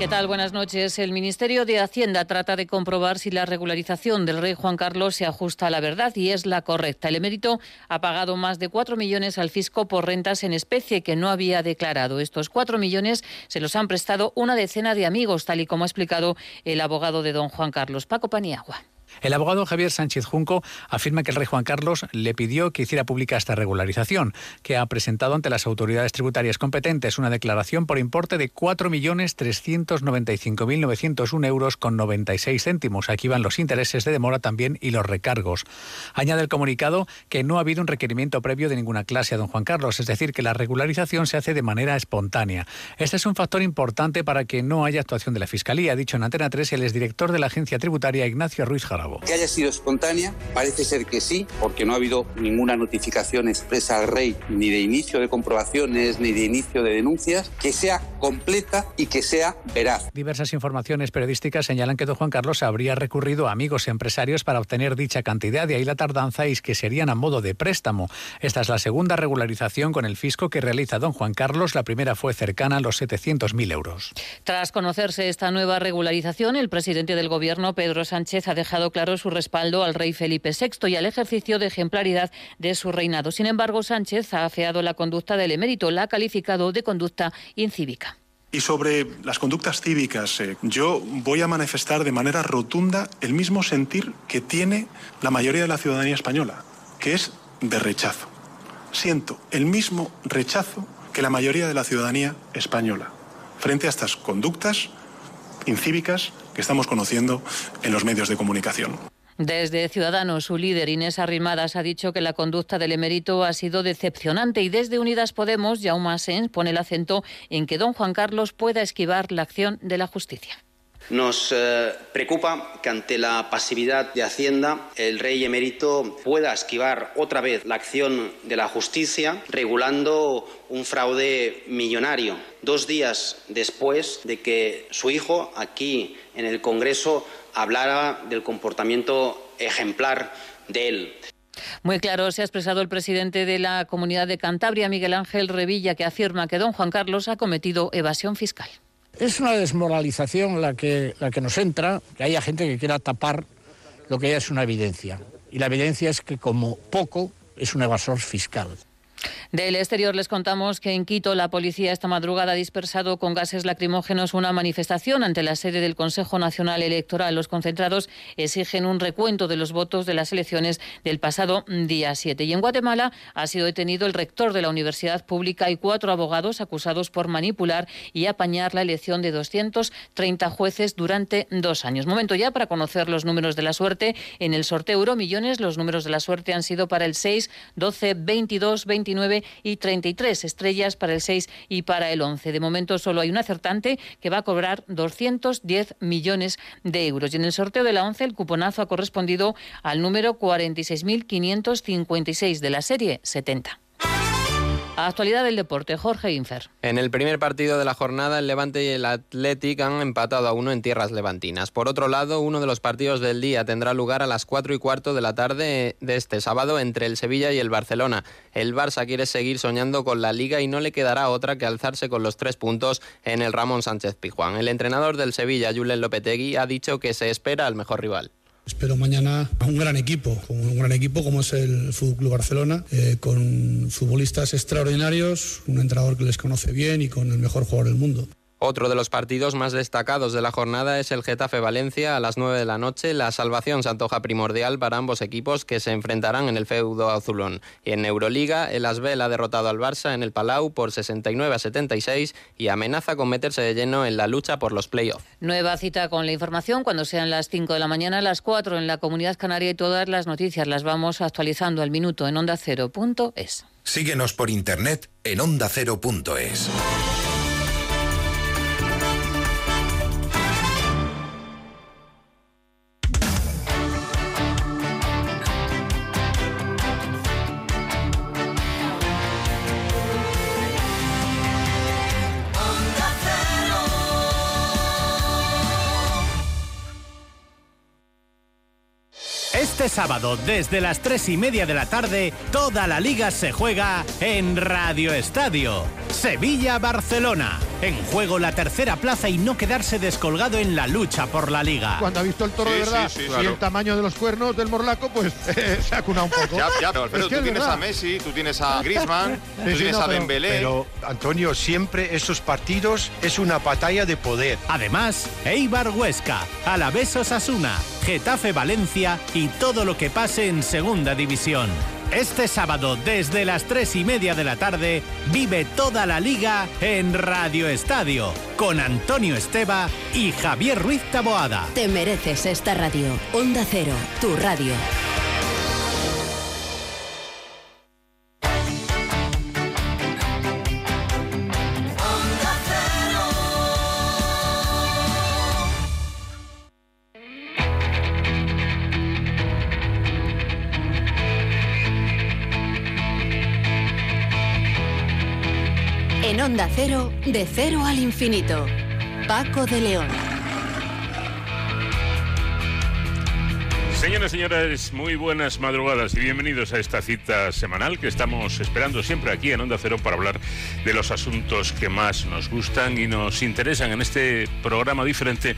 ¿Qué tal? Buenas noches. El Ministerio de Hacienda trata de comprobar si la regularización del rey Juan Carlos se ajusta a la verdad y es la correcta. El emérito ha pagado más de 4 millones al fisco por rentas en especie que no había declarado. Estos 4 millones se los han prestado una decena de amigos, tal y como ha explicado el abogado de don Juan Carlos, Paco Paniagua. El abogado Javier Sánchez Junco afirma que el rey Juan Carlos le pidió que hiciera pública esta regularización, que ha presentado ante las autoridades tributarias competentes una declaración por importe de 4.395.901 euros con 96 céntimos. Aquí van los intereses de demora también y los recargos. Añade el comunicado que no ha habido un requerimiento previo de ninguna clase a don Juan Carlos, es decir, que la regularización se hace de manera espontánea. Este es un factor importante para que no haya actuación de la Fiscalía, ha dicho en Antena 3 el exdirector de la agencia tributaria Ignacio Ruiz Jarabo. Que haya sido espontánea, parece ser que sí, porque no ha habido ninguna notificación expresa al rey, ni de inicio de comprobaciones, ni de inicio de denuncias, que sea completa y que sea veraz. Diversas informaciones periodísticas señalan que don Juan Carlos habría recurrido a amigos empresarios para obtener dicha cantidad, de ahí la tardanza y que serían a modo de préstamo. Esta es la segunda regularización con el fisco que realiza don Juan Carlos. La primera fue cercana a los 700.000 euros. Tras conocerse esta nueva regularización, el presidente del Gobierno, Pedro Sánchez, ha dejado claro su respaldo al rey Felipe VI y al ejercicio de ejemplaridad de su reinado. Sin embargo, Sánchez ha afeado la conducta del emérito, la ha calificado de conducta incívica. Y sobre las conductas cívicas, eh, yo voy a manifestar de manera rotunda el mismo sentir que tiene la mayoría de la ciudadanía española, que es de rechazo. Siento el mismo rechazo que la mayoría de la ciudadanía española frente a estas conductas incívicas que estamos conociendo en los medios de comunicación. Desde Ciudadanos, su líder Inés Arrimadas ha dicho que la conducta del emérito ha sido decepcionante y desde Unidas Podemos, Jaume Asens pone el acento en que don Juan Carlos pueda esquivar la acción de la justicia. Nos eh, preocupa que ante la pasividad de Hacienda el rey emérito pueda esquivar otra vez la acción de la justicia regulando un fraude millonario, dos días después de que su hijo aquí en el Congreso hablara del comportamiento ejemplar de él. Muy claro se ha expresado el presidente de la Comunidad de Cantabria, Miguel Ángel Revilla, que afirma que don Juan Carlos ha cometido evasión fiscal. Es una desmoralización la que, la que nos entra, que haya gente que quiera tapar lo que ya es una evidencia. Y la evidencia es que como poco es un evasor fiscal. Del exterior les contamos que en Quito la policía esta madrugada ha dispersado con gases lacrimógenos una manifestación ante la sede del Consejo Nacional Electoral. Los concentrados exigen un recuento de los votos de las elecciones del pasado día 7. Y en Guatemala ha sido detenido el rector de la Universidad Pública y cuatro abogados acusados por manipular y apañar la elección de 230 jueces durante dos años. Momento ya para conocer los números de la suerte. En el sorteo Euromillones los números de la suerte han sido para el 6, 12, 22, 29 y 33 estrellas para el 6 y para el 11. De momento solo hay un acertante que va a cobrar 210 millones de euros. Y en el sorteo de la 11 el cuponazo ha correspondido al número 46.556 de la serie 70. Actualidad del deporte, Jorge Infer. En el primer partido de la jornada, el Levante y el Athletic han empatado a uno en tierras levantinas. Por otro lado, uno de los partidos del día tendrá lugar a las cuatro y cuarto de la tarde de este sábado entre el Sevilla y el Barcelona. El Barça quiere seguir soñando con la Liga y no le quedará otra que alzarse con los tres puntos en el Ramón Sánchez Pijuán. El entrenador del Sevilla, Julen Lopetegui, ha dicho que se espera al mejor rival. Espero mañana un gran equipo, un gran equipo como es el Fútbol Club Barcelona, eh, con futbolistas extraordinarios, un entrenador que les conoce bien y con el mejor jugador del mundo. Otro de los partidos más destacados de la jornada es el Getafe Valencia a las 9 de la noche. La salvación se antoja primordial para ambos equipos que se enfrentarán en el feudo azulón. Y en Euroliga, el Asbel ha derrotado al Barça en el Palau por 69 a 76 y amenaza con meterse de lleno en la lucha por los playoffs. Nueva cita con la información cuando sean las 5 de la mañana, las 4 en la Comunidad Canaria y todas las noticias las vamos actualizando al minuto en ondacero.es. Síguenos por internet en ondacero.es. sábado, desde las tres y media de la tarde, toda la liga se juega en Radio Estadio. Sevilla-Barcelona. En juego la tercera plaza y no quedarse descolgado en la lucha por la liga. Cuando ha visto el toro de verdad y el tamaño de los cuernos del morlaco, pues se ha cunado un poco. Ya, ya, pero tú tienes a Messi, tú tienes a Griezmann, tú tienes a Dembélé. Pero, Antonio, siempre esos partidos es una batalla de poder. Además, Eibar Huesca, Alavés Osasuna, Getafe Valencia y todo lo que pase en Segunda División. Este sábado, desde las tres y media de la tarde, vive toda la liga en Radio Estadio, con Antonio Esteba y Javier Ruiz Taboada. Te mereces esta radio. Onda Cero, tu radio. De cero al infinito. Paco de León. Señoras y señores, muy buenas madrugadas y bienvenidos a esta cita semanal que estamos esperando siempre aquí en Onda Cero para hablar de los asuntos que más nos gustan y nos interesan en este programa diferente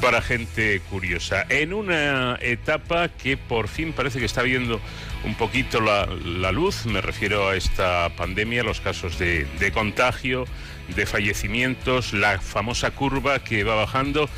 para gente curiosa. En una etapa que por fin parece que está viendo un poquito la, luz, me refiero a esta pandemia, los casos de contagio, de fallecimientos, la famosa curva que va bajando.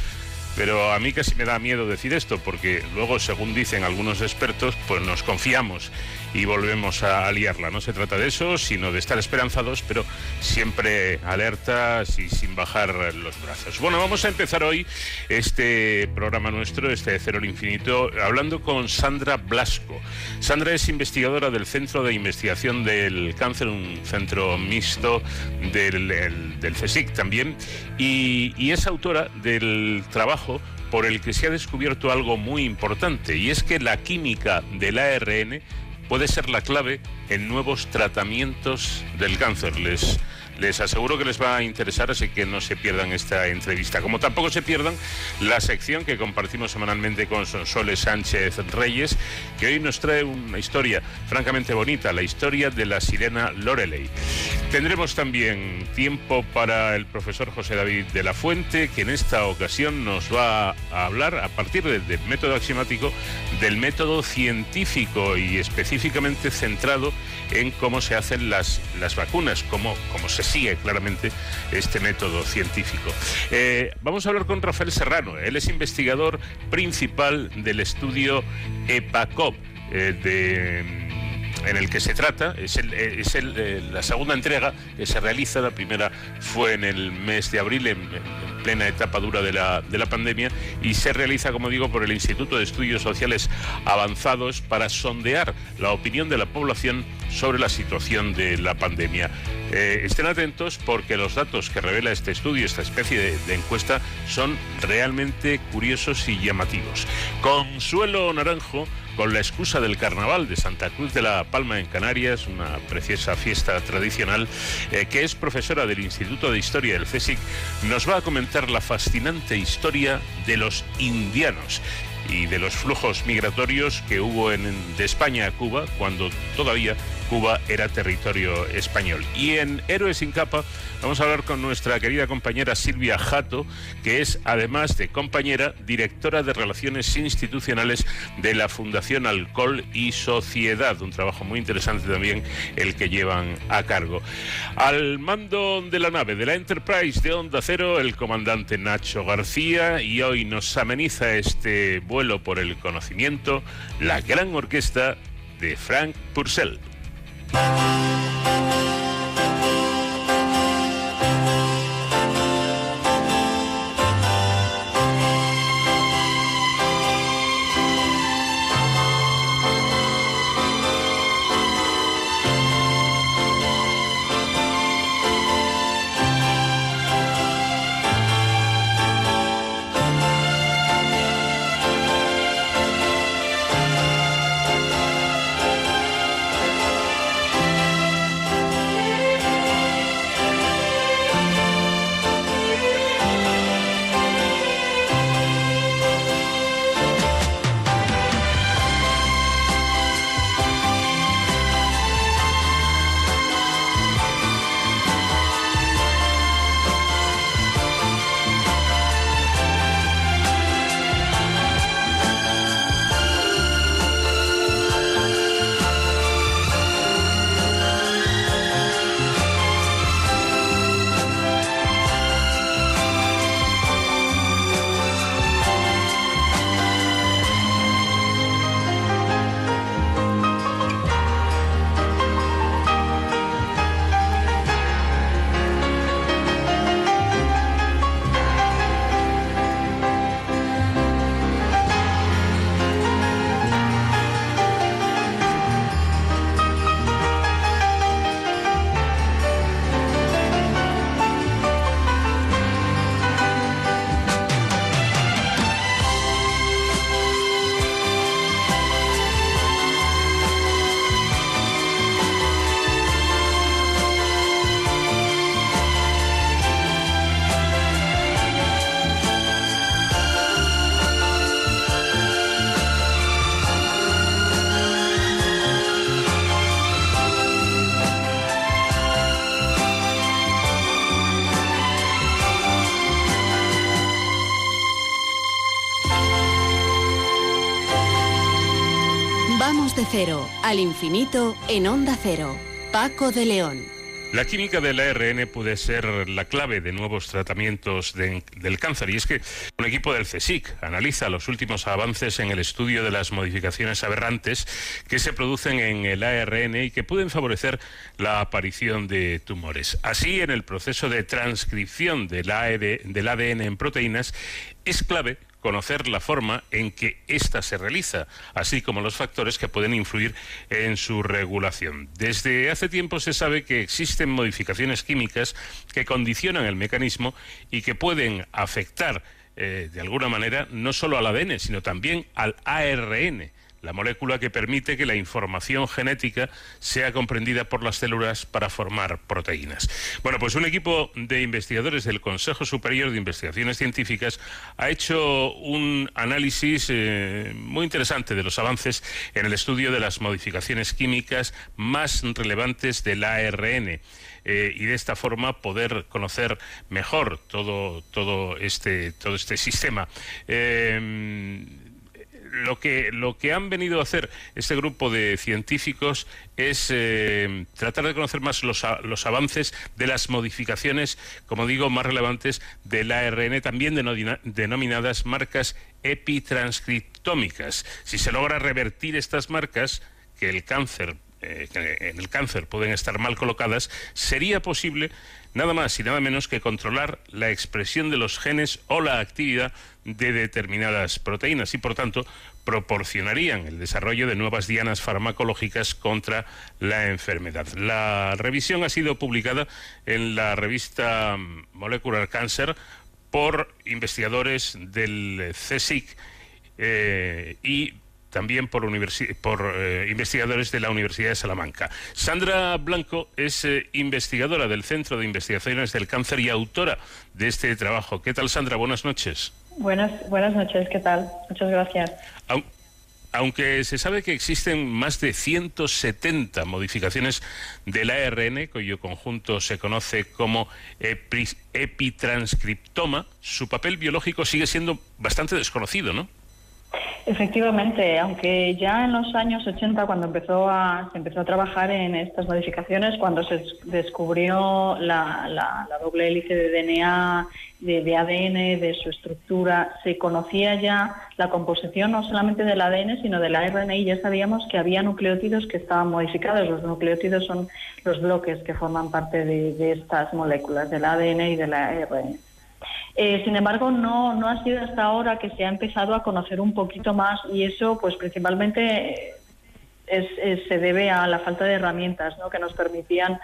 Pero a mí casi me da miedo decir esto, porque luego, según dicen algunos expertos, pues nos confiamos y volvemos a liarla. No se trata de eso, sino de estar esperanzados, pero siempre alertas y sin bajar los brazos. Bueno, vamos a empezar hoy este programa nuestro, este de Cero al Infinito, hablando con Sandra Blasco. Sandra es investigadora del Centro de Investigación del Cáncer, un centro mixto del, el- del CSIC también, y, y es autora del trabajo por el que se ha descubierto algo muy importante, y es que la química del ARN puede ser la clave en nuevos tratamientos del cáncer. Les, les aseguro que les va a interesar, así que no se pierdan esta entrevista. Como tampoco se pierdan la sección que compartimos semanalmente con Sonsoles Sánchez Reyes, que hoy nos trae una historia francamente bonita, la historia de la sirena Loreley. Tendremos también tiempo para el profesor José David de la Fuente, que en esta ocasión nos va a hablar, a partir de- del método axiomático, del método científico y específicamente centrado en cómo se hacen las, las vacunas, cómo, cómo se sigue claramente este método científico. Eh, vamos a hablar con Rafael Serrano, él es investigador principal del estudio EPACOP. eh, de en el que se trata, es, el- eh, es el, eh, la segunda entrega que se realiza, la primera fue en el mes de abril, en, en plena etapa dura de la, de la pandemia, y se realiza, como digo, por el Instituto de Estudios Sociales Avanzados para sondear la opinión de la población sobre la situación de la pandemia. Eh, estén atentos porque los datos que revela este estudio, esta especie de, de encuesta, son realmente curiosos y llamativos. Consuelo Naranjo con la excusa del carnaval de Santa Cruz de la Palma en Canarias, una preciosa fiesta tradicional, eh, que es profesora del Instituto de Historia del CSIC, nos va a comentar la fascinante historia de los indianos y de los flujos migratorios que hubo en, de España a Cuba cuando todavía Cuba era territorio español. Y en Héroes sin capa vamos a hablar con nuestra querida compañera Silvia Jato, que es además de compañera, directora de Relaciones Institucionales de la Fundación Alcohol y Sociedad, un trabajo muy interesante también el que llevan a cargo. Al mando de la nave de la Enterprise de Onda Cero, el comandante Nacho García, y hoy nos ameniza este vuelo por el conocimiento, la gran orquesta de Frank Purcell. Vamos al infinito en Onda Cero. Paco de León. La química del ARN puede ser la clave de nuevos tratamientos del cáncer y es que un equipo del CSIC analiza los últimos avances en el estudio de las modificaciones aberrantes que se producen en el ARN y que pueden favorecer la aparición de tumores. Así, en el proceso de transcripción del ADN en proteínas es clave conocer la forma en que ésta se realiza, así como los factores que pueden influir en su regulación. Desde hace tiempo se sabe que existen modificaciones químicas que condicionan el mecanismo y que pueden afectar eh, de alguna manera no solo al ADN, sino también al ARN la molécula que permite que la información genética sea comprendida por las células para formar proteínas. Bueno, pues un equipo de investigadores del Consejo Superior de Investigaciones Científicas ha hecho un análisis eh, muy interesante de los avances en el estudio de las modificaciones químicas más relevantes del ARN. Eh, y de esta forma poder conocer mejor todo, todo, este, todo este sistema. Eh, lo que, lo que han venido a hacer este grupo de científicos es eh, tratar de conocer más los, los, avances de las modificaciones, como digo, más relevantes del ARN, también denominadas marcas epitranscriptómicas. Si se logra revertir estas marcas, que el cáncer eh, en el cáncer pueden estar mal colocadas, sería posible nada más y nada menos que controlar la expresión de los genes o la actividad de determinadas proteínas y, por tanto, proporcionarían el desarrollo de nuevas dianas farmacológicas contra la enfermedad. La revisión ha sido publicada en la revista Molecular Cancer por investigadores del CSIC eh, y también por, por eh, investigadores de la Universidad de Salamanca. Sandra Blanco es eh, investigadora del Centro de Investigaciones del Cáncer y autora de este trabajo. ¿Qué tal, Sandra? Buenas noches. Buenas, buenas noches, ¿qué tal? Muchas gracias. Aunque se sabe que existen más de 170 modificaciones del ARN, cuyo conjunto se conoce como epitranscriptoma, su papel biológico sigue siendo bastante desconocido, ¿no? Efectivamente, aunque ya en los años 80, cuando empezó a, se empezó a trabajar en estas modificaciones, cuando se descubrió la, doble hélice de DNA, de, ADN, de su estructura, se conocía ya la composición no solamente del ADN, sino del ARN y ya sabíamos que había nucleótidos que estaban modificados. Los nucleótidos son los bloques que forman parte de, de estas moléculas, del ADN y del ARN. Eh, sin embargo, no, no ha sido hasta ahora que se ha empezado a conocer un poquito más y eso, pues principalmente se debe a la falta de herramientas ¿no? que nos permitían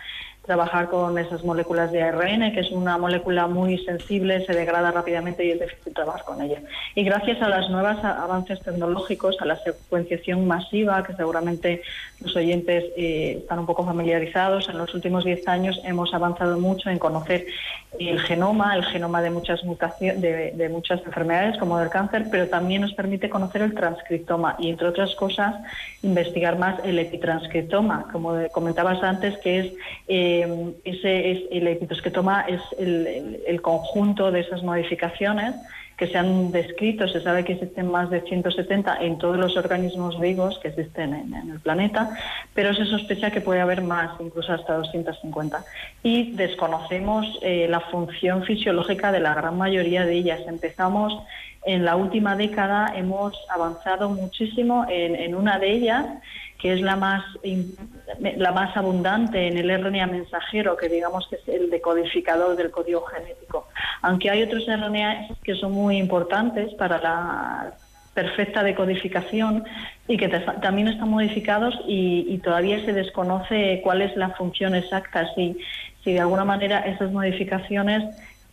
trabajar con esas moléculas de ARN, que es una molécula muy sensible, se degrada rápidamente y es difícil trabajar con ella. Y gracias a los nuevos avances tecnológicos, a la secuenciación masiva, que seguramente los oyentes eh, están un poco familiarizados, en los últimos 10 años hemos avanzado mucho en conocer el genoma, el genoma de muchas mutaciones, de, muchas enfermedades como del cáncer, pero también nos permite conocer el transcriptoma y, entre otras cosas, investigar más el epitranscriptoma, como comentabas antes, que es eh, ese es el epitranscriptoma es el, el conjunto de esas modificaciones que se han descrito, se sabe que existen más de 170 en todos los organismos vivos que existen en, el planeta, pero se sospecha que puede haber más, incluso hasta 250. Y desconocemos eh, la función fisiológica de la gran mayoría de ellas. Empezamos en la última década, hemos avanzado muchísimo en, en una de ellas que es la más, la más abundante en el RNA mensajero, que digamos que es el decodificador del código genético. Aunque hay otros RNA que son muy importantes para la perfecta decodificación y que también están modificados y, todavía se desconoce cuál es la función exacta, si, de alguna manera esas modificaciones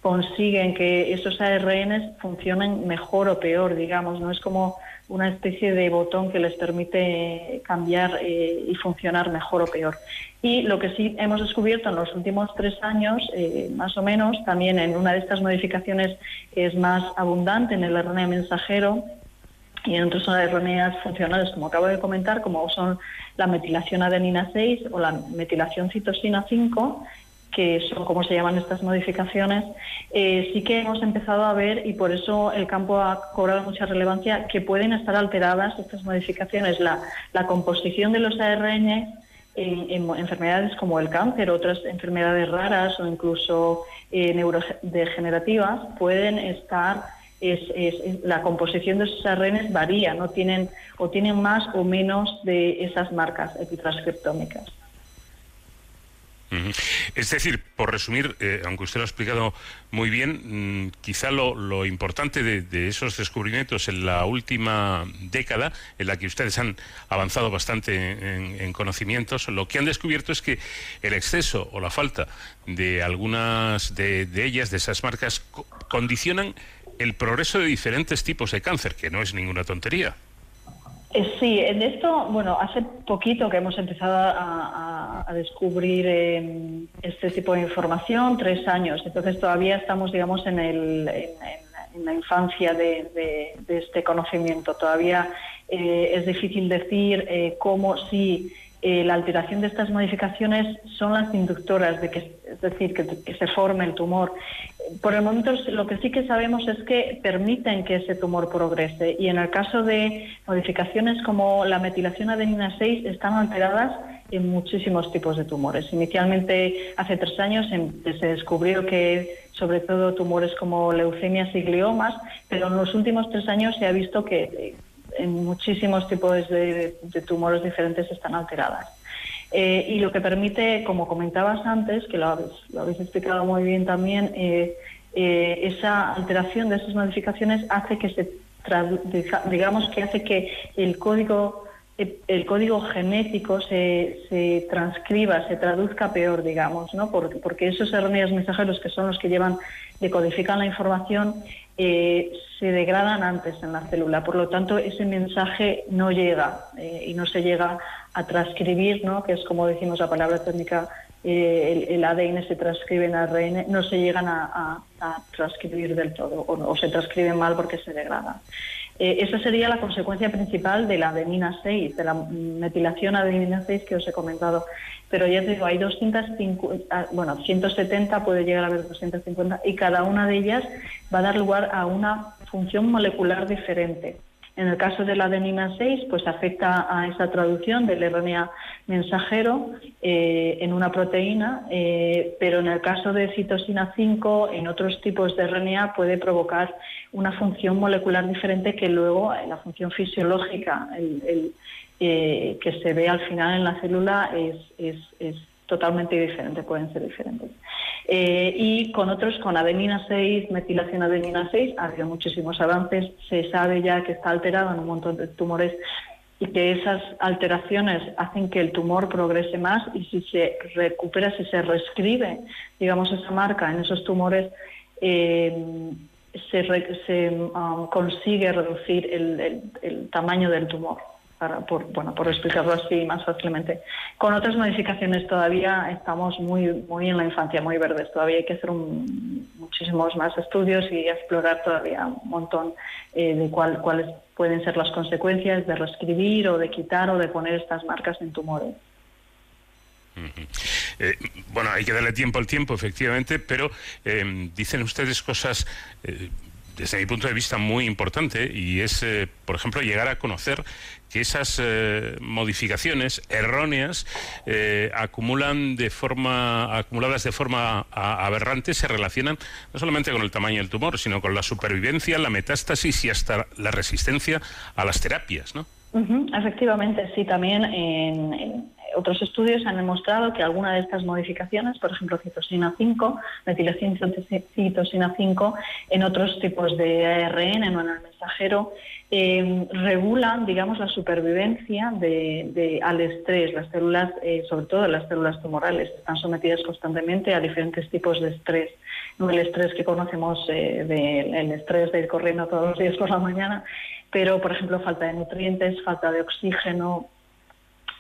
consiguen que esos ARNs funcionen mejor o peor, digamos, no es como una especie de botón que les permite cambiar eh, y funcionar mejor o peor. Y lo que sí hemos descubierto en los últimos tres años, eh, más o menos, también en una de estas modificaciones que es más abundante en el RNA mensajero y en otros RNAs funcionales, como acabo de comentar, como son la metilación adenina 6 o la metilación citosina 5, que son como se llaman estas modificaciones, eh, sí que hemos empezado a ver, y por eso el campo ha cobrado mucha relevancia, que pueden estar alteradas estas modificaciones, la, composición de los ARN en, enfermedades como el cáncer, otras enfermedades raras o incluso eh, neurodegenerativas, pueden estar es, la composición de esos ARN varía, no tienen o tienen más o menos de esas marcas epitranscriptómicas. Es decir, por resumir, eh, aunque usted lo ha explicado muy bien, mm, quizá lo, importante de, esos descubrimientos en la última década, en la que ustedes han avanzado bastante en, conocimientos, lo que han descubierto es que el exceso o la falta de algunas de ellas, de esas marcas, condicionan el progreso de diferentes tipos de cáncer, que no es ninguna tontería. Eh, sí, en esto, bueno, hace poquito que hemos empezado a, descubrir em, este tipo de información, tres años, entonces todavía estamos, digamos, en, el, en, la infancia de, este conocimiento. Todavía eh, es difícil decir eh, cómo, si la alteración de estas modificaciones son las inductoras de que, es decir, que se forme el tumor por el momento lo que sí que sabemos es que permiten que ese tumor progrese y en el caso de modificaciones como la metilación adenina 6 están alteradas en muchísimos tipos de tumores. Inicialmente, hace tres años, se descubrió que sobre todo tumores como leucemias y gliomas, pero en los últimos tres años se ha visto que eh, en muchísimos tipos de tumores diferentes están alteradas. Eh, y lo que permite, como comentabas antes, que lo habéis, explicado muy bien también, eh, eh, esa alteración de esas modificaciones hace que se digamos que hace que el código el código genético se, transcriba, se traduzca peor, digamos, ¿no? Porque, esos RNAs mensajeros que son los que llevan, decodifican la información, se degradan antes en la célula. Por lo tanto, ese mensaje no llega y no se llega a transcribir, ¿no? que es como decimos la palabra técnica, eh, el, ADN se transcribe en ARN, no se llegan a, transcribir del todo o, se transcriben mal porque se degrada. Eh, esa sería la consecuencia principal de la adenina 6, de la metilación adenina 6 que os he comentado. Pero ya te digo, hay 250, ah, bueno, 170, puede llegar a haber 250, y cada una de ellas va a dar lugar a una función molecular diferente. En el caso de la adenina 6, pues afecta a esa traducción del RNA mensajero eh, en una proteína, eh, pero en el caso de citosina 5, en otros tipos de RNA puede provocar una función molecular diferente que luego la función fisiológica eh, que se ve al final en la célula es, es totalmente diferente, pueden ser diferentes. Eh, y con otros, con adenina 6, metilación adenina 6, ha habido muchísimos avances. Se sabe ya que está alterado en un montón de tumores y que esas alteraciones hacen que el tumor progrese más y si se recupera, si se reescribe, digamos, esa marca en esos tumores, eh, se, um, consigue reducir el tamaño del tumor por, bueno, por explicarlo así más fácilmente. Con otras modificaciones todavía estamos muy, muy en la infancia, muy verdes. Todavía hay que hacer muchísimos más estudios y explorar todavía un montón eh, de cuál, cuáles pueden ser las consecuencias de reescribir o de quitar o de poner estas marcas en tumores. Eh, bueno, hay que darle tiempo al tiempo, efectivamente, pero eh, dicen ustedes cosas desde mi punto de vista muy importante y es, eh, por ejemplo, llegar a conocer que esas eh, modificaciones erróneas eh, acumulan de forma acumuladas de forma aberrante se relacionan no solamente con el tamaño del tumor, sino con la supervivencia, la metástasis y hasta la resistencia a las terapias, ¿no? Efectivamente, sí, también en otros estudios han demostrado que alguna de estas modificaciones, por ejemplo, citosina 5, metilación citosina 5, en otros tipos de ARN o en el mensajero, eh, regulan, digamos, la supervivencia al estrés. Las células, eh, sobre todo las células tumorales, están sometidas constantemente a diferentes tipos de estrés. No el estrés que conocemos, eh, el estrés de ir corriendo todos los días por la mañana, pero, por ejemplo, falta de nutrientes, falta de oxígeno,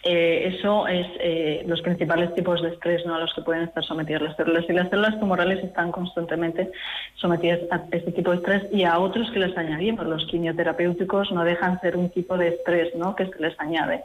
Eh, eso es eh, los principales tipos de estrés ¿no? a los que pueden estar sometidas las células. Y las células tumorales están constantemente sometidas a este tipo de estrés y a otros que les añadimos. Los quimioterapéuticos no dejan ser un tipo de estrés ¿no? que se les añade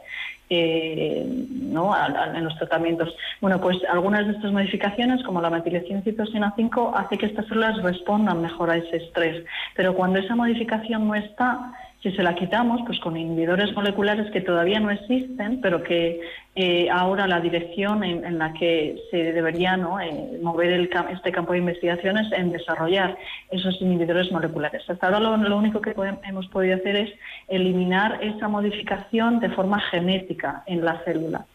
eh, ¿no? en los tratamientos. Bueno, pues algunas de estas modificaciones, como la metilación citosina 5, hace que estas células respondan mejor a ese estrés. Pero cuando esa modificación no está, si se la quitamos, pues con inhibidores moleculares que todavía no existen, pero que eh, ahora la dirección en, la que se debería ¿no? Eh, mover este campo de investigación es en desarrollar esos inhibidores moleculares. Hasta ahora lo, único que hemos podido hacer es eliminar esa modificación de forma genética en la célula.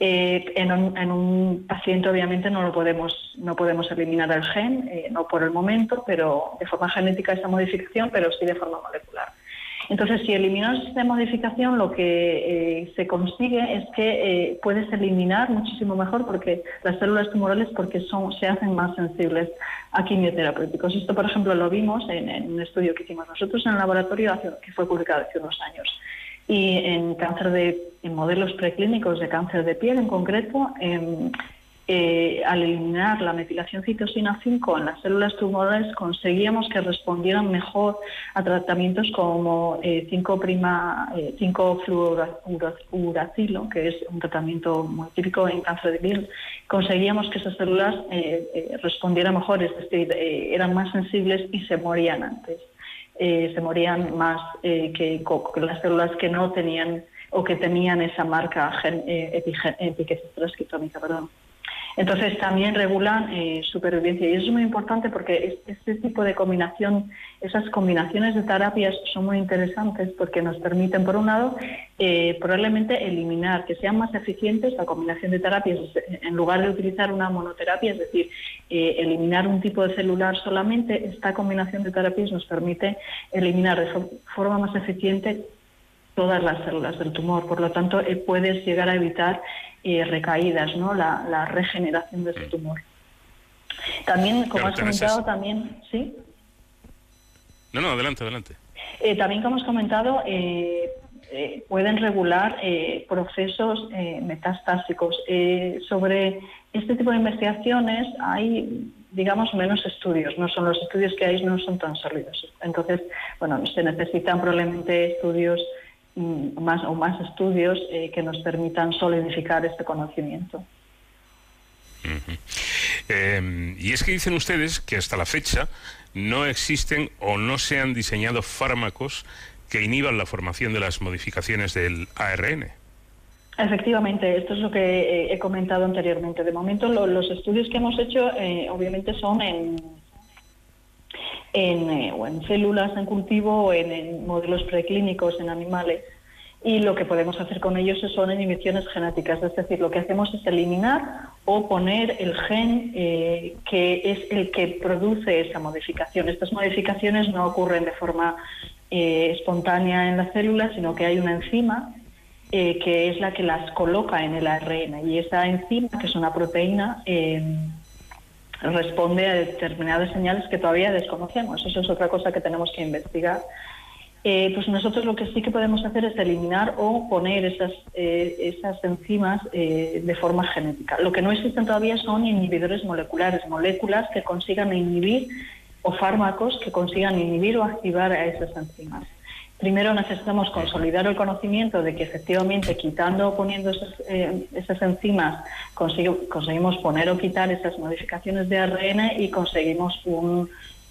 Eh, en, un, paciente obviamente no lo podemos no podemos eliminar el gen, no por el momento, pero de forma genética esa modificación, pero sí de forma molecular. Entonces, si eliminamos esta modificación, lo que eh, se consigue es que eh, puedes eliminar muchísimo mejor porque las células tumorales porque son, se hacen más sensibles a quimioterapéuticos. Esto, por ejemplo, lo vimos en, un estudio que hicimos nosotros en el laboratorio que fue publicado hace unos años. Y en cáncer de en modelos preclínicos de cáncer de piel en concreto, eh, al eliminar la metilación citosina 5 en las células tumorales conseguíamos que respondieran mejor a tratamientos como 5 eh, eh, que es un tratamiento muy típico en cáncer de piel. Conseguíamos que esas células respondieran mejor, es decir, eran más sensibles y se morían antes. se morían más que, las células que no tenían o que tenían esa marca gen, perdón. Entonces también regulan eh, supervivencia. Y eso es muy importante porque este tipo de combinación, esas combinaciones de terapias son muy interesantes porque nos permiten, por un lado, eh, probablemente eliminar, que sean más eficientes la combinación de terapias. En lugar de utilizar una monoterapia, es decir, eh, eliminar un tipo de celular solamente, esta combinación de terapias nos permite eliminar de forma más eficiente todas las células del tumor. Por lo tanto, puedes llegar a evitar recaídas, ¿no? La, regeneración de ese mm. tumor. También, como has comentado, también, ¿sí? No, no, adelante, adelante. Eh, también, como has comentado, eh, eh, pueden regular procesos metastásicos. sobre este tipo de investigaciones hay, digamos, menos estudios. No son los estudios que hay, no son tan sólidos. Entonces, bueno, se necesitan probablemente estudios más o más estudios eh, que nos permitan solidificar este conocimiento. Em, y es que dicen ustedes que hasta la fecha no existen o no se han diseñado fármacos que inhiban la formación de las modificaciones del ARN. Efectivamente, esto es lo que eh, he comentado anteriormente. De momento, los estudios que hemos hecho, eh, obviamente, son en en, eh, o en células en cultivo o en, modelos preclínicos en animales. Y lo que podemos hacer con ellos son inhibiciones genéticas, es decir, lo que hacemos es eliminar o poner el gen eh, que es el que produce esa modificación. Estas modificaciones no ocurren de forma eh, espontánea en las células, sino que hay una enzima que es la que las coloca en el ARN. Y esa enzima, que es una proteína, responde a determinadas señales que todavía desconocemos. Eso es otra cosa que tenemos que investigar. Eh, pues nosotros lo que sí que podemos hacer es eliminar o poner esas, eh, esas enzimas eh, de forma genética. Lo que no existen todavía son inhibidores moleculares, moléculas que consigan inhibir o fármacos que consigan inhibir o activar a esas enzimas. Primero necesitamos consolidar el conocimiento de que efectivamente quitando o poniendo esas, eh, enzimas conseguimos poner o quitar esas modificaciones de ARN y conseguimos un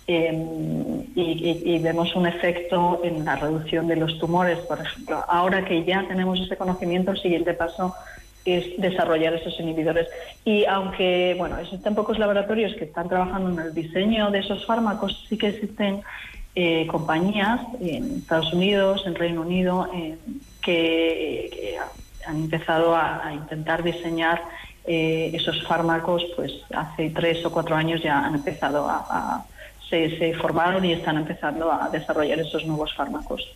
em, y, vemos un efecto en la reducción de los tumores, por ejemplo. Ahora que ya tenemos ese conocimiento, el siguiente paso es desarrollar esos inhibidores. Y aunque, bueno, existen pocos laboratorios que están trabajando en el diseño de esos fármacos, sí que existen eh, compañías en Estados Unidos, en Reino Unido, que, han empezado a, intentar diseñar eh, esos fármacos, pues hace tres o cuatro años ya han empezado a, se, formaron y están empezando a desarrollar esos nuevos fármacos.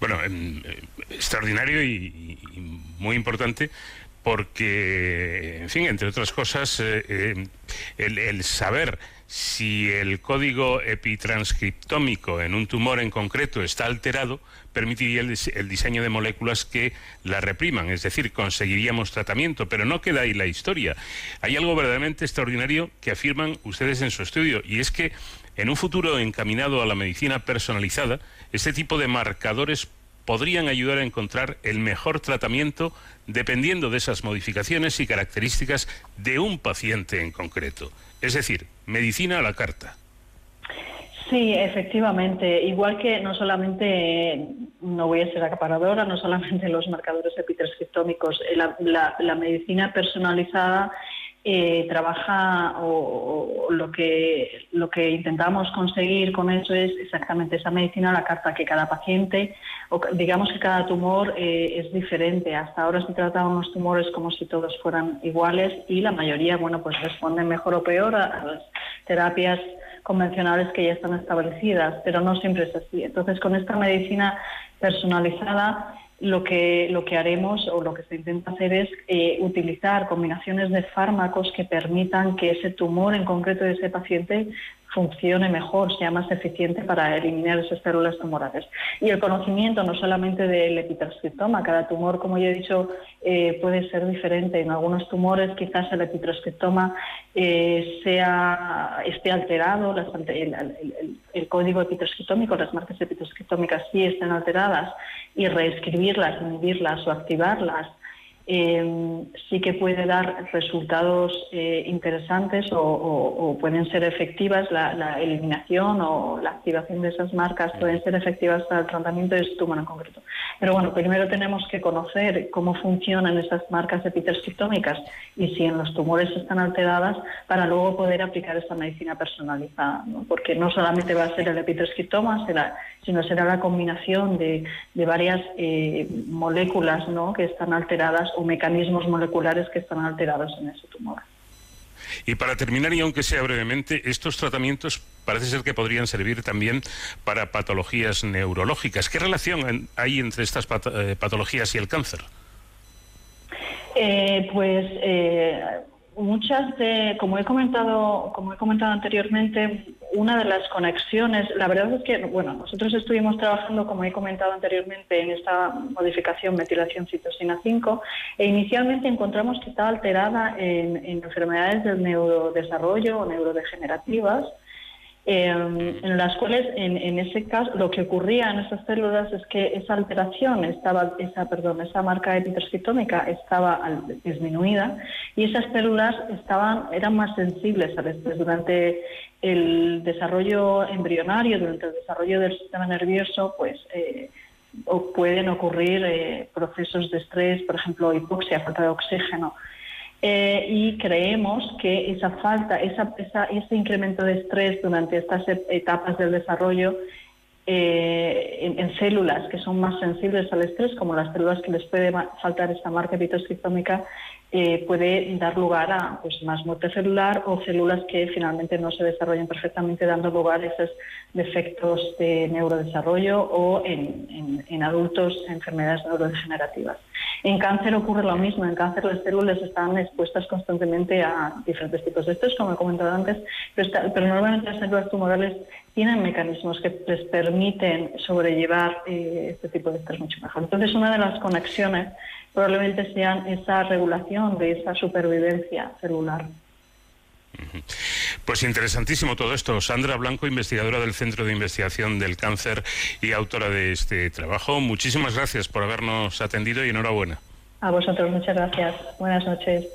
Bueno, em, eh, extraordinario y, muy importante porque, en fin, entre otras cosas, el, saber si el código epitranscriptómico en un tumor en concreto está alterado, permitiría el, diseño de moléculas que la repriman, es decir, conseguiríamos tratamiento, pero no queda ahí la historia. Hay algo verdaderamente extraordinario que afirman ustedes en su estudio, y es que en un futuro encaminado a la medicina personalizada, este tipo de marcadores podrían ayudar a encontrar el mejor tratamiento dependiendo de esas modificaciones y características de un paciente en concreto. Es decir, medicina a la carta. Sí, efectivamente. Igual que no solamente, no voy a ser acaparadora, no solamente los marcadores epitranscriptómicos, eh, la, medicina personalizada eh, trabaja o, lo que lo que intentamos conseguir con eso es exactamente esa medicina a la carta que cada paciente o digamos que cada tumor eh, es diferente hasta ahora se trataban los tumores como si todos fueran iguales y la mayoría bueno pues responden mejor o peor a las terapias convencionales que ya están establecidas, pero no siempre es así. Entonces, con esta medicina personalizada, lo que, lo que haremos o lo que se intenta hacer es eh, utilizar combinaciones de fármacos que permitan que ese tumor en concreto de ese paciente funcione mejor, sea más eficiente para eliminar esas células tumorales. Y el conocimiento no solamente del epitranscriptoma, cada tumor, como ya he dicho, eh, puede ser diferente. En algunos tumores quizás el epitranscriptoma eh, sea, esté alterado, el, código epitranscriptómico, las marcas epitranscriptómicas sí estén alteradas y reescribirlas, inhibirlas o activarlas eh, sí que puede dar resultados eh, interesantes o, pueden ser efectivas la, eliminación o la activación de esas marcas pueden ser efectivas para el tratamiento de tumor en concreto. Pero bueno, primero tenemos que conocer cómo funcionan esas marcas epitranscriptómicas y si en los tumores están alteradas para luego poder aplicar esta medicina personalizada, porque no solamente va a ser el epitranscriptoma, será, sino será la combinación de, varias eh, moléculas ¿no? que están alteradas o mecanismos moleculares que están alterados en ese tumor. Y para terminar, y aunque sea brevemente, estos tratamientos parece ser que podrían servir también para patologías neurológicas. ¿Qué relación hay entre estas eh, patologías y el cáncer? Eh, pues eh, muchas de, como he comentado, como he comentado anteriormente, una de las conexiones, la verdad es que, bueno, nosotros estuvimos trabajando, como he comentado anteriormente, en esta modificación metilación citosina 5 e inicialmente encontramos que estaba alterada en, en enfermedades del neurodesarrollo o neurodegenerativas Em, en las cuales en, ese caso lo que ocurría en esas células es que esa alteración estaba esa perdón esa marca epitranscriptómica estaba disminuida y esas células estaban eran más sensibles al estrés durante el desarrollo embrionario durante el desarrollo del sistema nervioso pues eh, pueden ocurrir eh, procesos de estrés por ejemplo hipoxia falta de oxígeno eh, y creemos que esa falta, esa, ese incremento de estrés durante estas etapas del desarrollo eh, en, células que son más sensibles al estrés, como las células que les puede faltar esta marca epitoscriptómica, eh, puede dar lugar a pues, más muerte celular o células que finalmente no se desarrollan perfectamente, dando lugar a esos defectos de neurodesarrollo o en, en adultos enfermedades neurodegenerativas. En cáncer ocurre lo mismo. En cáncer las células están expuestas constantemente a diferentes tipos de estrés, como he comentado antes, pero, normalmente las células tumorales tienen mecanismos que les permiten sobrellevar eh, este tipo de estrés mucho mejor. Entonces, una de las conexiones probablemente sean esa regulación de esa supervivencia celular. Pues interesantísimo todo esto. Sandra Blanco, investigadora del Centro de Investigación del Cáncer y autora de este trabajo. Muchísimas gracias por habernos atendido y enhorabuena. A vosotros, muchas gracias. Buenas noches.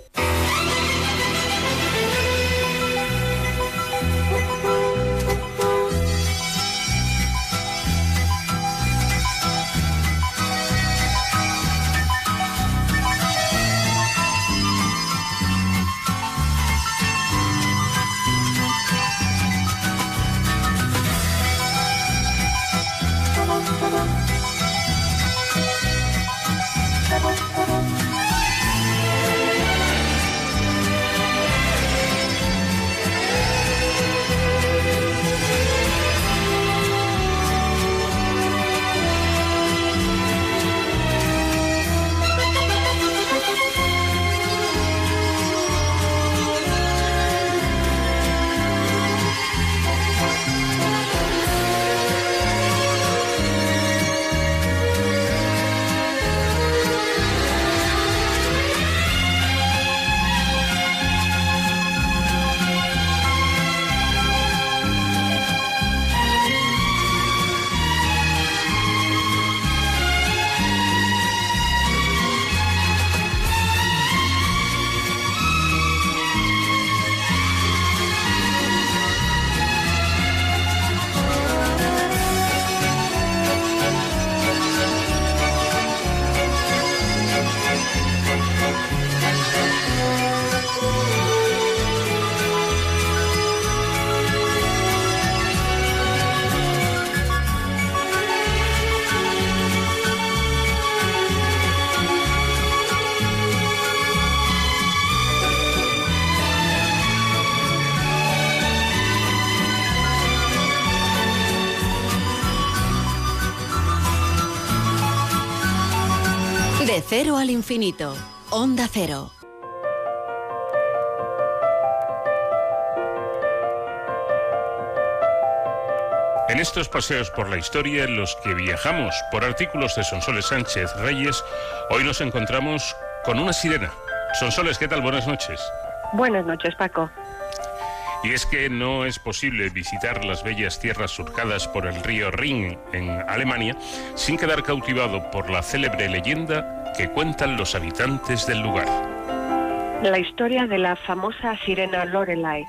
Al infinito. Onda Cero. En estos paseos por la historia en los que viajamos por artículos de Sonsoles Sánchez Reyes, hoy nos encontramos con una sirena. Sonsoles, ¿qué tal? Buenas noches. Buenas noches, Paco. Y es que no es posible visitar las bellas tierras surcadas por el río Rin en Alemania sin quedar cautivado por la célebre leyenda que cuentan los habitantes del lugar. La historia de la famosa sirena Lorelei.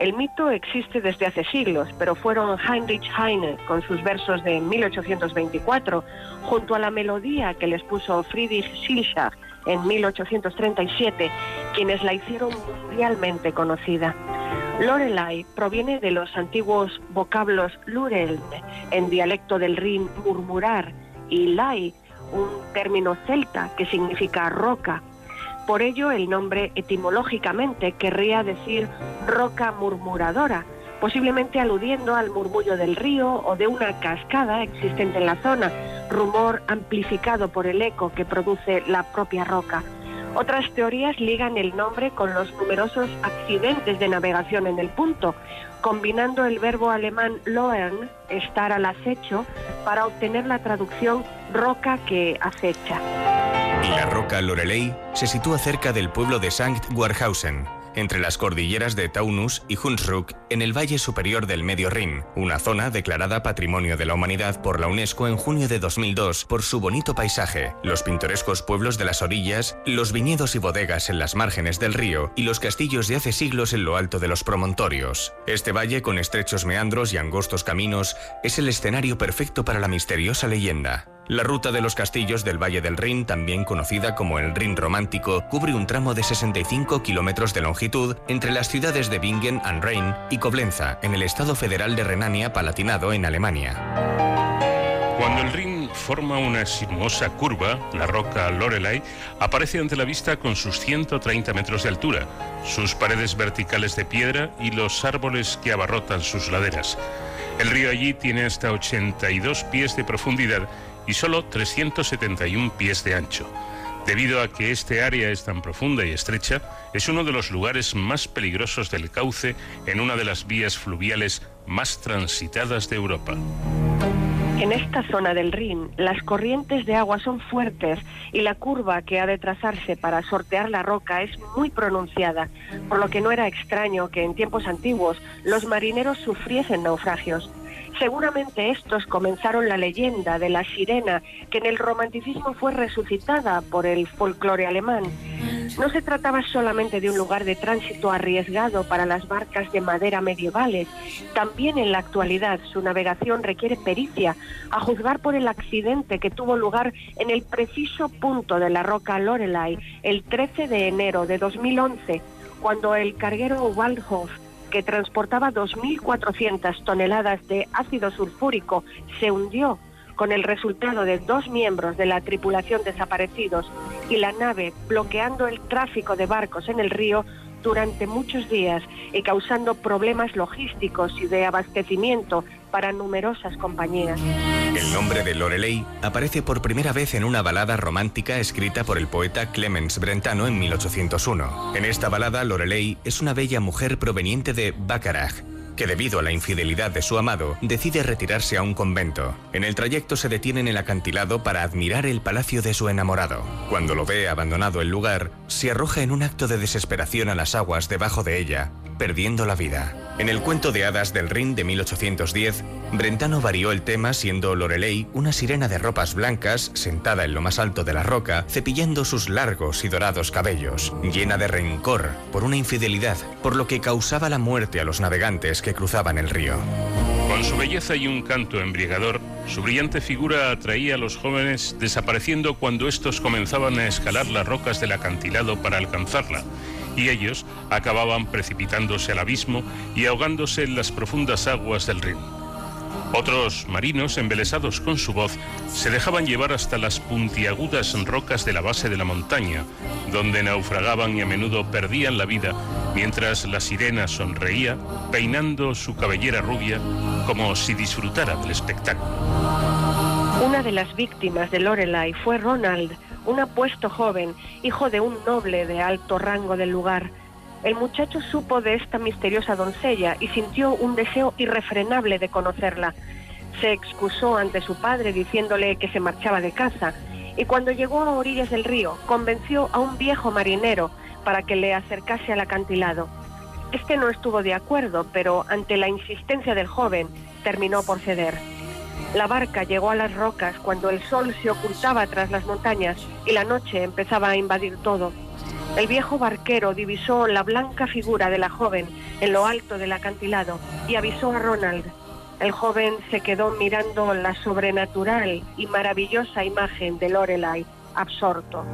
El mito existe desde hace siglos, pero fueron Heinrich Heine con sus versos de 1824, junto a la melodía que les puso Friedrich Schilschach en 1837, quienes la hicieron mundialmente conocida. Lorelei proviene de los antiguos vocablos lurel, en dialecto del Rin murmurar, y lai, un término celta que significa roca. Por ello, el nombre etimológicamente querría decir roca murmuradora, posiblemente aludiendo al murmullo del río o de una cascada existente en la zona, rumor amplificado por el eco que produce la propia roca. Otras teorías ligan el nombre con los numerosos accidentes de navegación en el punto, combinando el verbo alemán loern, estar al acecho, para obtener la traducción roca que acecha. La roca Lorelei se sitúa cerca del pueblo de Sankt Warhausen, entre las cordilleras de Taunus y Hunsrück, en el valle superior del Medio Rin, una zona declarada Patrimonio de la Humanidad por la UNESCO en junio de 2002 por su bonito paisaje, los pintorescos pueblos de las orillas, los viñedos y bodegas en las márgenes del río y los castillos de hace siglos en lo alto de los promontorios. Este valle, con estrechos meandros y angostos caminos, es el escenario perfecto para la misteriosa leyenda. La ruta de los castillos del Valle del Rin, también conocida como el Rin Romántico, cubre un tramo de 65 kilómetros de longitud entre las ciudades de Bingen am Rhein y Koblenza, en el estado federal de Renania-Palatinado, en Alemania. Cuando el Rin forma una sinuosa curva, la roca Lorelei aparece ante la vista con sus 130 metros de altura, sus paredes verticales de piedra y los árboles que abarrotan sus laderas. El río allí tiene hasta 82 pies de profundidad y solo 371 pies de ancho. Debido a que este área es tan profunda y estrecha, es uno de los lugares más peligrosos del cauce en una de las vías fluviales más transitadas de Europa. En esta zona del Rin, las corrientes de agua son fuertes y la curva que ha de trazarse para sortear la roca es muy pronunciada, por lo que no era extraño que en tiempos antiguos los marineros sufriesen naufragios. Seguramente estos comenzaron la leyenda de la sirena que en el romanticismo fue resucitada por el folclore alemán. No se trataba solamente de un lugar de tránsito arriesgado para las barcas de madera medievales. También en la actualidad su navegación requiere pericia, a juzgar por el accidente que tuvo lugar en el preciso punto de la roca Lorelei el 13 de enero de 2011, cuando el carguero Waldhof que transportaba 2.400 toneladas de ácido sulfúrico, se hundió con el resultado de dos miembros de la tripulación desaparecidos y la nave bloqueando el tráfico de barcos en el río durante muchos días y causando problemas logísticos y de abastecimiento para numerosas compañías. El nombre de Lorelei aparece por primera vez en una balada romántica escrita por el poeta Clemens Brentano en 1801. En esta balada, Lorelei es una bella mujer proveniente de Bacharach, que debido a la infidelidad de su amado decide retirarse a un convento. En el trayecto se detiene en el acantilado para admirar el palacio de su enamorado. Cuando lo ve abandonado el lugar, se arroja en un acto de desesperación a las aguas debajo de ella, perdiendo la vida. En el cuento de hadas del Rin de 1810, Brentano varió el tema siendo Lorelei una sirena de ropas blancas sentada en lo más alto de la roca, cepillando sus largos y dorados cabellos, llena de rencor por una infidelidad, por lo que causaba la muerte a los navegantes que cruzaban el río. Con su belleza y un canto embriagador, su brillante figura atraía a los jóvenes desapareciendo cuando estos comenzaban a escalar las rocas del acantilado para alcanzarla, y ellos acababan precipitándose al abismo y ahogándose en las profundas aguas del Rin. Otros marinos, embelesados con su voz, se dejaban llevar hasta las puntiagudas rocas de la base de la montaña, donde naufragaban y a menudo perdían la vida, mientras la sirena sonreía, peinando su cabellera rubia como si disfrutara del espectáculo. Una de las víctimas de Lorelai fue Ronald, un apuesto joven, hijo de un noble de alto rango del lugar. El muchacho supo de esta misteriosa doncella y sintió un deseo irrefrenable de conocerla. Se excusó ante su padre diciéndole que se marchaba de caza y cuando llegó a orillas del río convenció a un viejo marinero para que le acercase al acantilado. Este no estuvo de acuerdo, pero ante la insistencia del joven terminó por ceder. La barca llegó a las rocas cuando el sol se ocultaba tras las montañas y la noche empezaba a invadir todo. El viejo barquero divisó la blanca figura de la joven en lo alto del acantilado y avisó a Ronald. El joven se quedó mirando la sobrenatural y maravillosa imagen de Lorelai, absorto.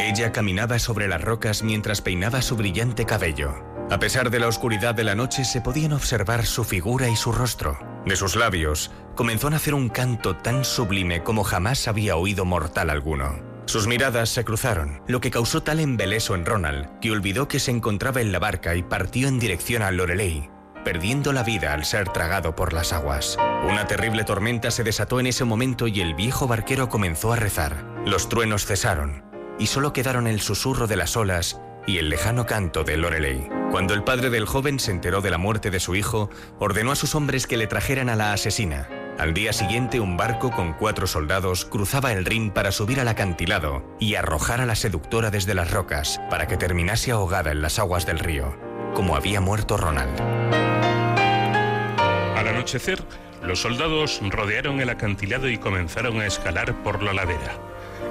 Ella caminaba sobre las rocas mientras peinaba su brillante cabello. A pesar de la oscuridad de la noche se podían observar su figura y su rostro. De sus labios comenzó a nacer un canto tan sublime como jamás había oído mortal alguno. Sus miradas se cruzaron, lo que causó tal embeleso en Ronald que olvidó que se encontraba en la barca y partió en dirección a Lorelei, perdiendo la vida al ser tragado por las aguas. Una terrible tormenta se desató en ese momento y el viejo barquero comenzó a rezar. Los truenos cesaron y solo quedaron el susurro de las olas y el lejano canto de Lorelei. Cuando el padre del joven se enteró de la muerte de su hijo, ordenó a sus hombres que le trajeran a la asesina. Al día siguiente, un barco con cuatro soldados cruzaba el Rin para subir al acantilado y arrojar a la seductora desde las rocas para que terminase ahogada en las aguas del río, como había muerto Ronald. Al anochecer, los soldados rodearon el acantilado y comenzaron a escalar por la ladera.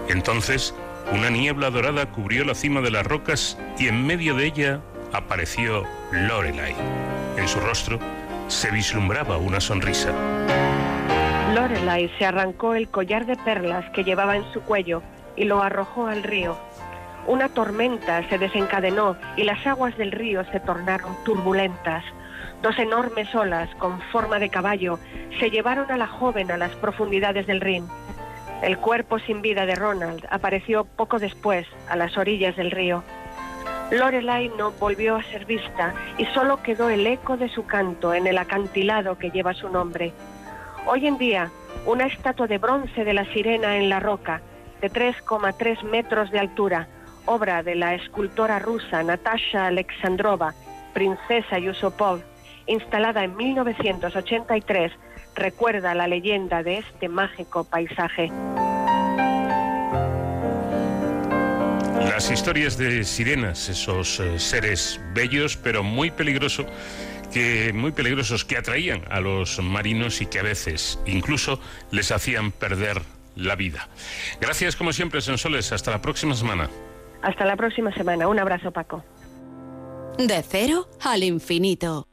Entonces, una niebla dorada cubrió la cima de las rocas y en medio de ella apareció Lorelai. En su rostro se vislumbraba una sonrisa. Lorelai se arrancó el collar de perlas que llevaba en su cuello y lo arrojó al río. Una tormenta se desencadenó y las aguas del río se tornaron turbulentas. Dos enormes olas con forma de caballo se llevaron a la joven a las profundidades del Rin. El cuerpo sin vida de Ronald apareció poco después a las orillas del río. Lorelai no volvió a ser vista y solo quedó el eco de su canto en el acantilado que lleva su nombre. Hoy en día, una estatua de bronce de la sirena en la roca, de 3,3 metros de altura, obra de la escultora rusa Natasha Alexandrova, princesa Yusupov, instalada en 1983, recuerda la leyenda de este mágico paisaje. Las historias de sirenas, esos eh, seres bellos pero muy peligrosos que muy peligrosos que atraían a los marinos y que a veces incluso les hacían perder la vida. Gracias como siempre, Sensoles. Hasta la próxima semana. Hasta la próxima semana. Un abrazo, Paco. De cero al infinito.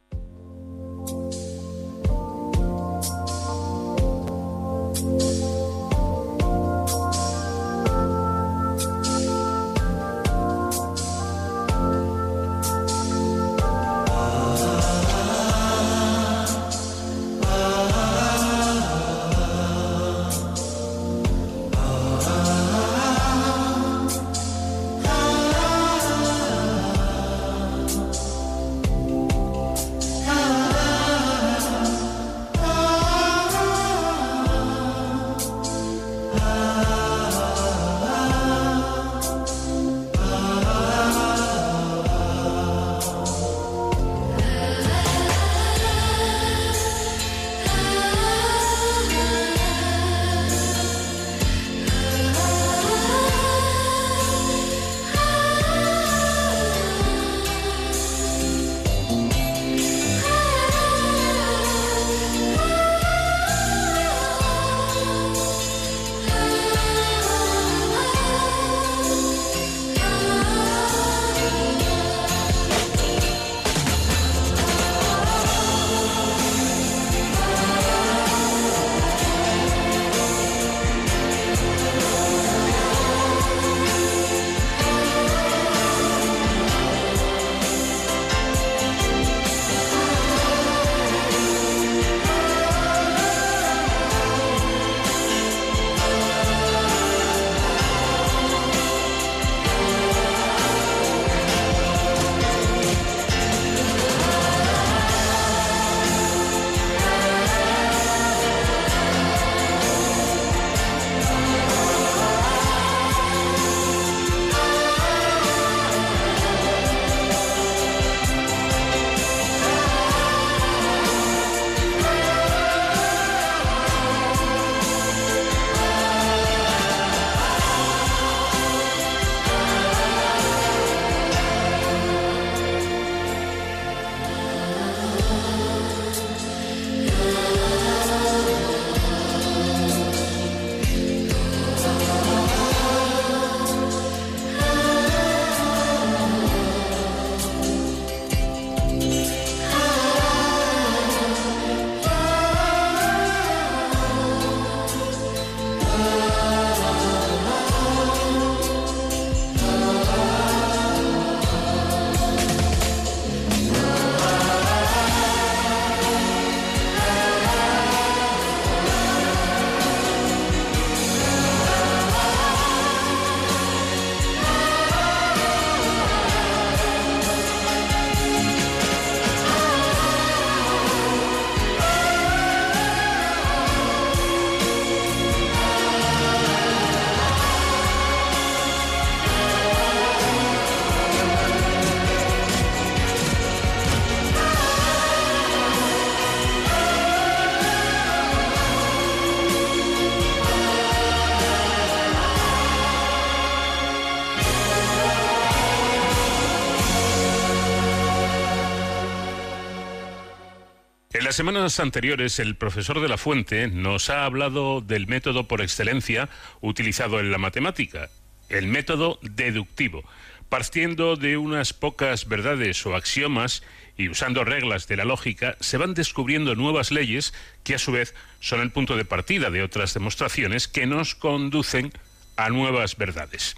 Las semanas anteriores el profesor de la Fuente nos ha hablado del método por excelencia utilizado en la matemática, el método deductivo, partiendo de unas pocas verdades o axiomas y usando reglas de la lógica, se van descubriendo nuevas leyes que a su vez son el punto de partida de otras demostraciones que nos conducen a nuevas verdades.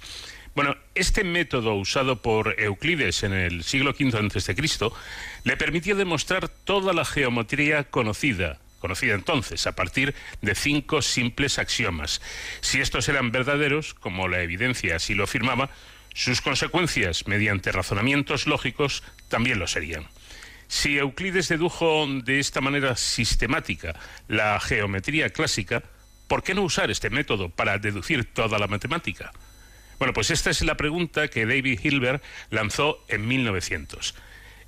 Bueno, este método usado por Euclides en el siglo V a.C. le permitió demostrar toda la geometría conocida, conocida entonces, a partir de cinco simples axiomas. Si estos eran verdaderos, como la evidencia así lo afirmaba, sus consecuencias, mediante razonamientos lógicos, también lo serían. Si Euclides dedujo de esta manera sistemática la geometría clásica, ¿por qué no usar este método para deducir toda la matemática? Bueno, pues esta es la pregunta que David Hilbert lanzó en 1900.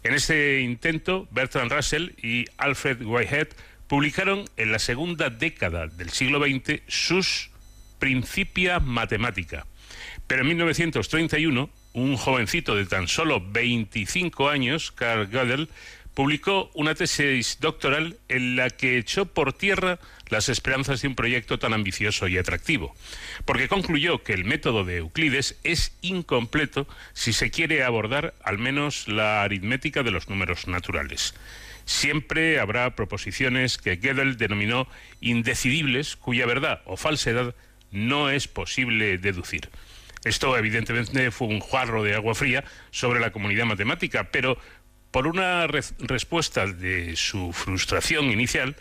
En este intento, Bertrand Russell y Alfred Whitehead publicaron en la segunda década del siglo XX sus Principia Matemática. Pero en 1931, un jovencito de tan solo 25 años, Carl Gödel, publicó una tesis doctoral en la que echó por tierra las esperanzas de un proyecto tan ambicioso y atractivo, porque concluyó que el método de Euclides es incompleto si se quiere abordar al menos la aritmética de los números naturales. Siempre habrá proposiciones que Gödel denominó indecidibles cuya verdad o falsedad no es posible deducir. Esto evidentemente fue un jarro de agua fría sobre la comunidad matemática, pero por una respuesta de su frustración inicial,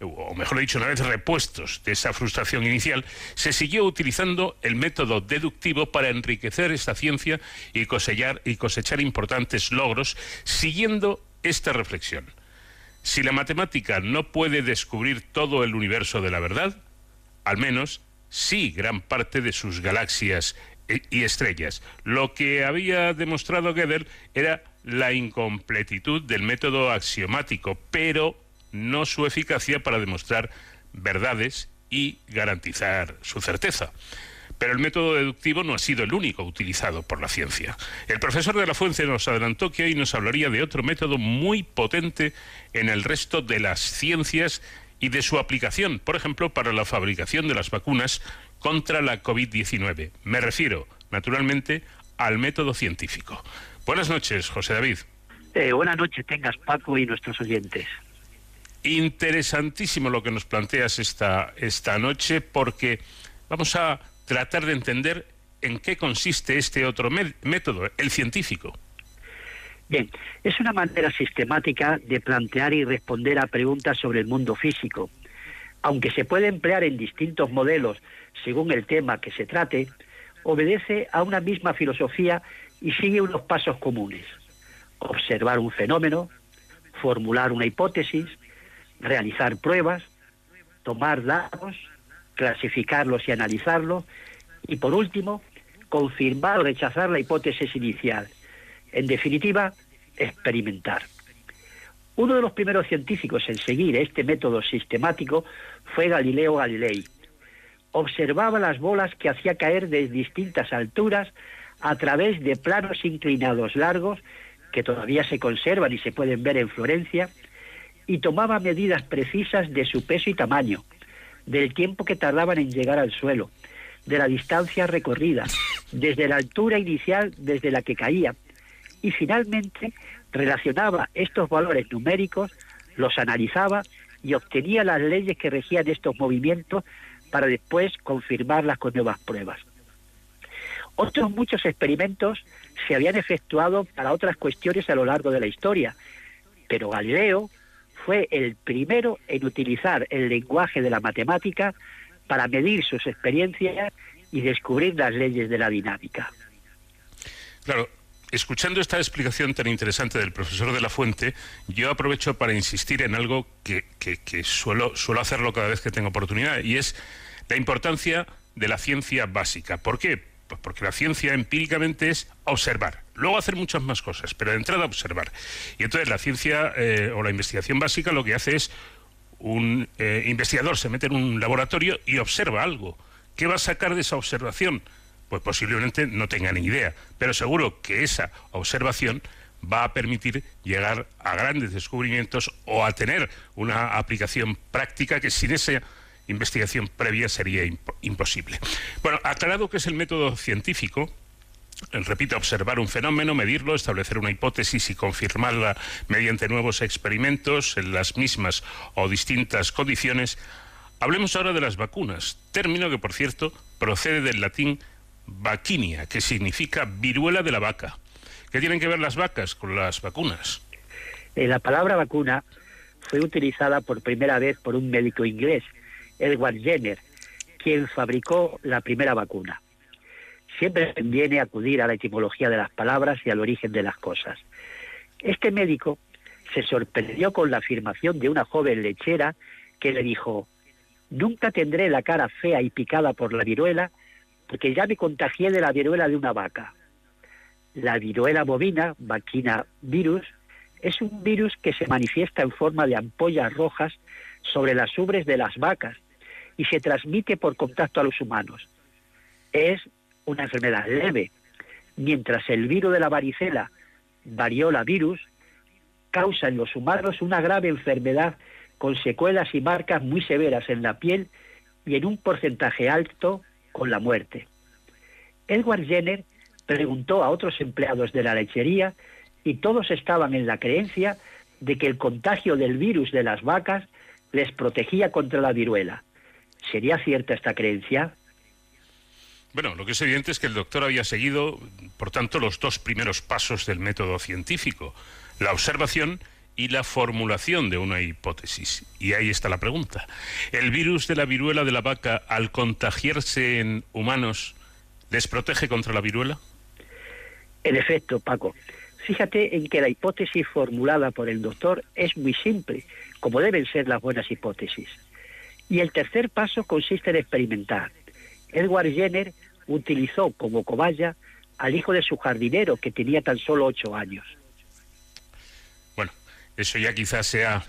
o mejor dicho, una vez repuestos de esa frustración inicial, se siguió utilizando el método deductivo para enriquecer esta ciencia y cosechar, importantes logros, siguiendo esta reflexión. Si la matemática no puede descubrir todo el universo de la verdad, al menos sí gran parte de sus galaxias y estrellas. Lo que había demostrado Gödel era la incompletitud del método axiomático, pero no su eficacia para demostrar verdades y garantizar su certeza. Pero el método deductivo no ha sido el único utilizado por la ciencia. El profesor de la Fuente nos adelantó que hoy nos hablaría de otro método muy potente en el resto de las ciencias y de su aplicación, por ejemplo, para la fabricación de las vacunas contra la COVID-19. Me refiero, naturalmente, al método científico. Buenas noches, José David. Eh, buenas noches, tengas Paco y nuestros oyentes. Interesantísimo lo que nos planteas esta, esta noche porque vamos a tratar de entender en qué consiste este otro método, el científico. Bien, es una manera sistemática de plantear y responder a preguntas sobre el mundo físico. Aunque se puede emplear en distintos modelos según el tema que se trate, obedece a una misma filosofía y sigue unos pasos comunes. Observar un fenómeno, formular una hipótesis, realizar pruebas, tomar datos, clasificarlos y analizarlos, y por último, confirmar o rechazar la hipótesis inicial. En definitiva, experimentar. Uno de los primeros científicos en seguir este método sistemático fue Galileo Galilei. Observaba las bolas que hacía caer de distintas alturas a través de planos inclinados largos que todavía se conservan y se pueden ver en Florencia, y tomaba medidas precisas de su peso y tamaño, del tiempo que tardaban en llegar al suelo, de la distancia recorrida, desde la altura inicial desde la que caía, y finalmente relacionaba estos valores numéricos, los analizaba y obtenía las leyes que regían estos movimientos para después confirmarlas con nuevas pruebas. Otros muchos experimentos se habían efectuado para otras cuestiones a lo largo de la historia, pero Galileo fue el primero en utilizar el lenguaje de la matemática para medir sus experiencias y descubrir las leyes de la dinámica. Claro, escuchando esta explicación tan interesante del profesor de la Fuente, yo aprovecho para insistir en algo que, suelo hacerlo cada vez que tengo oportunidad, y es la importancia de la ciencia básica. ¿Por qué? Pues porque la ciencia empíricamente es observar, luego hacer muchas más cosas, pero de entrada observar. Y entonces la ciencia eh, o la investigación básica lo que hace es un eh, investigador se mete en un laboratorio y observa algo. ¿Qué va a sacar de esa observación? Pues posiblemente no tenga ni idea, pero seguro que esa observación va a permitir llegar a grandes descubrimientos o a tener una aplicación práctica que sin esa investigación previa sería imposible. Bueno, aclarado que es el método científico, repito, observar un fenómeno, medirlo, establecer una hipótesis y confirmarla mediante nuevos experimentos en las mismas o distintas condiciones, hablemos ahora de las vacunas, término que, por cierto, procede del latín vaquinia, que significa viruela de la vaca. ¿Qué tienen que ver las vacas con las vacunas? Eh, la palabra vacuna fue utilizada por primera vez por un médico inglés, Edward Jenner, quien fabricó la primera vacuna. Siempre conviene acudir a la etimología de las palabras y al origen de las cosas. Este médico se sorprendió con la afirmación de una joven lechera que le dijo, nunca tendré la cara fea y picada por la viruela porque ya me contagié de la viruela de una vaca. La viruela bovina, vaquina virus, es un virus que se manifiesta en forma de ampollas rojas sobre las ubres de las vacas y se transmite por contacto a los humanos. Es una enfermedad leve, mientras el virus de la varicela, variola virus, causa en los humanos una grave enfermedad con secuelas y marcas muy severas en la piel y en un porcentaje alto con la muerte. Edward Jenner preguntó a otros empleados de la lechería y todos estaban en la creencia de que el contagio del virus de las vacas les protegía contra la viruela. ¿Sería cierta esta creencia? Bueno, lo que es evidente es que el doctor había seguido, por tanto, los dos primeros pasos del método científico, la observación y la formulación de una hipótesis. Y ahí está la pregunta. ¿El virus de la viruela de la vaca, al contagiarse en humanos, les protege contra la viruela? En efecto, Paco. Fíjate en que la hipótesis formulada por el doctor es muy simple, como deben ser las buenas hipótesis. Y el tercer paso consiste en experimentar. Edward Jenner utilizó como cobaya al hijo de su jardinero, que tenía tan solo ocho años. Eso ya quizás sea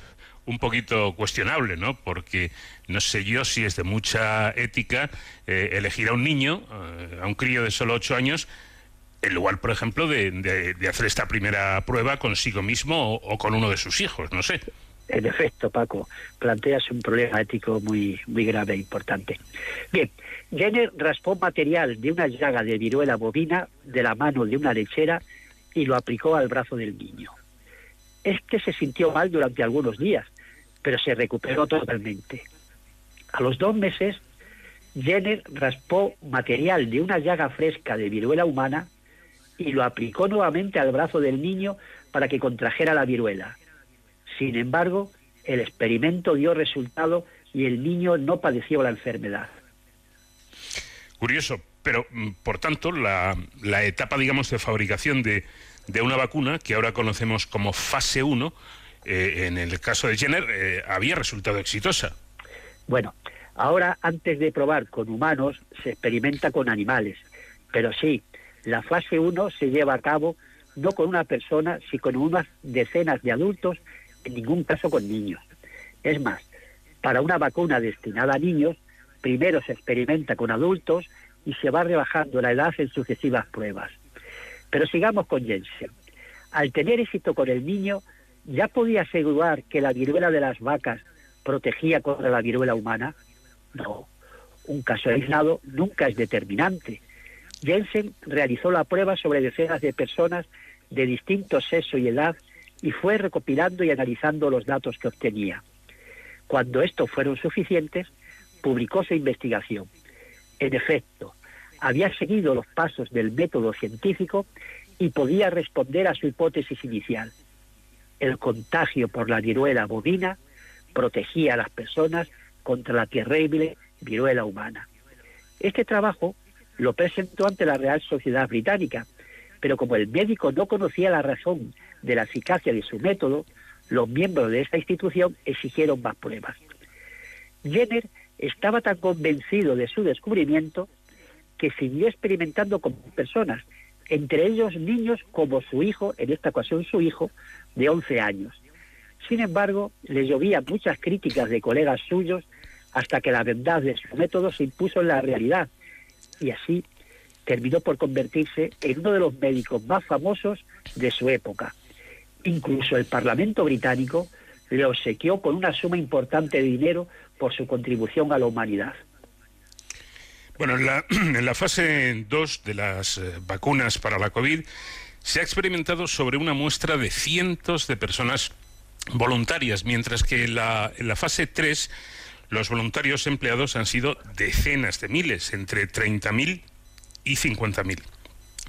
un poquito cuestionable, ¿no? Porque no sé yo si es de mucha ética eh, elegir a un niño, eh, a un crío de solo ocho años, en lugar, por ejemplo, de, hacer esta primera prueba consigo mismo o con uno de sus hijos, no sé. En efecto, Paco, planteas un problema ético muy, muy grave e importante. Bien, Jenner raspó material de una llaga de viruela bovina de la mano de una lechera y lo aplicó al brazo del niño. Este se sintió mal durante algunos días, pero se recuperó totalmente. A los dos meses, Jenner raspó material de una llaga fresca de viruela humana y lo aplicó nuevamente al brazo del niño para que contrajera la viruela. Sin embargo, el experimento dio resultado y el niño no padeció la enfermedad. Curioso, pero mm, por tanto la, etapa, digamos, de fabricación de, una vacuna, que ahora conocemos como fase 1, eh, en el caso de Jenner, eh, había resultado exitosa. Bueno, ahora antes de probar con humanos, se experimenta con animales. Pero sí, la fase 1 se lleva a cabo no con una persona, sino con unas decenas de adultos en ningún caso con niños. Es más, para una vacuna destinada a niños, primero se experimenta con adultos y se va rebajando la edad en sucesivas pruebas. Pero sigamos con Jensen. Al tener éxito con el niño, ¿ya podía asegurar que la viruela de las vacas protegía contra la viruela humana? No, un caso aislado nunca es determinante. Jensen realizó la prueba sobre decenas de personas de distinto sexo y edad y fue recopilando y analizando los datos que obtenía. Cuando estos fueron suficientes, publicó su investigación. En efecto, había seguido los pasos del método científico y podía responder a su hipótesis inicial. El contagio por la viruela bovina protegía a las personas contra la terrible viruela humana. Este trabajo lo presentó ante la Real Sociedad Británica, pero como el médico no conocía la razón de la eficacia de su método, los miembros de esta institución exigieron más pruebas. Jenner estaba tan convencido de su descubrimiento que siguió experimentando con personas, entre ellos niños como su hijo, en esta ocasión su hijo, de 11 años. Sin embargo, le llovían muchas críticas de colegas suyos hasta que la verdad de su método se impuso en la realidad y así terminó por convertirse en uno de los médicos más famosos de su época. Incluso el Parlamento británico le obsequió con una suma importante de dinero por su contribución a la humanidad. Bueno, en la, en la fase 2 de las eh, vacunas para la COVID se ha experimentado sobre una muestra de cientos de personas voluntarias, mientras que la, en la fase 3 los voluntarios empleados han sido decenas de miles, entre 30.000 y 50.000.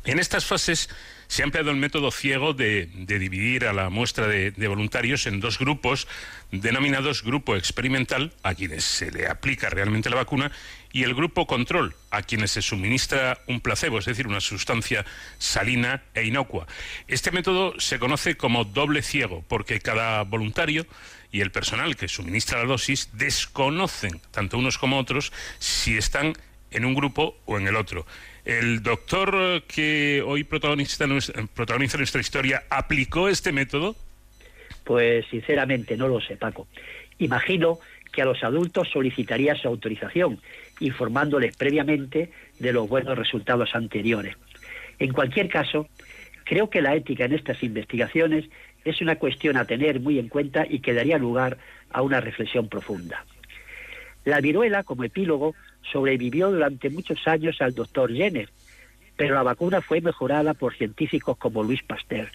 En estas fases se ha empleado el método ciego de, dividir a la muestra de, voluntarios en dos grupos denominados grupo experimental, a quienes se le aplica realmente la vacuna, y el grupo control, a quienes se suministra un placebo, es decir, una sustancia salina e inocua. Este método se conoce como doble ciego, porque cada voluntario y el personal que suministra la dosis desconocen, tanto unos como otros, si están en un grupo o en el otro. ¿El doctor que hoy protagoniza, protagoniza nuestra historia aplicó este método? Pues sinceramente no lo sé, Paco. Imagino que a los adultos solicitaría su autorización, informándoles previamente de los buenos resultados anteriores. En cualquier caso, creo que la ética en estas investigaciones es una cuestión a tener muy en cuenta y que daría lugar a una reflexión profunda. La viruela, como epílogo, sobrevivió durante muchos años al doctor Jenner, pero la vacuna fue mejorada por científicos como Luis Pasteur.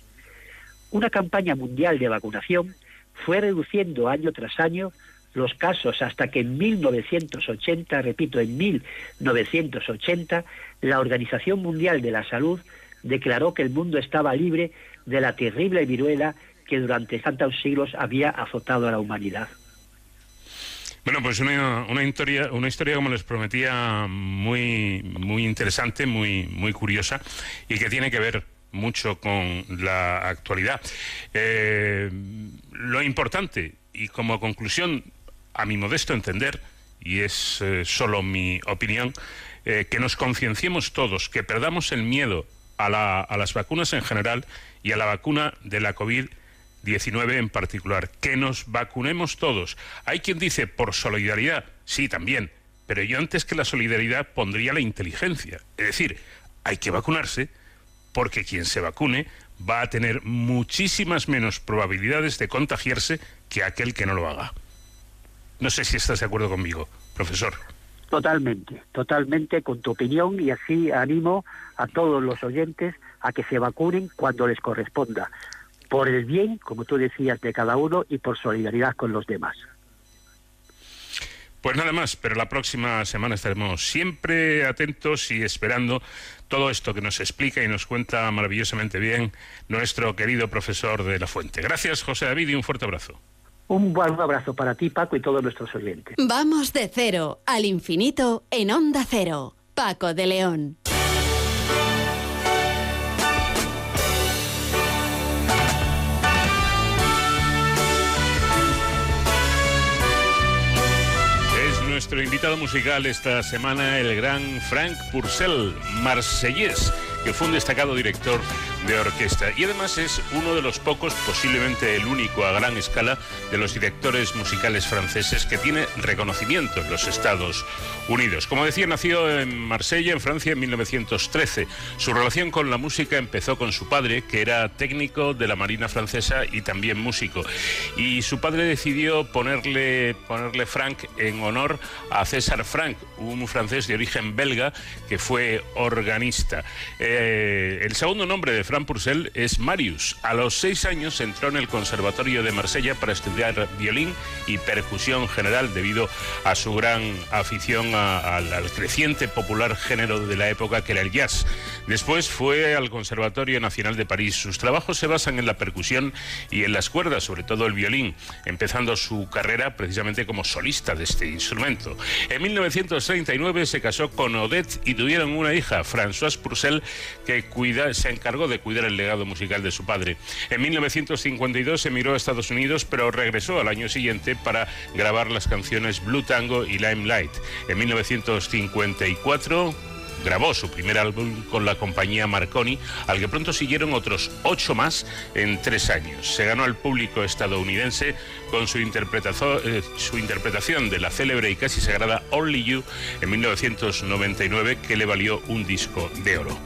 Una campaña mundial de vacunación fue reduciendo año tras año los casos hasta que en 1980, repito, en 1980, la Organización Mundial de la Salud declaró que el mundo estaba libre de la terrible viruela que durante tantos siglos había azotado a la humanidad. Bueno, pues una, una, historia, una historia como les prometía muy, muy interesante, muy, muy curiosa y que tiene que ver mucho con la actualidad. Eh, lo importante y como conclusión, a mi modesto entender, y es eh, solo mi opinión, eh, que nos concienciemos todos, que perdamos el miedo a, la, a las vacunas en general y a la vacuna de la COVID 19 en particular. Que nos vacunemos todos. Hay quien dice por solidaridad. Sí, también. Pero yo antes que la solidaridad pondría la inteligencia. Es decir, hay que vacunarse porque quien se vacune va a tener muchísimas menos probabilidades de contagiarse que aquel que no lo haga. No sé si estás de acuerdo conmigo, profesor. Totalmente, totalmente con tu opinión y así animo a todos los oyentes a que se vacunen cuando les corresponda por el bien, como tú decías, de cada uno y por solidaridad con los demás. Pues nada más, pero la próxima semana estaremos siempre atentos y esperando todo esto que nos explica y nos cuenta maravillosamente bien nuestro querido profesor de la Fuente. Gracias, José David, y un fuerte abrazo. Un buen abrazo para ti, Paco, y todos nuestros oyentes. Vamos de cero al infinito en Onda Cero. Paco de León. Nuestro invitado musical esta semana, el gran Frank Purcell, marsellés, que fue un destacado director de orquesta y además es uno de los pocos, posiblemente el único a gran escala, de los directores musicales franceses que tiene reconocimiento en los Estados Unidos. Como decía, nació en Marsella, en Francia, en 1913. Su relación con la música empezó con su padre, que era técnico de la Marina francesa y también músico. Y su padre decidió ponerle, ponerle Frank en honor a César Frank, un francés de origen belga que fue organista. Eh, el segundo nombre de Frank Fran Purcell es Marius. A los seis años entró en el Conservatorio de Marsella para estudiar violín y percusión general debido a su gran afición al creciente popular género de la época que era el jazz. Después fue al Conservatorio Nacional de París. Sus trabajos se basan en la percusión y en las cuerdas, sobre todo el violín, empezando su carrera precisamente como solista de este instrumento. En 1939 se casó con Odette y tuvieron una hija, Françoise Purcell, que cuida, se encargó de cuidar el legado musical de su padre. En 1952 emigró a Estados Unidos, pero regresó al año siguiente para grabar las canciones Blue Tango y Limelight. En 1954 grabó su primer álbum con la compañía Marconi, al que pronto siguieron otros ocho más en tres años. Se ganó al público estadounidense con su, eh, su interpretación de la célebre y casi sagrada Only You en 1999, que le valió un disco de oro.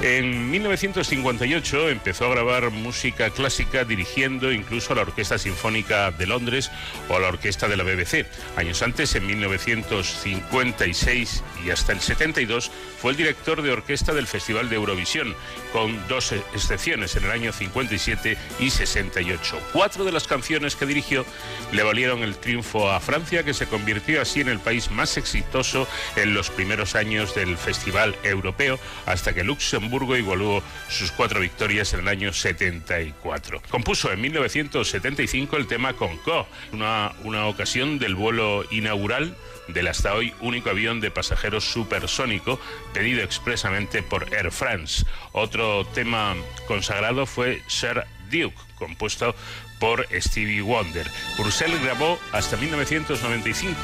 En 1958 empezó a grabar música clásica dirigiendo incluso a la Orquesta Sinfónica de Londres o a la Orquesta de la BBC. Años antes, en 1956 y hasta el 72, fue el director de orquesta del Festival de Eurovisión, con dos excepciones en el año 57 y 68. Cuatro de las canciones que dirigió le valieron el triunfo a Francia, que se convirtió así en el país más exitoso en los primeros años del Festival Europeo, hasta que Luxemburgo igualó sus cuatro victorias en el año 74. Compuso en 1975 el tema Concorde, una, una ocasión del vuelo inaugural del hasta hoy único avión de pasajeros supersónico pedido expresamente por Air France. Otro tema consagrado fue Sir Duke, compuesto por Stevie Wonder. Purcell grabó hasta 1995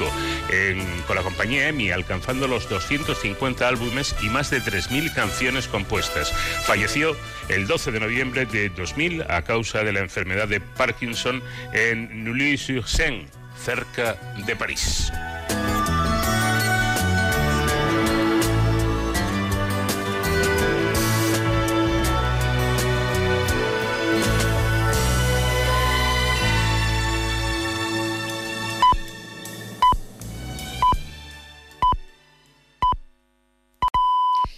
con la compañía EMI, alcanzando los 250 álbumes y más de 3.000 canciones compuestas. Falleció el 12 de noviembre de 2000 a causa de la enfermedad de Parkinson en Neuilly-sur-Seine, cerca de París.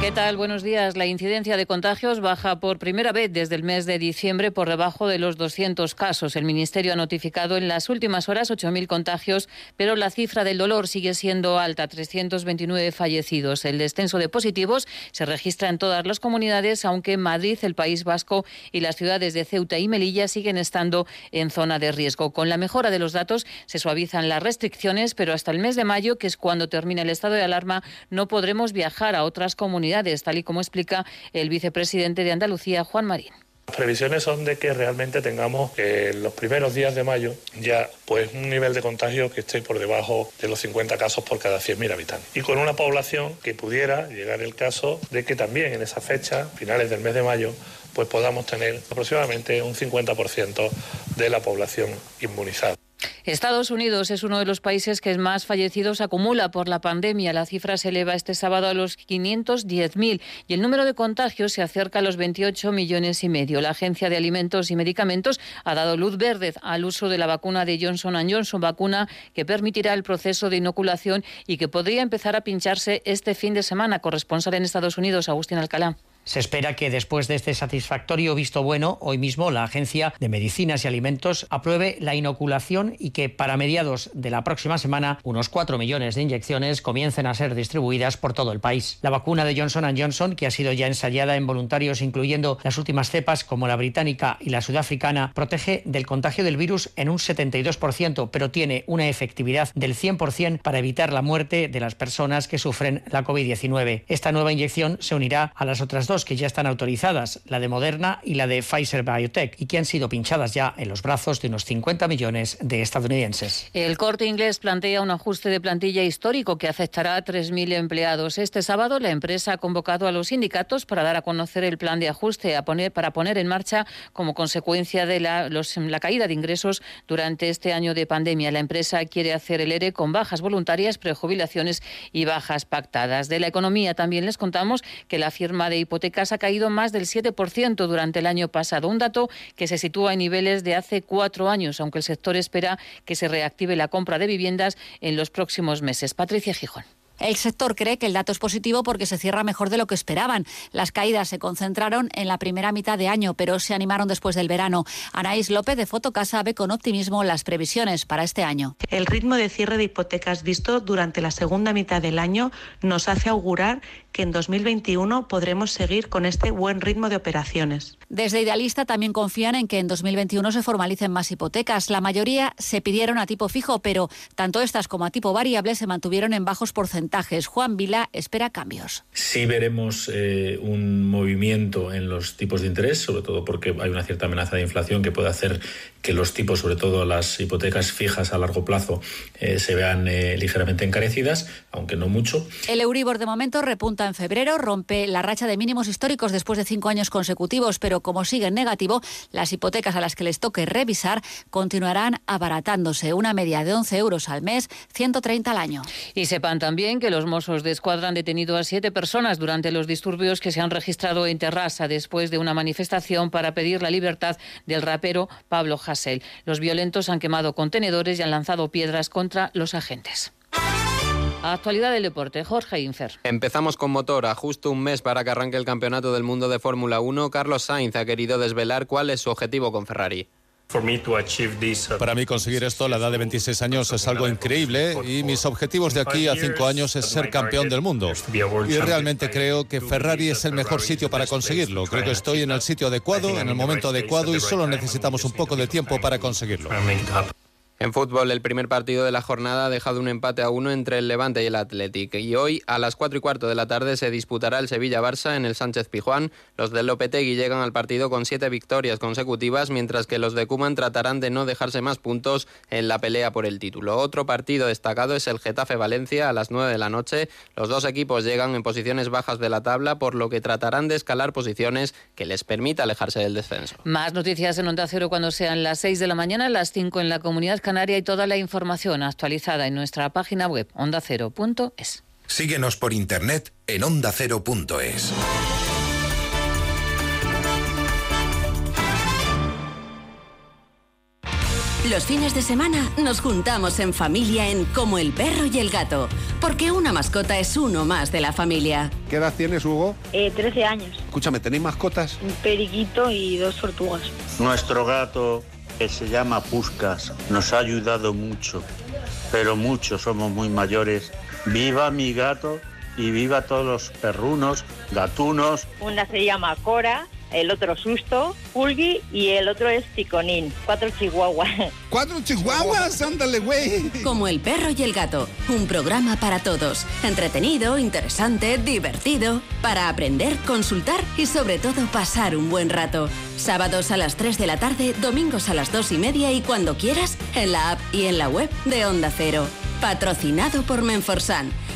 ¿Qué tal? Buenos días. La incidencia de contagios baja por primera vez desde el mes de diciembre por debajo de los 200 casos. El Ministerio ha notificado en las últimas horas 8.000 contagios, pero la cifra del dolor sigue siendo alta, 329 fallecidos. El descenso de positivos se registra en todas las comunidades, aunque Madrid, el País Vasco y las ciudades de Ceuta y Melilla siguen estando en zona de riesgo. Con la mejora de los datos se suavizan las restricciones, pero hasta el mes de mayo, que es cuando termina el estado de alarma, no podremos viajar a otras comunidades tal y como explica el vicepresidente de Andalucía, Juan Marín. Las previsiones son de que realmente tengamos en eh, los primeros días de mayo ya pues un nivel de contagio que esté por debajo de los 50 casos por cada 100.000 habitantes. Y con una población que pudiera llegar el caso de que también en esa fecha, finales del mes de mayo, pues podamos tener aproximadamente un 50% de la población inmunizada. Estados Unidos es uno de los países que más fallecidos acumula por la pandemia. La cifra se eleva este sábado a los 510.000 y el número de contagios se acerca a los 28 millones y medio. La Agencia de Alimentos y Medicamentos ha dado luz verde al uso de la vacuna de Johnson Johnson, vacuna que permitirá el proceso de inoculación y que podría empezar a pincharse este fin de semana. Corresponsal en Estados Unidos, Agustín Alcalá. Se espera que después de este satisfactorio visto bueno, hoy mismo la Agencia de Medicinas y Alimentos apruebe la inoculación y que para mediados de la próxima semana unos 4 millones de inyecciones comiencen a ser distribuidas por todo el país. La vacuna de Johnson Johnson, que ha sido ya ensayada en voluntarios incluyendo las últimas cepas como la británica y la sudafricana, protege del contagio del virus en un 72%, pero tiene una efectividad del 100% para evitar la muerte de las personas que sufren la COVID-19. Esta nueva inyección se unirá a las otras dos que ya están autorizadas, la de Moderna y la de Pfizer Biotech, y que han sido pinchadas ya en los brazos de unos 50 millones de estadounidenses. El corte inglés plantea un ajuste de plantilla histórico que afectará a 3.000 empleados. Este sábado la empresa ha convocado a los sindicatos para dar a conocer el plan de ajuste a poner, para poner en marcha como consecuencia de la, la caída de ingresos durante este año de pandemia. La empresa quiere hacer el ERE con bajas voluntarias, prejubilaciones y bajas pactadas. De la economía también les contamos que la firma de hipotecas ha caído más del 7% durante el año pasado, un dato que se sitúa en niveles de hace cuatro años, aunque el sector espera que se reactive la compra de viviendas en los próximos meses. Patricia Gijón. El sector cree que el dato es positivo porque se cierra mejor de lo que esperaban. Las caídas se concentraron en la primera mitad de año, pero se animaron después del verano. Anaís López de Fotocasa ve con optimismo las previsiones para este año. El ritmo de cierre de hipotecas visto durante la segunda mitad del año nos hace augurar que en 2021 podremos seguir con este buen ritmo de operaciones. Desde Idealista también confían en que en 2021 se formalicen más hipotecas. La mayoría se pidieron a tipo fijo, pero tanto estas como a tipo variable se mantuvieron en bajos porcentajes. Juan Vila espera cambios. Sí veremos eh, un movimiento en los tipos de interés, sobre todo porque hay una cierta amenaza de inflación que puede hacer que los tipos, sobre todo las hipotecas fijas a largo plazo, eh, se vean eh, ligeramente encarecidas, aunque no mucho. El Euribor de momento repunta en febrero, rompe la racha de mínimos históricos después de cinco años consecutivos, pero como sigue en negativo, las hipotecas a las que les toque revisar continuarán abaratándose. Una media de 11 euros al mes, 130 al año. Y sepan también que los Mossos de Escuadra han detenido a siete personas durante los disturbios que se han registrado en Terrassa después de una manifestación para pedir la libertad del rapero Pablo Hassel. Los violentos han quemado contenedores y han lanzado piedras contra los agentes. Actualidad del deporte, Jorge Infer. Empezamos con motor. A justo un mes para que arranque el Campeonato del Mundo de Fórmula 1, Carlos Sainz ha querido desvelar cuál es su objetivo con Ferrari. Uh, para mí conseguir esto a la edad de 26 años es algo increíble y mis objetivos de aquí a cinco años es ser campeón del mundo. Y realmente creo que Ferrari es el mejor sitio para conseguirlo. Creo que estoy en el sitio adecuado, en el momento adecuado y solo necesitamos un poco de tiempo para conseguirlo. En fútbol, el primer partido de la jornada ha dejado un empate a uno entre el Levante y el Athletic. Y hoy, a las 4 y cuarto de la tarde, se disputará el Sevilla-Barça en el Sánchez Pijuán. Los del Lopetegui llegan al partido con siete victorias consecutivas, mientras que los de Cuman tratarán de no dejarse más puntos en la pelea por el título. Otro partido destacado es el Getafe-Valencia a las 9 de la noche. Los dos equipos llegan en posiciones bajas de la tabla, por lo que tratarán de escalar posiciones que les permita alejarse del descenso. Más noticias en Onda Cero cuando sean las 6 de la mañana, las 5 en la comunidad Canaria y toda la información actualizada en nuestra página web ondacero.es. Síguenos por internet en ondacero.es. Los fines de semana nos juntamos en familia en Como el perro y el gato, porque una mascota es uno más de la familia. ¿Qué edad tienes, Hugo? Eh, 13 años. Escúchame, ¿tenéis mascotas? Un periquito y dos tortugas. Nuestro gato que se llama Puscas, nos ha ayudado mucho, pero mucho, somos muy mayores. Viva mi gato y viva todos los perrunos, gatunos. Una se llama Cora, el otro Susto, Pulgi y el otro es Ticonín. Cuatro chihuahuas. ¿Cuatro chihuahuas? Ándale, güey. Como el perro y el gato, un programa para todos. Entretenido, interesante, divertido, para aprender, consultar y sobre todo pasar un buen rato. Sábados a las 3 de la tarde, domingos a las 2 y media y cuando quieras, en la app y en la web de Onda Cero. Patrocinado por Menforsan,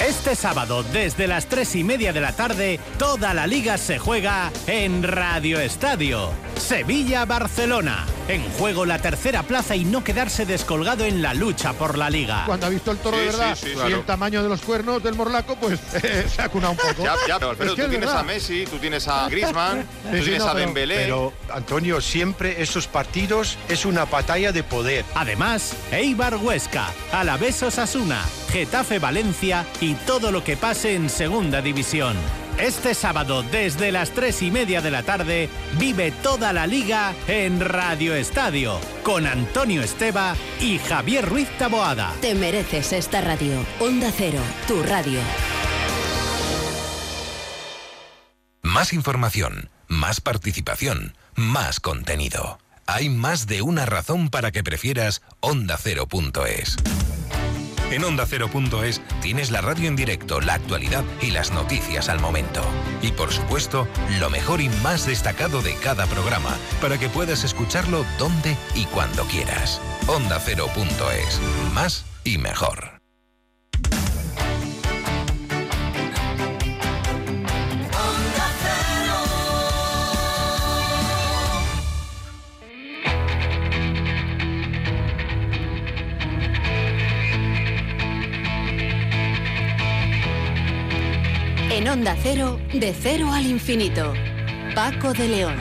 Este sábado, desde las tres y media de la tarde, toda la liga se juega en Radio Estadio. Sevilla-Barcelona. En juego la tercera plaza y no quedarse descolgado en la lucha por la liga. Cuando ha visto el toro de verdad y el tamaño de los cuernos del morlaco, pues se ha cunado un poco. Ya, ya, pero, tú tienes a Messi, tú tienes a Griezmann, tú tienes a Dembélé. Pero, Antonio, siempre esos partidos es una batalla de poder. Además, Eibar Huesca, Alavés Osasuna, Getafe Valencia y todo lo que pase en Segunda División. Este sábado, desde las tres y media de la tarde, vive toda la liga en Radio Estadio, con Antonio Esteba y Javier Ruiz Taboada. Te mereces esta radio. Onda Cero, tu radio. Más información, más participación, más contenido. Hay más de una razón para que prefieras ondacero.es. En Onda Cero.es tienes la radio en directo, la actualidad y las noticias al momento. Y por supuesto, lo mejor y más destacado de cada programa, para que puedas escucharlo donde y cuando quieras. Onda Cero.es. Más y mejor. En Onda Cero, de cero al infinito. Paco de León.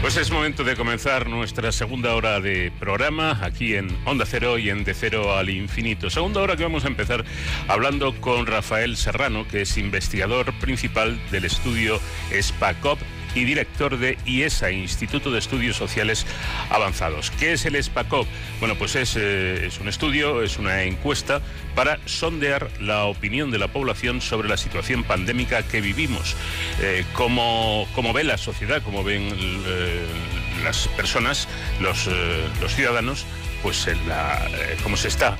Pues es momento de comenzar nuestra segunda hora de programa aquí en Onda Cero y en De Cero al Infinito. Segunda hora que vamos a empezar hablando con Rafael Serrano, que es investigador principal del estudio SPACOP y director de IESA, Instituto de Estudios Sociales Avanzados. ¿Qué es el SPACOP? Bueno, pues es, eh, es un estudio, es una encuesta para sondear la opinión de la población sobre la situación pandémica que vivimos, eh, cómo, ve la sociedad, cómo ven eh, las personas, los, los ciudadanos, pues cómo se está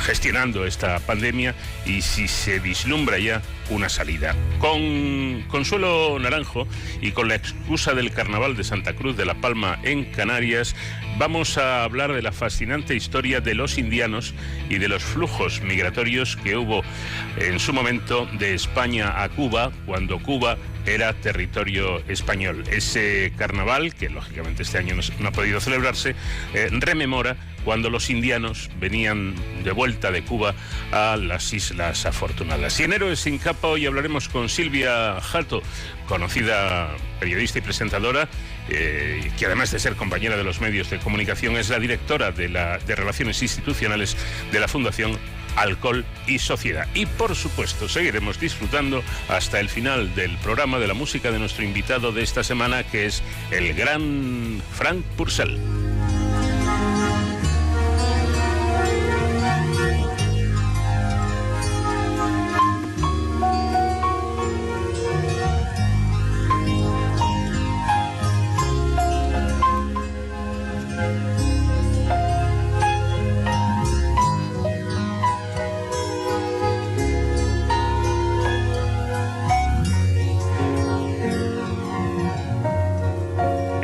gestionando esta pandemia y si se vislumbra ya una salida. Con Consuelo Naranjo y con la excusa del Carnaval de Santa Cruz de La Palma en Canarias, vamos a hablar de la fascinante historia de los indianos y de los flujos migratorios que hubo en su momento de España a Cuba, cuando Cuba era territorio español. Ese carnaval, que lógicamente este año no, ha podido celebrarse, eh, rememora cuando los indianos venían de vuelta de Cuba a las Islas Afortunadas. Y en Héroes sin capa hoy hablaremos con Silvia Jato, conocida periodista y presentadora, eh, que además de ser compañera de los medios de comunicación es la directora de, la, de Relaciones Institucionales de la Fundación alcohol y sociedad. Y por supuesto, seguiremos disfrutando hasta el final del programa de la música de nuestro invitado de esta semana, que es el gran Frank Purcell.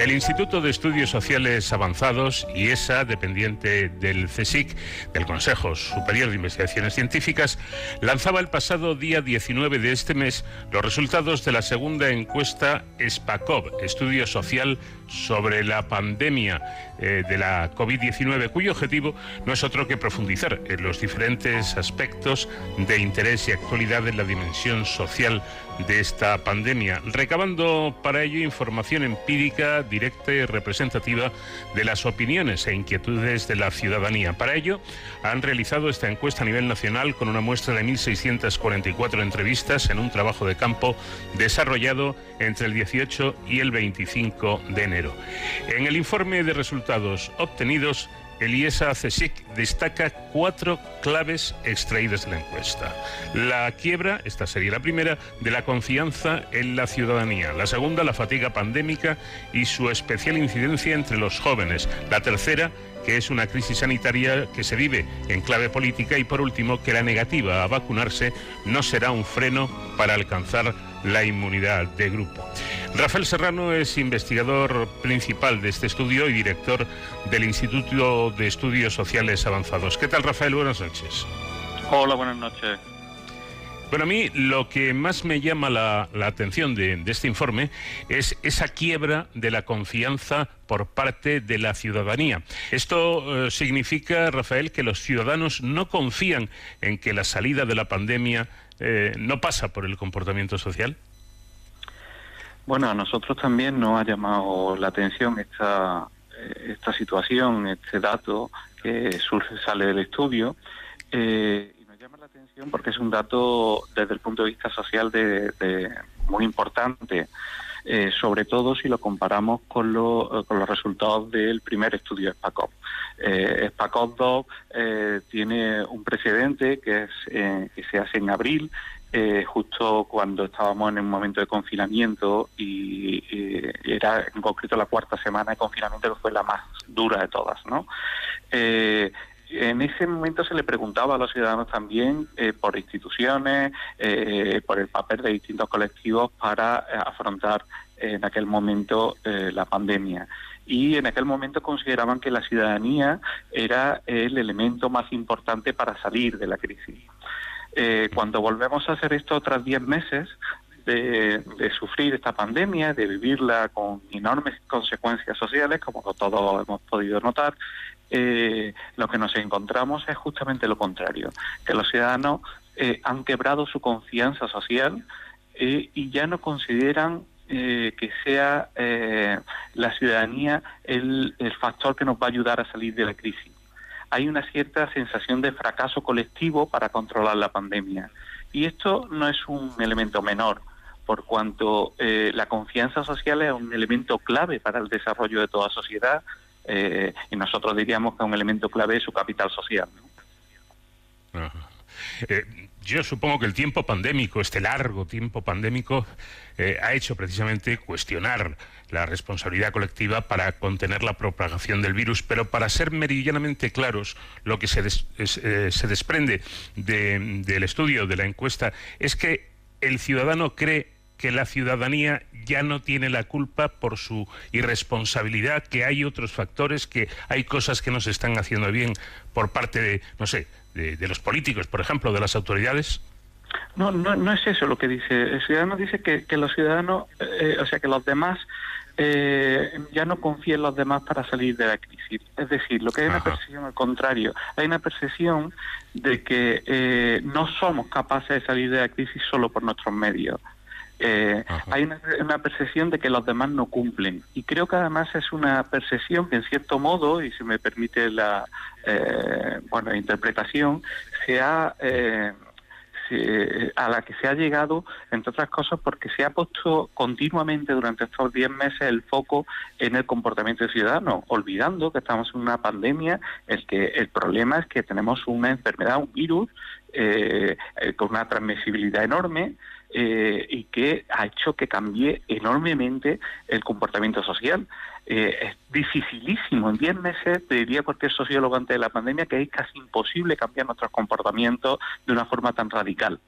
El Instituto de Estudios Sociales Avanzados, y esa dependiente del CSIC, del Consejo Superior de Investigaciones Científicas, lanzaba el pasado día 19 de este mes los resultados de la segunda encuesta SPACOV, Estudio Social sobre la pandemia eh, de la COVID-19, cuyo objetivo no es otro que profundizar en los diferentes aspectos de interés y actualidad en la dimensión social de esta pandemia, recabando para ello información empírica, directa y representativa de las opiniones e inquietudes de la ciudadanía. Para ello, han realizado esta encuesta a nivel nacional con una muestra de 1.644 entrevistas en un trabajo de campo desarrollado entre el 18 y el 25 de enero. En el informe de resultados obtenidos, el IESA CSIC destaca cuatro claves extraídas de la encuesta. La quiebra, esta sería la primera, de la confianza en la ciudadanía. La segunda, la fatiga pandémica y su especial incidencia entre los jóvenes. La tercera, que es una crisis sanitaria que se vive en clave política y por último que la negativa a vacunarse no será un freno para alcanzar la inmunidad de grupo. Rafael Serrano es investigador principal de este estudio y director del Instituto de Estudios Sociales Avanzados. ¿Qué tal, Rafael? Buenas noches. Hola, buenas noches. Bueno, a mí lo que más me llama la, atención de, este informe es esa quiebra de la confianza por parte de la ciudadanía. Esto eh, significa, Rafael, que los ciudadanos no confían en que la salida de la pandemia eh, no pasa por el comportamiento social. Bueno, a nosotros también nos ha llamado la atención esta, esta situación, este dato que surge, sale del estudio. Eh, y nos llama la atención porque es un dato desde el punto de vista social de, muy importante. Eh, sobre todo si lo comparamos con, con, los resultados del primer estudio SPACOP. Eh, SPACOP 2 tiene un precedente que, es, que se hace en abril eh, justo cuando estábamos en un momento de confinamiento y, era en concreto la cuarta semana de confinamiento que fue la más dura de todas, ¿no? Eh, en ese momento se le preguntaba a los ciudadanos también eh, por instituciones, por el papel de distintos colectivos para afrontar en aquel momento la pandemia. Y en aquel momento consideraban que la ciudadanía era el elemento más importante para salir de la crisis. Eh, cuando volvemos a hacer esto tras 10 meses de, sufrir esta pandemia, de vivirla con enormes consecuencias sociales, como todos hemos podido notar, eh, lo que nos encontramos es justamente lo contrario, que los ciudadanos eh, han quebrado su confianza social y ya no consideran eh, que sea eh, la ciudadanía el, factor que nos va a ayudar a salir de la crisis. Hay una cierta sensación de fracaso colectivo para controlar la pandemia. Y esto no es un elemento menor, por cuanto eh, la confianza social es un elemento clave para el desarrollo de toda sociedad y nosotros diríamos que es un elemento clave de su capital social. Yo supongo que el tiempo pandémico, este largo tiempo pandémico, eh, ha hecho precisamente cuestionar la responsabilidad colectiva para contener la propagación del virus, pero para ser meridianamente claros, lo que se, eh, se desprende del estudio, de la encuesta, es que el ciudadano cree que la ciudadanía ya no tiene la culpa por su irresponsabilidad, que hay otros factores, que hay cosas que no se están haciendo bien por parte de, no sé, de, los políticos, por ejemplo, de las autoridades? No, no, no es eso lo que dice. El ciudadano dice que, que los ciudadanos, eh, o sea, que los demás eh, ya no confían en los demás para salir de la crisis. Es decir, lo que hay una percepción al contrario, hay una percepción de que eh, no somos capaces de salir de la crisis solo por nuestros medios. Eh, hay una, percepción de que los demás no cumplen. Y creo que además es una percepción que en cierto modo y si me permite la eh, bueno interpretación se ha eh, a la que se ha llegado, entre otras cosas, porque se ha puesto continuamente durante estos 10 meses el foco en el comportamiento ciudadano, olvidando que estamos en una pandemia, el que el problema es que tenemos una enfermedad, un virus con una transmisibilidad enorme, eh, y que ha hecho que cambie enormemente el comportamiento social. Eh, es dificilísimo, en 10 meses, te diría cualquier sociólogo antes de la pandemia, que es casi imposible cambiar nuestros comportamientos de una forma tan radical.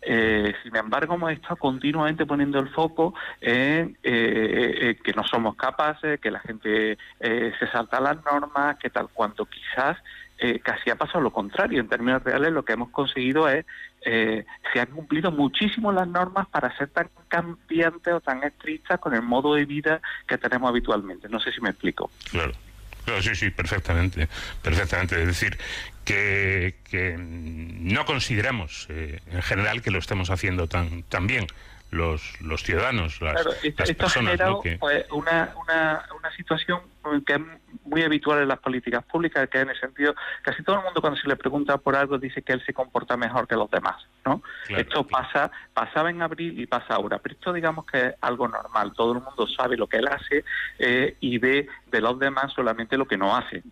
Eh, sin embargo, hemos estado continuamente poniendo el foco en que no somos capaces, que la gente se salta las normas, que tal cuanto quizás casi ha pasado lo contrario. En términos reales, lo que hemos conseguido es eh, se han cumplido muchísimo las normas para ser tan cambiantes o tan estrictas con el modo de vida que tenemos habitualmente. No sé si me explico. Claro. sí, sí, perfectamente, perfectamente. Es decir, que, no consideramos eh, en general que lo estemos haciendo tan, tan bien los, los ciudadanos, las, esto, ha generado pues, una, una, una situación que es muy habitual en las políticas públicas, que en el sentido, casi todo el mundo cuando se le pregunta por algo dice que él se comporta mejor que los demás, ¿no? esto pasa, pasaba en abril y pasa ahora, pero esto digamos que es algo normal, todo el mundo sabe lo que él hace eh, y ve de los demás solamente lo que no hace.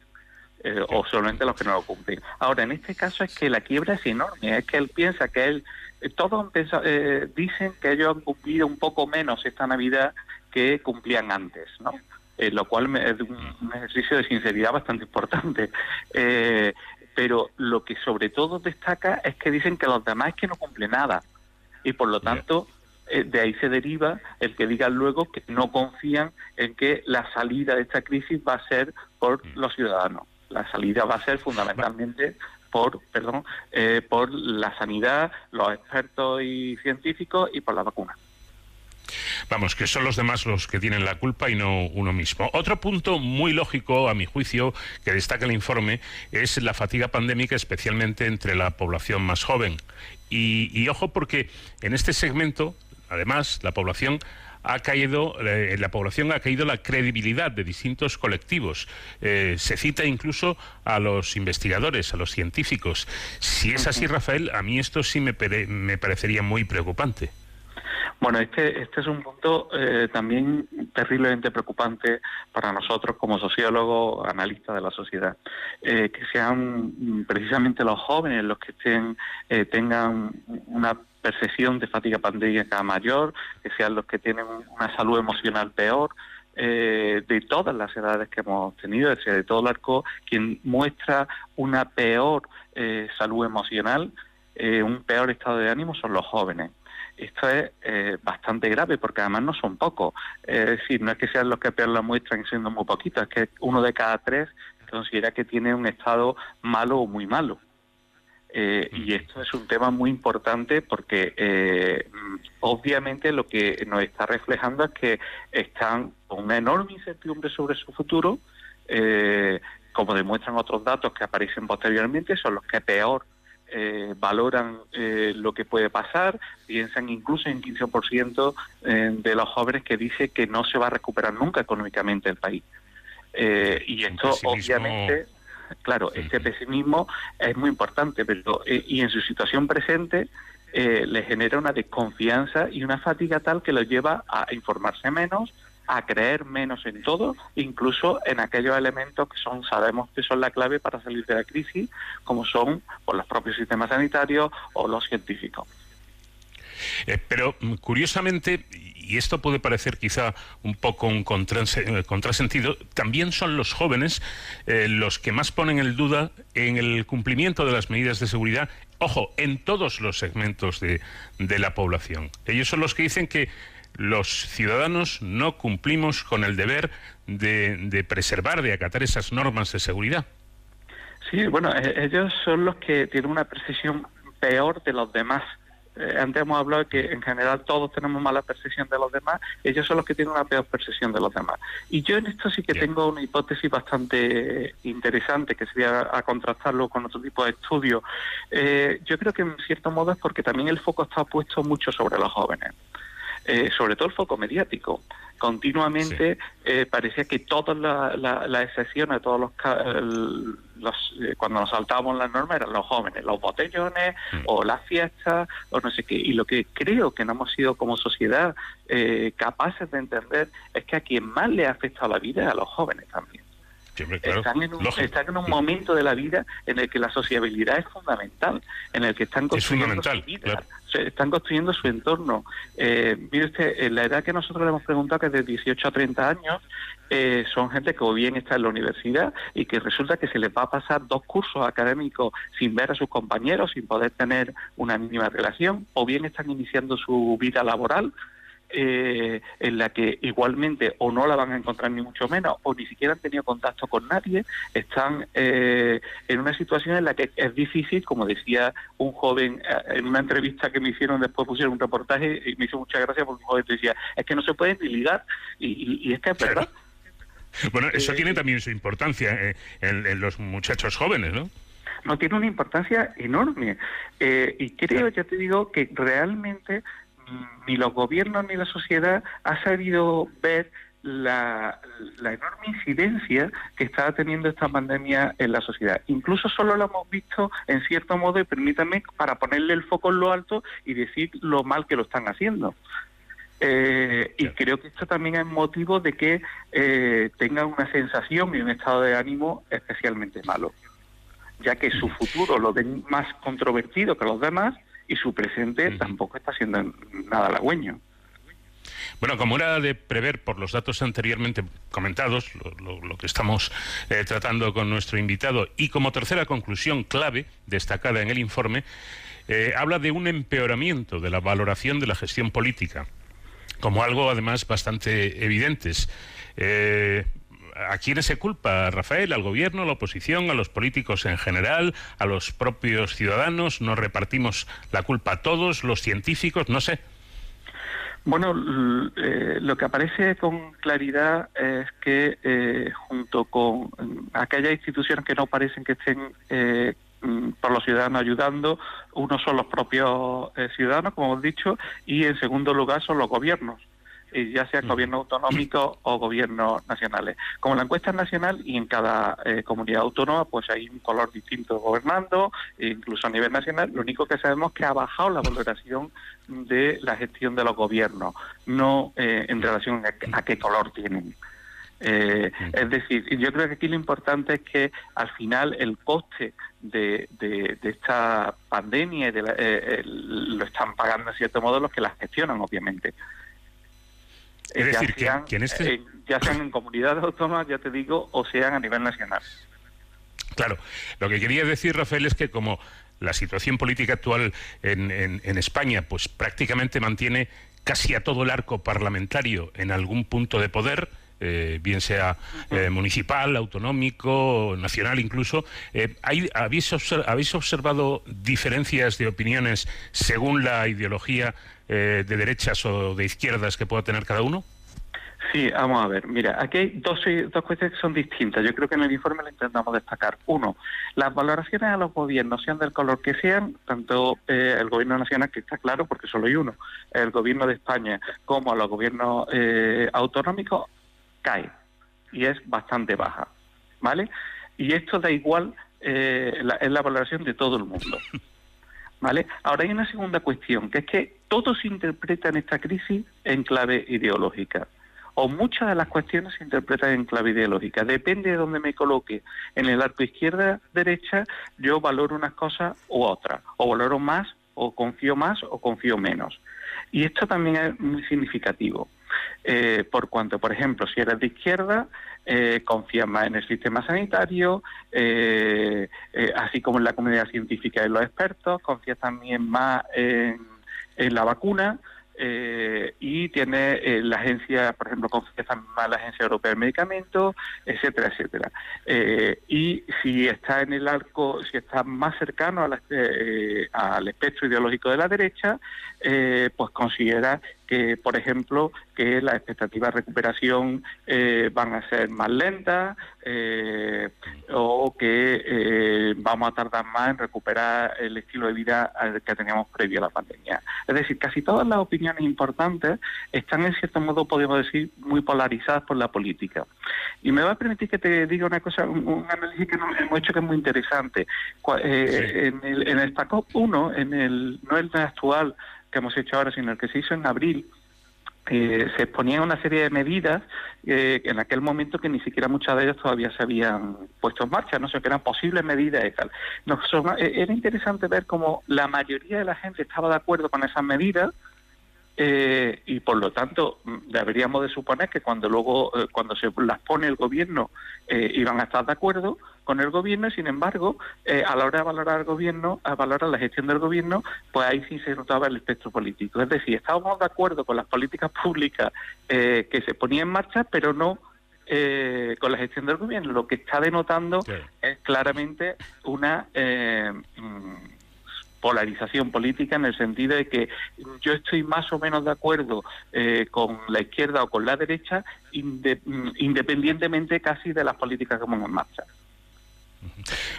Eh, o solamente los que no lo cumplen. Ahora, en este caso es que la quiebra es enorme, es que él piensa que él todos eh, dicen que ellos han cumplido un poco menos esta Navidad que cumplían antes, ¿no? Eh, lo cual es un, ejercicio de sinceridad bastante importante. pero lo que sobre todo destaca es que dicen que los demás es que no cumplen nada y por lo tanto de ahí se deriva el que digan luego que no confían en que la salida de esta crisis va a ser por mm. los ciudadanos. La salida va a ser fundamentalmente por, perdón, eh, por la sanidad, los expertos y científicos y por la vacuna. Vamos, que son los demás los que tienen la culpa y no uno mismo. Otro punto muy lógico, a mi juicio, que destaca el informe, es la fatiga pandémica, especialmente entre la población más joven. y ojo, porque en este segmento, además, la población ha caído, eh, en la población ha caído la credibilidad de distintos colectivos. Eh, se cita incluso a los investigadores, a los científicos. Si es así, Rafael, a mí esto sí me, me parecería muy preocupante. Bueno, este, este es un punto eh, también terriblemente preocupante para nosotros como sociólogos, analistas de la sociedad, que sean precisamente los jóvenes los que estén, tengan una percepción de fatiga pandémica mayor, que sean los que tienen una salud emocional peor, eh, de todas las edades que hemos tenido, es decir, de todo el arco, quien muestra una peor eh, salud emocional, eh, un peor estado de ánimo son los jóvenes. Esto es bastante grave porque además no son pocos. Es decir, no es que sean los que peor la muestran siendo muy poquitos, es que uno de cada tres considera que tiene un estado malo o muy malo. Eh, y esto es un tema muy importante porque eh, obviamente lo que nos está reflejando es que están con una enorme incertidumbre sobre su futuro, eh, como demuestran otros datos que aparecen posteriormente, son los que peor eh, valoran eh, lo que puede pasar, piensan incluso en 15% eh, de los jóvenes que dice que no se va a recuperar nunca económicamente el país. y esto obviamente, claro, este pesimismo es muy importante, pero y en su situación presente le genera una desconfianza y una fatiga tal que los lleva a informarse menos, a creer menos en todo, incluso en aquellos elementos que son sabemos que son la clave para salir de la crisis, como son por los propios sistemas sanitarios o los científicos. Eh, pero mm, curiosamente, y esto puede parecer quizá un poco un eh, contrasentido, también son los jóvenes eh, los que más ponen en duda en el cumplimiento de las medidas de seguridad, ojo, en todos los segmentos de, de la población. Ellos son los que dicen que los ciudadanos no cumplimos con el deber de, preservar, de acatar esas normas de seguridad. Sí, bueno, e, ellos son los que tienen una percepción peor de los demás. Eh, antes hemos hablado de que en general todos tenemos mala percepción de los demás, ellos son los que tienen una peor percepción de los demás. Y yo en esto sí que tengo una hipótesis bastante interesante, que sería a contrastarlo con otro tipo de estudios. Eh, yo creo que en cierto modo es porque también el foco está puesto mucho sobre los jóvenes. Eh, sobre todo el foco mediático. Continuamente eh, parecía que todas las excepciones, todos los, eh, cuando nos saltábamos las normas eran los jóvenes, los botellones mm. o las fiestas o no sé qué. Y lo que creo que no hemos sido como sociedad capaces de entender es que a quien más le ha afectado la vida es a los jóvenes también. Están, en un, están en un momento de la vida en el que la sociabilidad es fundamental, en el que están construyendo su vida, están construyendo su entorno. Eh, mire usted, en la edad que nosotros le hemos preguntado, que es de 18 a 30 años, eh, son gente que o bien está en la universidad y que resulta que se les va a pasar dos cursos académicos sin ver a sus compañeros, sin poder tener una mínima relación, o bien están iniciando su vida laboral eh, en la que igualmente o no la van a encontrar ni mucho menos o ni siquiera han tenido contacto con nadie, están eh, en una situación en la que es difícil, como decía un joven eh, en una entrevista que me hicieron, después pusieron un reportaje y me hizo muchas gracias porque un joven decía, es que no se puede ni ligar y, es que es verdad. Bueno, eso tiene también su importancia en, los muchachos jóvenes, ¿no? No, tiene una importancia enorme. y creo, ya te digo, que realmente ni los gobiernos ni la sociedad ha sabido ver la, enorme incidencia que está teniendo esta pandemia en la sociedad. Incluso solo lo hemos visto en cierto modo, y permítame, para ponerle el foco en lo alto y decir lo mal que lo están haciendo. Eh, y creo que esto también es motivo de que eh, tengan una sensación y un estado de ánimo especialmente malo, ya que su futuro lo ven más controvertido que los demás y su presente tampoco está siendo nada halagüeño. Bueno, como era de prever por los datos anteriormente comentados, lo, que estamos eh, tratando con nuestro invitado, y como tercera conclusión clave destacada en el informe, eh, habla de un empeoramiento de la valoración de la gestión política, como algo además bastante evidentes. Eh, ¿A quiénes se culpa, Rafael? ¿Al gobierno, a la oposición, a los políticos en general, a los propios ciudadanos? ¿Nos repartimos la culpa a todos, los científicos? No sé. Bueno, eh, lo que aparece con claridad es que eh, junto con aquellas instituciones que no parecen que estén eh, mm, por los ciudadanos ayudando, uno son los propios ciudadanos, como hemos dicho, y en segundo lugar son los gobiernos ya sea gobierno autonómico o gobiernos nacionales. Como la encuesta es nacional y en cada eh, comunidad autónoma pues hay un color distinto gobernando, e incluso a nivel nacional, lo único que sabemos es que ha bajado la valoración de la gestión de los gobiernos, no eh, en relación a, qué color tienen. Eh, es decir, yo creo que aquí lo importante es que al final el coste de, de, esta pandemia lo están pagando en cierto modo los que la gestionan, obviamente. Es decir, que, en este... ya sean en comunidades autónomas, ya te digo, o sean a nivel nacional. Claro, lo que quería decir, Rafael, es que como la situación política actual en, en, España, pues prácticamente mantiene casi a todo el arco parlamentario en algún punto de poder, eh, bien sea eh, municipal, autonómico, nacional incluso. Eh, ¿habéis, ¿Habéis observado diferencias de opiniones según la ideología de derechas o de izquierdas que pueda tener cada uno? Sí, vamos a ver. Mira, aquí hay dos, dos cuestiones que son distintas. Yo creo que en el informe lo intentamos destacar. Uno, las valoraciones a los gobiernos, sean del color que sean, tanto eh, el gobierno nacional, que está claro porque solo hay uno, el gobierno de España, como a los gobiernos eh, autonómicos, cae y es bastante baja. ¿Vale? Y esto da igual, eh, es la valoración de todo el mundo. ¿Vale? Ahora hay una segunda cuestión, que es que todo se interpreta en esta crisis en clave ideológica o muchas de las cuestiones se interpretan en clave ideológica. Depende de dónde me coloque. En el arco izquierda-derecha yo valoro unas cosas u otras, o valoro más, o confío más, o confío menos. Y esto también es muy significativo. Eh, por cuanto, por ejemplo, si eres de izquierda, eh, confías más en el sistema sanitario, eh, así como en la comunidad científica y en los expertos, confías también más en la vacuna, eh, y tiene eh, la agencia, por ejemplo, confianza más la Agencia Europea del Medicamento, etcétera, etcétera. Eh, y si está en el arco, si está más cercano al espectro ideológico de la derecha, pues considera que, por ejemplo, que las expectativas de recuperación eh, van a ser más lentas eh, o que eh, vamos a tardar más en recuperar el estilo de vida que teníamos previo a la pandemia. Es decir, casi todas las opiniones importantes están, en cierto modo, podemos decir, muy polarizadas por la política. Y me va a permitir que te diga una cosa, un, análisis que hemos hecho que es muy interesante. en, el, en el 1, en el, no el actual, que hemos hecho ahora, sino el que se hizo en abril, eh, se exponían una serie de medidas eh, en aquel momento que ni siquiera muchas de ellas todavía se habían puesto en marcha, no sé, que eran posibles medidas y tal. Eh, era interesante ver cómo la mayoría de la gente estaba de acuerdo con esas medidas, eh, y por lo tanto mm, deberíamos de suponer que cuando luego eh, cuando se las pone el gobierno eh, iban a estar de acuerdo con el gobierno y sin embargo a la hora de valorar el gobierno a valorar la gestión del gobierno pues ahí sí se notaba el espectro político. Es decir estábamos de acuerdo con las políticas públicas que se ponían en marcha pero no con la gestión del gobierno. Lo que está denotando es claramente una mm, polarización política en el sentido de que yo estoy más o menos de acuerdo eh, con la izquierda o con la derecha, mm, independientemente casi de las políticas que vamos en marcha.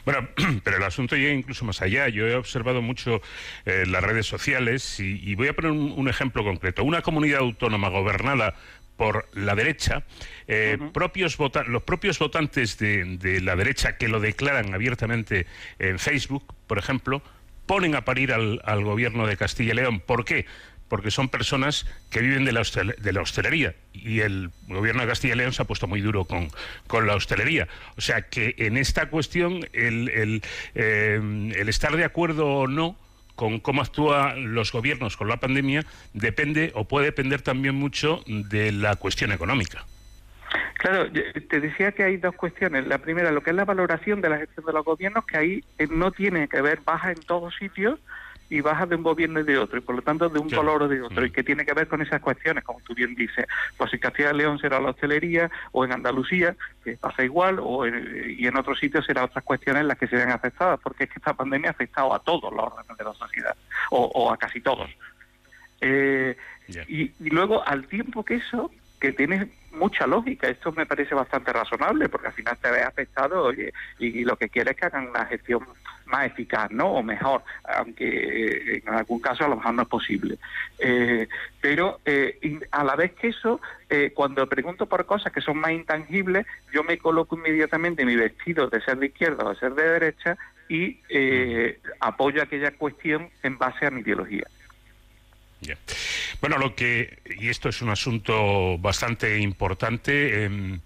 Bueno, pero el asunto llega incluso más allá. Yo he observado mucho eh, las redes sociales y, voy a poner un, ejemplo concreto. Una comunidad autónoma gobernada por la derecha, eh, propios los propios votantes de, de, la derecha que lo declaran abiertamente en Facebook, por ejemplo, ponen a parir al, gobierno de Castilla y León. ¿Por qué? Porque son personas que viven de la, de la hostelería y el gobierno de Castilla y León se ha puesto muy duro con, con la hostelería. O sea que en esta cuestión el, el, eh, el estar de acuerdo o no con cómo actúan los gobiernos con la pandemia depende o puede depender también mucho de la cuestión económica. Claro, te decía que hay dos cuestiones. La primera, lo que es la valoración de la gestión de los gobiernos, que ahí eh, no tiene que ver, baja en todos sitios y baja de un gobierno y de otro, y por lo tanto de un color o de otro, mm. y que tiene que ver con esas cuestiones, como tú bien dices, pues en Castilla y León será la hostelería, o en Andalucía, que pasa igual, o y en otros sitios será otras cuestiones las que se ven afectadas, porque es que esta pandemia ha afectado a todos los órdenes de la sociedad, o, a casi todos. Eh, y, y luego, al tiempo que eso, que tiene mucha lógica. Esto me parece bastante razonable porque al final te ves afectado y, lo que quieres es que hagan una gestión más eficaz, ¿no? O mejor, aunque eh, en algún caso a lo mejor no es posible. Eh, pero eh, a la vez que eso, cuando pregunto por cosas que son más intangibles, yo me coloco inmediatamente mi vestido de ser de izquierda o de ser de derecha y apoyo aquella cuestión en base a mi ideología. Bueno, lo que, y esto es un asunto bastante importante en,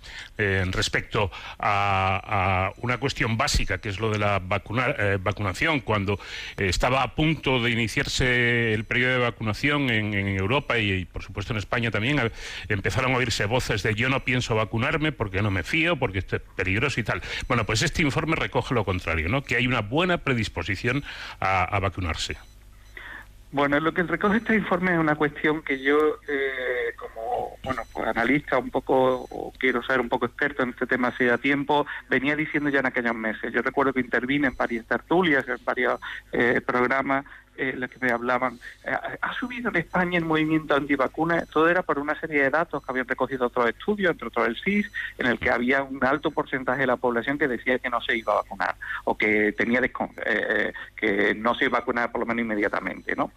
respecto a, una cuestión básica, que es lo de la eh, vacunación. Cuando estaba a punto de iniciarse el periodo de vacunación en, Europa y, por supuesto, en España también, empezaron a oírse voces de yo no pienso vacunarme porque no me fío, porque esto es peligroso y tal. Bueno, pues este informe recoge lo contrario, ¿no? que hay una buena predisposición a vacunarse. Bueno, lo que recoge este informe es una cuestión que yo, eh, como bueno, pues analista un poco, o quiero ser un poco experto en este tema hace ya tiempo, venía diciendo ya en aquellos meses. Yo recuerdo que intervine en varias tertulias, en varios eh, programas eh, los que me hablaban, eh, ha subido en España el movimiento antivacunas, todo era por una serie de datos que habían recogido otros estudios, entre otros el CIS, en el que había un alto porcentaje de la población que decía que no se iba a vacunar o que tenía eh, que no se iba a vacunar por lo menos inmediatamente, ¿no?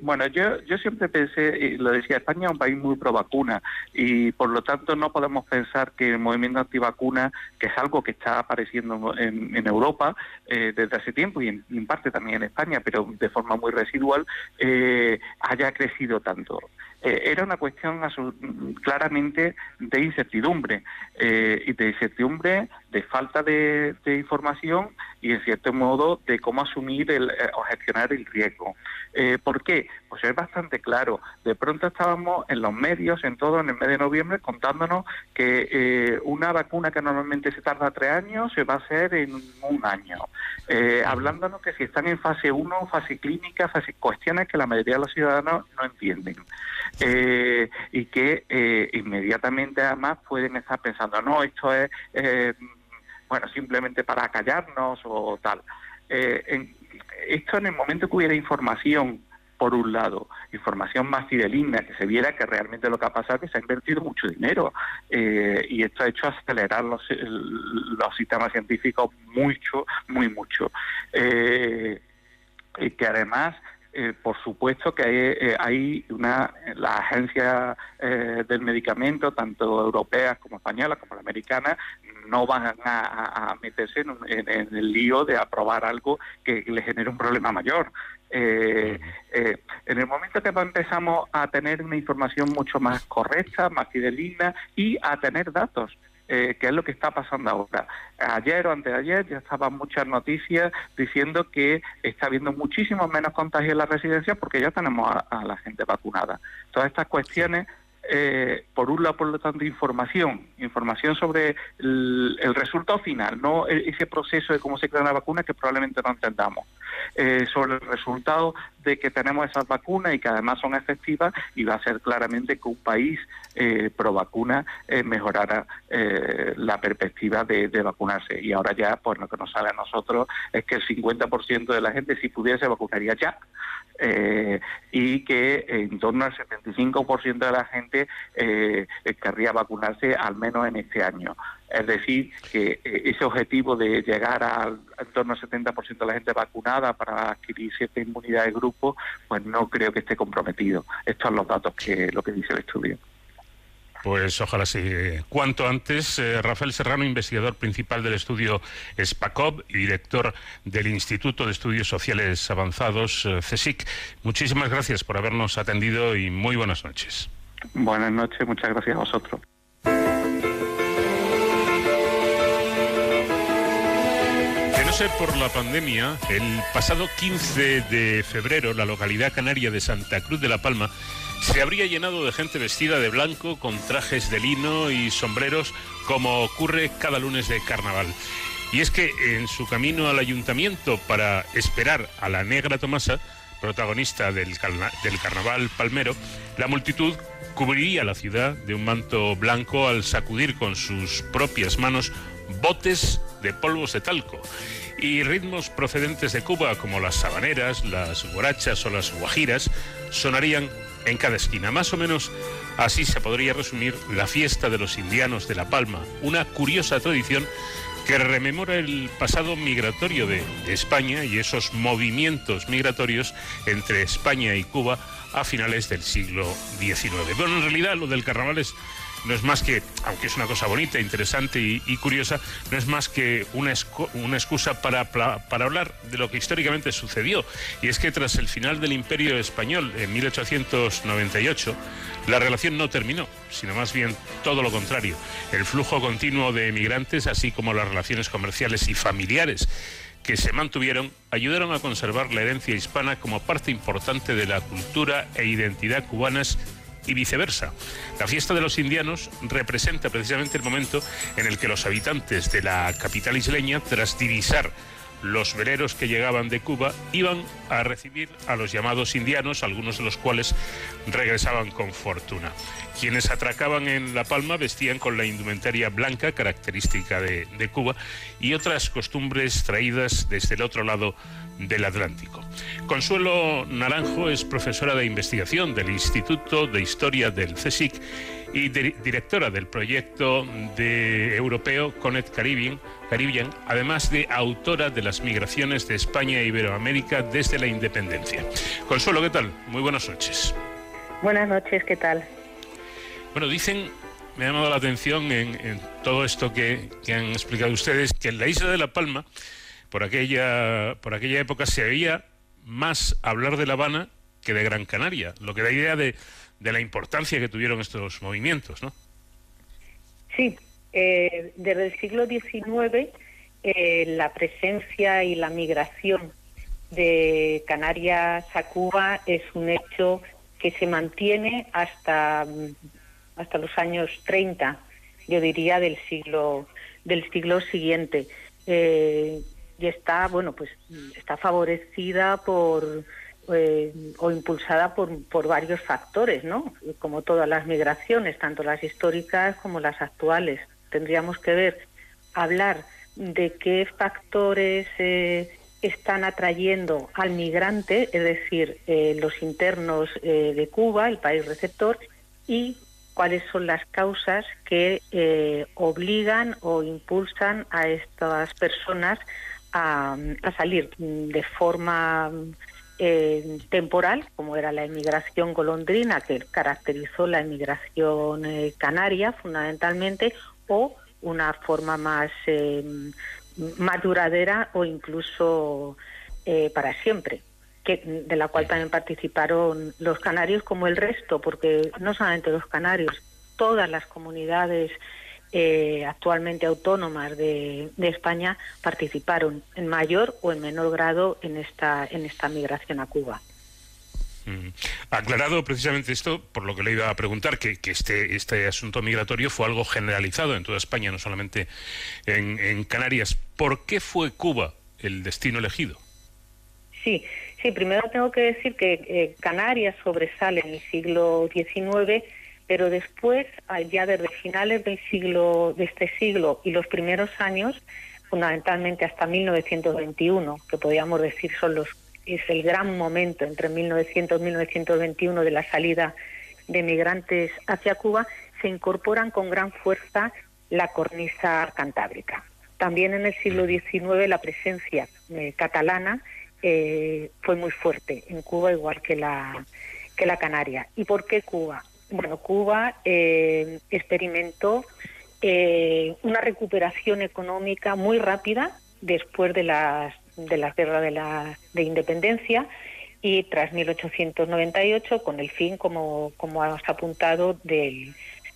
bueno, yo, yo siempre pensé, y lo decía, España es un país muy pro vacuna y por lo tanto no podemos pensar que el movimiento antivacuna, que es algo que está apareciendo en, Europa desde hace tiempo y en parte también en España, pero de forma muy residual, eh, haya crecido tanto. Eh, era una cuestión claramente de incertidumbre, eh, y de incertidumbre, de falta de, información y, en cierto modo, de cómo asumir el, o gestionar el riesgo. ¿Por qué? Pues es bastante claro. De pronto estábamos en los medios, en todo, en el mes de noviembre, contándonos que una vacuna que normalmente se tarda tres años se va a hacer en un año. hablándonos que si están en fase 1, fase clínica, fase cuestiones que la mayoría de los ciudadanos no entienden. Eh, y que eh, inmediatamente además pueden estar pensando, no, esto es, eh, bueno, simplemente para callarnos o tal. esto en el momento que hubiera información por un lado, información más fideligna, que se viera que realmente lo que ha pasado es que se ha invertido mucho dinero y esto ha hecho acelerar los, los sistemas científicos mucho, muy mucho. y que además eh, por supuesto que hay, eh, hay una la agencia eh, del medicamento tanto europeas como españolas como la americana no van a, meterse en, el lío de aprobar algo que le genere un problema mayor. En el momento que empezamos a tener una información mucho más correcta más fidelina y a tener datos eh, que es lo que está pasando ahora. Ayer o antes de ayer ya estaban muchas noticias diciendo que está habiendo muchísimos menos contagios en las residencias porque ya tenemos a la gente vacunada. Todas estas cuestiones eh, por un lado, por lo tanto, información, información sobre el, resultado final, no e, ese proceso de cómo se crea una vacuna que probablemente no entendamos, eh, sobre el resultado de que tenemos esas vacunas y que además son efectivas y va a ser claramente que un país eh, pro vacuna mejorara la perspectiva de, de, vacunarse. Y ahora ya, pues lo que nos sale a nosotros es que el 50% de la gente, si pudiese, vacunaría ya. Eh, y que en torno al 75% de la gente eh, querría vacunarse al menos en este año. Es decir, que eh, ese objetivo de llegar al en torno al 70% de la gente vacunada para adquirir cierta inmunidad de grupo, pues no creo que esté comprometido. Estos son los datos que lo que dice el estudio. Pues ojalá sí. Cuanto antes, eh, Rafael Serrano, investigador principal del estudio SPACOB y director del Instituto de Estudios Sociales Avanzados, eh, CSIC. Muchísimas gracias por habernos atendido y muy buenas noches. Buenas noches, muchas gracias a vosotros. Por la pandemia, el pasado 15 de febrero, la localidad canaria de Santa Cruz de la Palma se habría llenado de gente vestida de blanco con trajes de lino y sombreros como ocurre cada lunes de carnaval. Y es que en su camino al ayuntamiento para esperar a la negra Tomasa, protagonista del, del carnaval palmero, la multitud cubriría la ciudad de un manto blanco al sacudir con sus propias manos botes de polvos de talco y ritmos procedentes de Cuba como las sabaneras, las guarachas o las guajiras sonarían en cada esquina. Más o menos así se podría resumir la fiesta de los indianos de La Palma, una curiosa tradición que rememora el pasado migratorio de, España y esos movimientos migratorios entre España y Cuba a finales del siglo XIX. Bueno, en realidad lo del carnaval es no es más que, aunque es una cosa bonita, interesante y, curiosa, no es más que una, excusa para, para, hablar de lo que históricamente sucedió. Y es que tras el final del Imperio Español en 1898, la relación no terminó, sino más bien todo lo contrario. El flujo continuo de emigrantes, así como las relaciones comerciales y familiares que se mantuvieron ayudaron a conservar la herencia hispana como parte importante de la cultura e identidad cubanas y viceversa. La fiesta de los indianos representa precisamente el momento en el que los habitantes de la capital isleña, tras divisar los veleros que llegaban de Cuba iban a recibir a los llamados indianos, algunos de los cuales regresaban con fortuna. Quienes atracaban en La Palma vestían con la indumentaria blanca característica de, Cuba y otras costumbres traídas desde el otro lado del Atlántico. Consuelo Naranjo es profesora de investigación del Instituto de Historia del CSIC y directora del proyecto de europeo Connect Caribbean, Caribbean, además de autora de las migraciones de España a Iberoamérica desde la independencia. Consuelo, ¿qué tal? Muy buenas noches. Buenas noches, ¿qué tal? Bueno, dicen, me ha llamado la atención en, todo esto que, han explicado ustedes, que en la isla de La Palma, por aquella, por aquella época, se veía más hablar de La Habana que de Gran Canaria, lo que da idea de, de la importancia que tuvieron estos movimientos, ¿no? Sí, eh, desde el siglo XIX eh, la presencia y la migración de Canarias a Cuba es un hecho que se mantiene hasta, hasta los años 30, yo diría del siglo del siglo siguiente. Eh, y está, bueno, pues está favorecida por eh, o impulsada por, por varios factores, ¿no? Como todas las migraciones, tanto las históricas como las actuales. Tendríamos que ver, hablar de qué factores eh, están atrayendo al migrante, es decir, eh, los internos de Cuba, el país receptor, y cuáles son las causas que obligan o impulsan a estas personas a, salir de forma eh, temporal, como era la emigración golondrina, que caracterizó la emigración eh, canaria fundamentalmente, o una forma más, eh, más duradera o incluso para siempre, que, de la cual también participaron los canarios como el resto, porque no solamente los canarios, todas las comunidades eh, actualmente autónomas de, España participaron en mayor o en menor grado en esta, en esta migración a Cuba. Mm. Aclarado precisamente esto, por lo que le iba a preguntar, que, este, este asunto migratorio fue algo generalizado en toda España, no solamente en, Canarias. ¿Por qué fue Cuba el destino elegido? Sí, sí, primero tengo que decir que eh, Canarias sobresale en el siglo XIX pero después, ya desde finales del siglo, de este siglo y los primeros años, fundamentalmente hasta 1921, que podríamos decir son los es el gran momento entre 1900 y 1921 de la salida de migrantes hacia Cuba, se incorporan con gran fuerza la cornisa cantábrica. También en el siglo XIX la presencia eh, catalana eh, fue muy fuerte en Cuba, igual que la, que la canaria. ¿Y por qué Cuba? bueno, Cuba eh, experimentó eh, una recuperación económica muy rápida después de las de la guerra de la de independencia y tras 1898 con el fin, como, como has apuntado, del,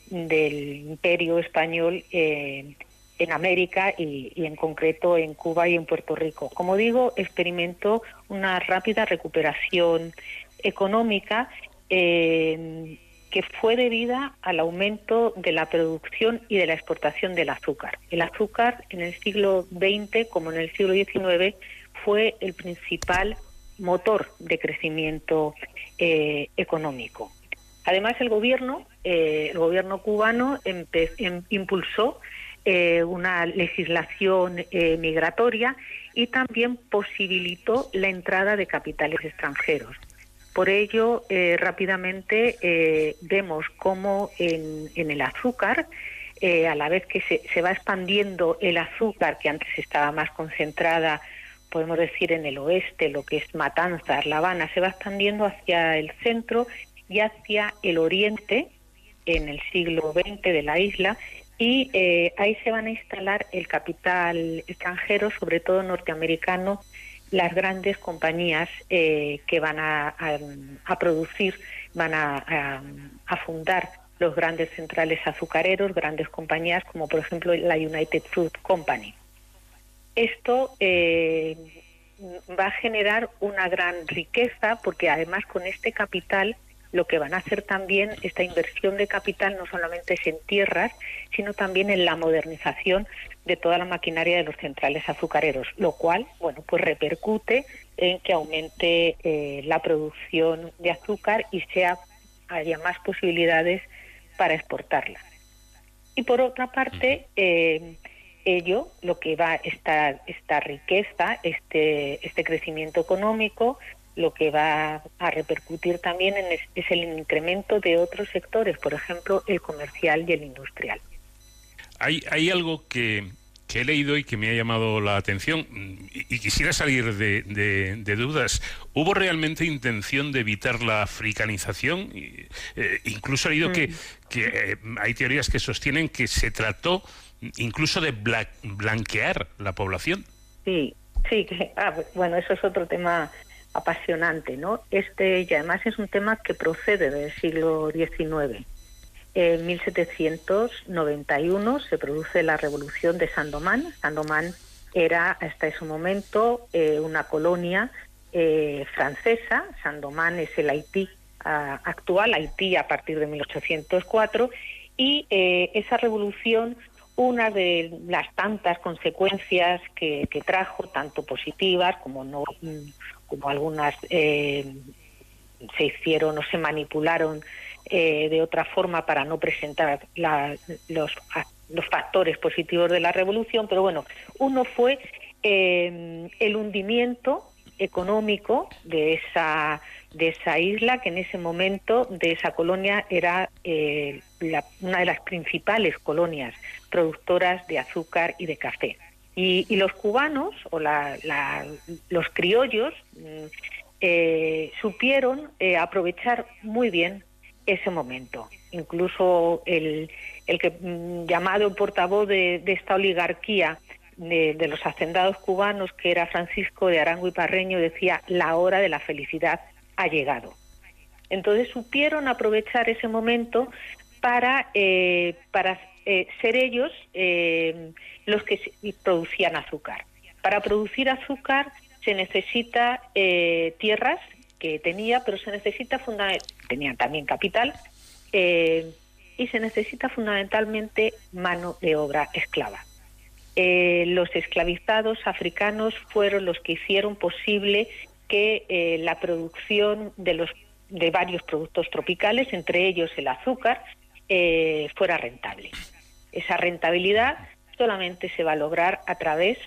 del imperio español eh, en América y, y, en concreto en Cuba y en Puerto Rico. Como digo, experimentó una rápida recuperación económica que fue debida al aumento de la producción y de la exportación del azúcar. El azúcar en el siglo XX como en el siglo XIX fue el principal motor de crecimiento eh, económico. Además, el gobierno, eh, el gobierno cubano em, impulsó eh, una legislación migratoria y también posibilitó la entrada de capitales extranjeros. Por ello, eh, rápidamente eh, vemos cómo en, el azúcar, eh, a la vez que se, va expandiendo el azúcar, que antes estaba más concentrada, podemos decir, en el oeste, lo que es Matanzas, La Habana, se va expandiendo hacia el centro y hacia el oriente, en el siglo XX de la isla, y ahí se van a instalar el capital extranjero, sobre todo norteamericano, las grandes compañías eh, que van a, producir, van a, fundar los grandes centrales azucareros, grandes compañías como por ejemplo la United Fruit Company. Esto eh, va a generar una gran riqueza porque además con este capital lo que van a hacer también esta inversión de capital no solamente es en tierras, sino también en la modernización de toda la maquinaria de los centrales azucareros, lo cual, bueno, pues repercute en que aumente eh, la producción de azúcar y sea haya más posibilidades para exportarla. Y por otra parte, eh, ello, lo que va esta esta riqueza, este este crecimiento económico, lo que va a repercutir también en es, el incremento de otros sectores, por ejemplo, el comercial y el industrial. Hay, hay algo que, he leído y que me ha llamado la atención y, quisiera salir de, dudas. ¿Hubo realmente intención de evitar la africanización? Eh, incluso he leído que, mm. que eh, hay teorías que sostienen que se trató incluso de blanquear la población. Sí, sí, ah, bueno, eso es otro tema apasionante, ¿no? Este, y además es un tema que procede del siglo XIX. En 1791 se produce la revolución de Sandomán. Sandomán era hasta ese momento eh, una colonia eh, francesa. Sandomán es el Haití ah, actual, Haití a partir de 1804. Y eh, esa revolución una de las tantas consecuencias que, trajo, tanto positivas como no, como algunas eh, se hicieron o se manipularon eh, de otra forma para no presentar los, los factores positivos de la revolución, pero bueno, uno fue eh, el hundimiento económico de esa de esa isla que en ese momento de esa colonia era una de las principales colonias productoras de azúcar y de café. Y, los cubanos o los criollos mm, eh, supieron eh, aprovechar muy bien ese momento. Incluso el, el que mm, llamado portavoz de, esta oligarquía de, los hacendados cubanos, que era Francisco de Arango y Parreño, decía la hora de la felicidad ha llegado. Entonces supieron aprovechar ese momento para, eh, para eh, ser ellos eh, los que producían azúcar. Para producir azúcar se necesita eh, tierras que tenía, pero se necesita tenían también capital y se necesita fundamentalmente mano de obra esclava. los esclavizados africanos fueron los que hicieron posible que la producción de los de varios productos tropicales, entre ellos el azúcar, fuera rentable. Esa rentabilidad solamente se va a lograr a través,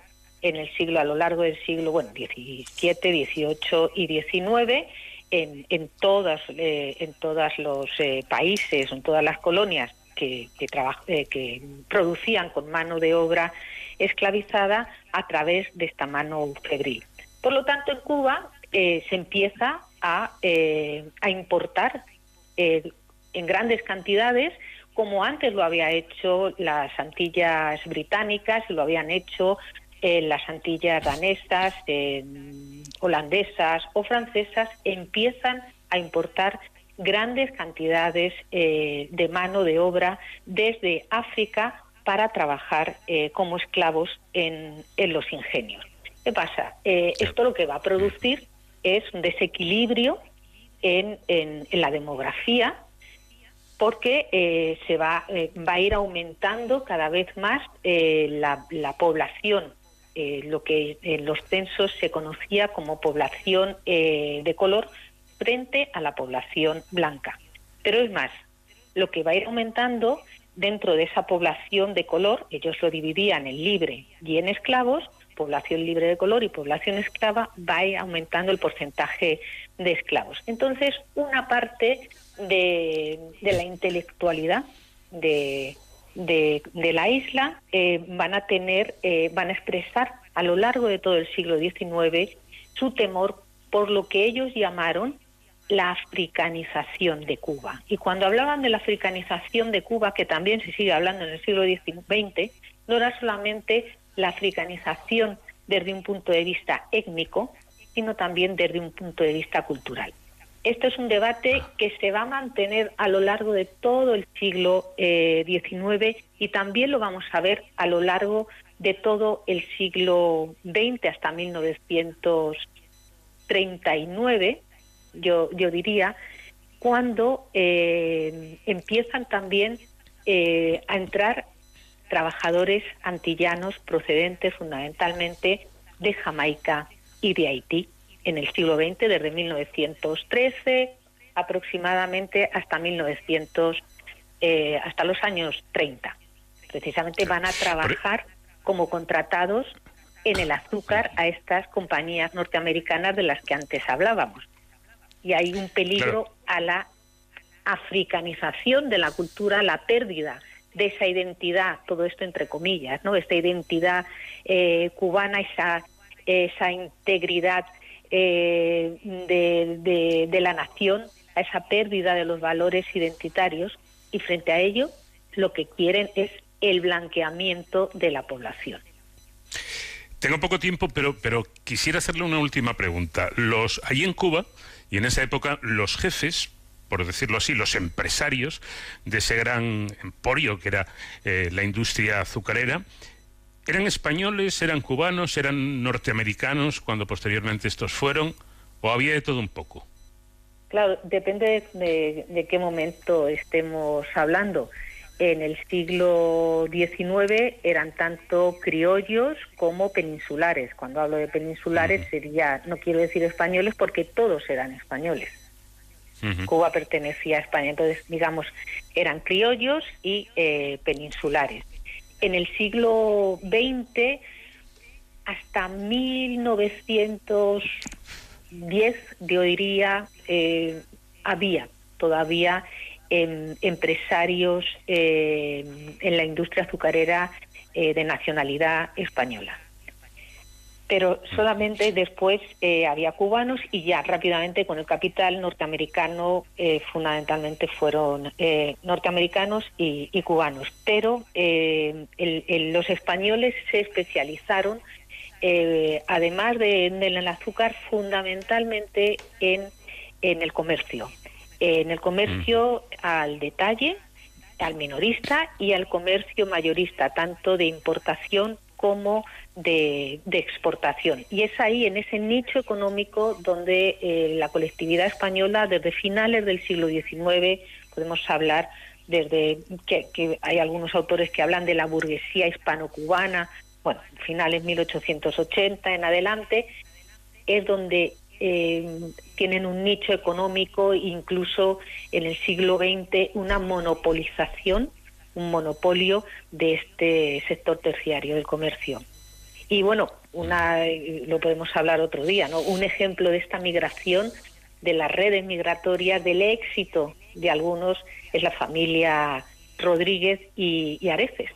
en el siglo, a lo largo del siglo, bueno, 17, 18 y 19, en, en todas, eh, en todos los eh, países, en todas las colonias que, que, eh, que producían con mano de obra esclavizada a través de esta mano febril. Por lo tanto, en Cuba se empieza a, a importar en grandes cantidades como antes lo había hecho las Antillas británicas, lo habían hecho eh, las Antillas danesas, holandesas o francesas, empiezan a importar grandes cantidades eh, de mano de obra desde África para trabajar eh, como esclavos en, los ingenios. ¿Qué pasa? esto lo que va a producir es un desequilibrio en la demografía porque eh, se va, eh, va a ir aumentando cada vez más eh, la, población, lo que en los censos se conocía como población de color frente a la población blanca. Pero es más, lo que va a ir aumentando dentro de esa población de color, ellos lo dividían en libre y en esclavos, población libre de color y población esclava, va a ir aumentando el porcentaje de esclavos. Entonces, una parte de, la intelectualidad de, de, la isla eh, van a tener, eh, van a expresar a lo largo de todo el siglo XIX su temor por lo que ellos llamaron la africanización de Cuba. Y cuando hablaban de la africanización de Cuba, que también se sigue hablando en el siglo XX, no era solamente la africanización desde un punto de vista étnico, sino también desde un punto de vista cultural. Esto es un debate que se va a mantener a lo largo de todo el siglo XIX eh, y también lo vamos a ver a lo largo de todo el siglo XX hasta 1939, yo, yo diría, cuando eh, empiezan también eh, a entrar trabajadores antillanos procedentes fundamentalmente de Jamaica y de Haití en el siglo XX, desde 1913 aproximadamente hasta 1900, eh, hasta los años 30. Precisamente van a trabajar como contratados en el azúcar a estas compañías norteamericanas de las que antes hablábamos. Y hay un peligro a la africanización de la cultura, la pérdida de esa identidad, todo esto entre comillas, ¿no? Esta identidad eh, cubana, esa, esa integridad eh, de, la nación, a esa pérdida de los valores identitarios y frente a ello lo que quieren es el blanqueamiento de la población. Tengo poco tiempo, pero, pero quisiera hacerle una última pregunta. Los, ahí en Cuba, y en esa época, los jefes, por decirlo así, los empresarios de ese gran emporio que era eh, la industria azucarera, ¿eran españoles, eran cubanos, eran norteamericanos cuando posteriormente estos fueron? ¿O había de todo un poco? Claro, depende de qué momento estemos hablando en el siglo XIX eran tanto criollos como peninsulares. Cuando hablo de peninsulares sería, no quiero decir españoles porque todos eran españoles. Cuba pertenecía a España, entonces digamos eran criollos y eh, peninsulares. En el siglo XX hasta 1910, yo diría, eh, había todavía empresarios en la industria azucarera eh, de nacionalidad española. Pero solamente después eh, había cubanos y ya rápidamente con el capital norteamericano eh, fundamentalmente fueron norteamericanos y, cubanos. Pero los españoles se especializaron, además del de, azúcar, fundamentalmente en, en el comercio en el comercio al detalle, al minorista y al comercio mayorista, tanto de importación como de, exportación. Y es ahí, en ese nicho económico, donde eh, la colectividad española, desde finales del siglo XIX, podemos hablar desde que, hay algunos autores que hablan de la burguesía hispano-cubana, bueno, finales 1880 en adelante, es donde eh, tienen un nicho económico, incluso en el siglo XX, una monopolización, un monopolio de este sector terciario del comercio. Y bueno, una, lo podemos hablar otro día, ¿no? Un ejemplo de esta migración, de las redes migratorias, del éxito de algunos, es la familia Rodríguez y, Areces,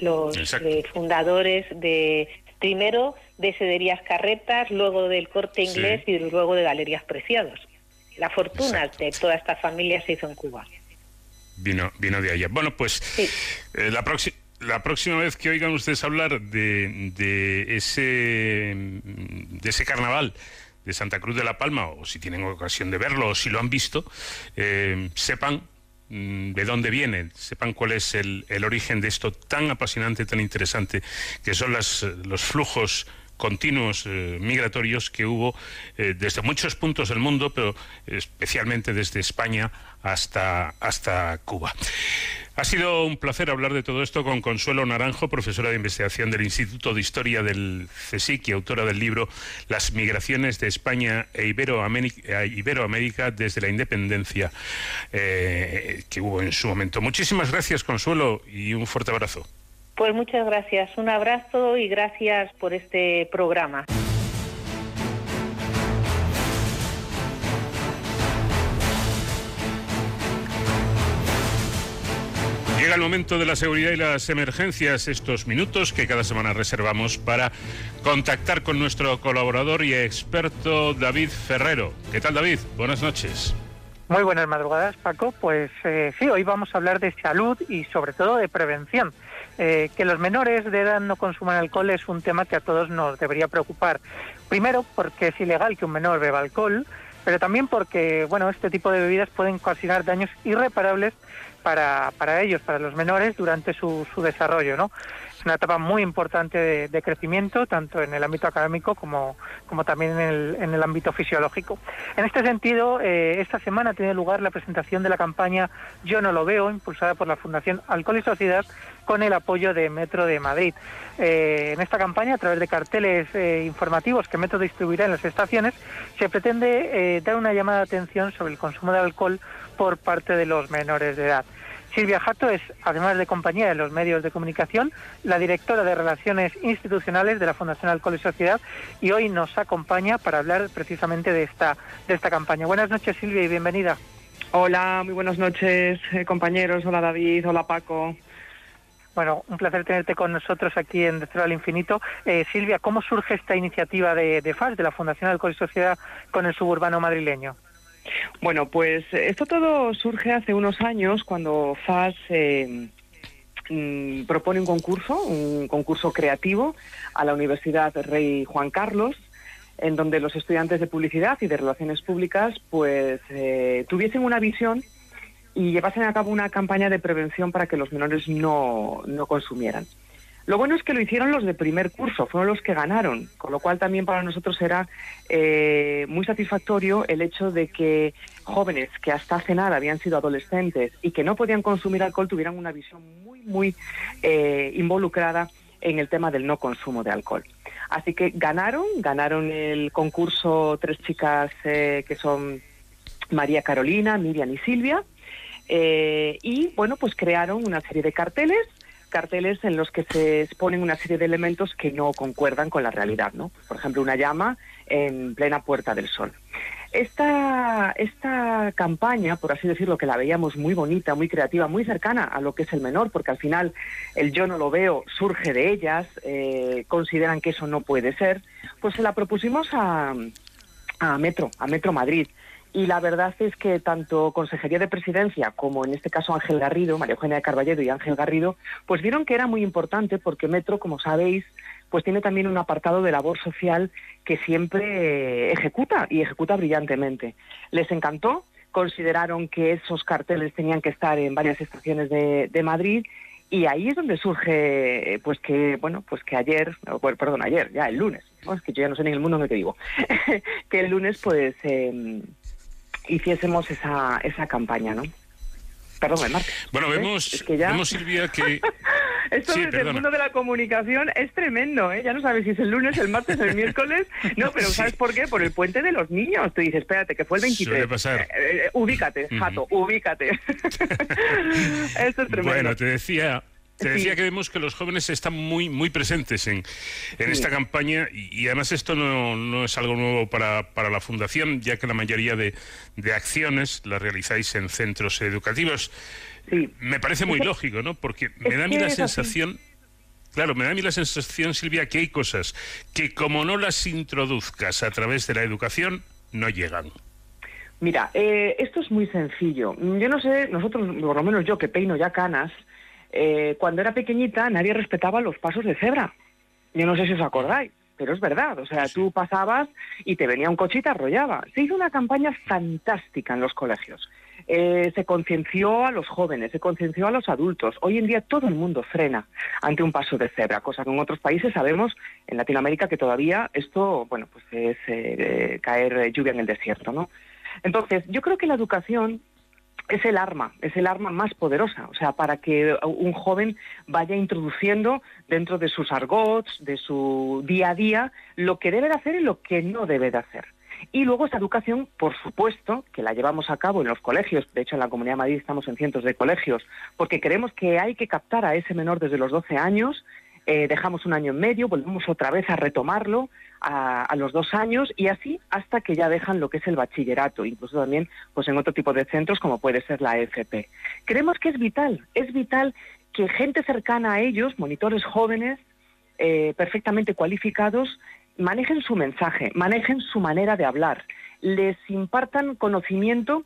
los, eh, fundadores de primero de Cederías Carretas, luego del Corte Inglés y luego de Galerías Preciados. La fortuna de toda esta familia se hizo en Cuba. Vino, vino de allá. Bueno, pues eh, la, la próxima vez que oigan ustedes hablar de, de, ese, de ese carnaval de Santa Cruz de la Palma, o si tienen ocasión de verlo, o si lo han visto, eh, sepan Mm, de dónde viene, sepan cuál es el, origen de esto tan apasionante, tan interesante, que son las, los flujos continuos eh, migratorios que hubo eh, desde muchos puntos del mundo, pero especialmente desde España hasta, hasta Cuba. Ha sido un placer hablar de todo esto con Consuelo Naranjo, profesora de investigación del Instituto de Historia del CSIC y autora del libro Las migraciones de España e Iberoamérica, desde la independencia eh, que hubo en su momento. Muchísimas gracias, Consuelo, y un fuerte abrazo. Pues muchas gracias, un abrazo y gracias por este programa. Llega el momento de la seguridad y las emergencias, estos minutos que cada semana reservamos para contactar con nuestro colaborador y experto David Ferrero. ¿Qué tal David? Buenas noches. Muy buenas madrugadas, Paco. Pues eh, sí, hoy vamos a hablar de salud y sobre todo de prevención. Eh, que los menores de edad no consuman alcohol es un tema que a todos nos debería preocupar. Primero, porque es ilegal que un menor beba alcohol, pero también porque, bueno, este tipo de bebidas pueden ocasionar daños irreparables para, para ellos, para los menores, durante su, desarrollo, ¿no? Es una etapa muy importante de, crecimiento, tanto en el ámbito académico como, como también en el, en el ámbito fisiológico. En este sentido, eh, esta semana tiene lugar la presentación de la campaña Yo no lo veo, impulsada por la Fundación Alcohol y Sociedad, con el apoyo de Metro de Madrid. Eh, en esta campaña, a través de carteles eh, informativos que Metro distribuirá en las estaciones, se pretende dar una llamada de atención sobre el consumo de alcohol por parte de los menores de edad. Silvia Jato es, además de compañía de los medios de comunicación, la directora de Relaciones Institucionales de la Fundación Alcohol y Sociedad y hoy nos acompaña para hablar precisamente de esta, de esta campaña. Buenas noches Silvia y bienvenida. Hola, muy buenas noches eh, compañeros. Hola David, hola Paco. Bueno, un placer tenerte con nosotros aquí en De Cero al Infinito. Eh, Silvia, ¿cómo surge esta iniciativa de, de FAS, de la Fundación Alcohol y Sociedad, con el suburbano madrileño? Bueno, pues esto todo surge hace unos años cuando FAS eh, mm, propone un concurso, un concurso creativo a la Universidad Rey Juan Carlos, en donde los estudiantes de publicidad y de relaciones públicas pues eh, tuviesen una visión y llevasen a cabo una campaña de prevención para que los menores no, no consumieran. Lo bueno es que lo hicieron los de primer curso, fueron los que ganaron, con lo cual también para nosotros era eh, muy satisfactorio el hecho de que jóvenes que hasta hace nada habían sido adolescentes y que no podían consumir alcohol tuvieran una visión muy, muy eh, involucrada en el tema del no consumo de alcohol. Así que ganaron, ganaron el concurso tres chicas eh, que son María Carolina, Miriam y Silvia. y bueno, pues crearon una serie de carteles carteles en los que se exponen una serie de elementos que no concuerdan con la realidad, ¿no? Por ejemplo, una llama en plena Puerta del Sol. Esta, esta campaña, por así decirlo, que la veíamos muy bonita, muy creativa, muy cercana a lo que es el menor, porque al final el yo no lo veo surge de ellas, eh, consideran que eso no puede ser, pues se la propusimos a, a Metro, a Metro Madrid. Y la verdad es que tanto Consejería de Presidencia como en este caso Ángel Garrido, María Eugenia de Carballedo y Ángel Garrido, pues vieron que era muy importante porque Metro, como sabéis, pues tiene también un apartado de labor social que siempre ejecuta y ejecuta brillantemente. Les encantó, consideraron que esos carteles tenían que estar en varias estaciones de, Madrid y ahí es donde surge pues que bueno pues que ayer perdón ayer ya el lunes es que yo ya no sé ni el mundo en el que que el lunes pues eh, hiciésemos esa, esa campaña, ¿no? Perdón, el martes. Bueno, ¿Eh? vemos, vemos Silvia, que... Esto desde el mundo de la comunicación es tremendo, ¿eh? Ya no sabes si es el lunes, el martes, el miércoles. No, pero ¿sabes por qué? Por el puente de los niños. Tú dices, espérate, que fue el 23. Suele pasar. Eh, eh, ubícate, Jato, ubícate. Esto es tremendo. Bueno, te decía te decía que vemos que los jóvenes están muy, muy presentes en, esta campaña y, además esto no, es algo nuevo para, la Fundación, ya que la mayoría de, acciones las realizáis en centros educativos. Me parece muy lógico, ¿no? Porque me da a mí la sensación... Claro, me da a mí la sensación, Silvia, que hay cosas que como no las introduzcas a través de la educación, no llegan. Mira, eh, esto es muy sencillo. Yo no sé, nosotros, por lo menos yo que peino ya canas, eh, cuando era pequeñita nadie respetaba los pasos de cebra. Yo no sé si os acordáis, pero es verdad. O sea, tú pasabas y te venía un coche y te arrollaba. Se hizo una campaña fantástica en los colegios. Eh, se concienció a los jóvenes, se concienció a los adultos. Hoy en día todo el mundo frena ante un paso de cebra, cosa que en otros países sabemos, en Latinoamérica, que todavía esto, bueno, pues es eh, caer lluvia en el desierto, ¿no? Entonces, yo creo que la educación es el arma, es el arma más poderosa, o sea, para que un joven vaya introduciendo dentro de sus argots, de su día a día, lo que debe de hacer y lo que no debe de hacer. Y luego esa educación, por supuesto, que la llevamos a cabo en los colegios, de hecho en la Comunidad de Madrid estamos en cientos de colegios, porque creemos que hay que captar a ese menor desde los 12 años, eh, dejamos un año en medio, volvemos otra vez a retomarlo a, los dos años y así hasta que ya dejan lo que es el bachillerato, incluso también pues en otro tipo de centros como puede ser la FP. Creemos que es vital, es vital que gente cercana a ellos, monitores jóvenes, eh, perfectamente cualificados, manejen su mensaje, manejen su manera de hablar, les impartan conocimiento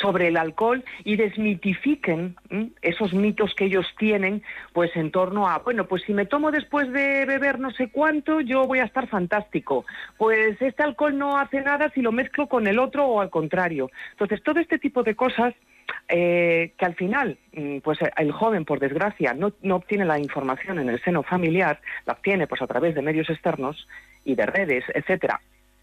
sobre el alcohol y desmitifiquen esos mitos que ellos tienen pues en torno a bueno pues si me tomo después de beber no sé cuánto yo voy a estar fantástico. Pues este alcohol no hace nada si lo mezclo con el otro o al contrario. Entonces todo este tipo de cosas eh, que al final, mm, pues el joven, por desgracia, no, no, obtiene la información en el seno familiar, la obtiene pues a través de medios externos y de redes, etcétera,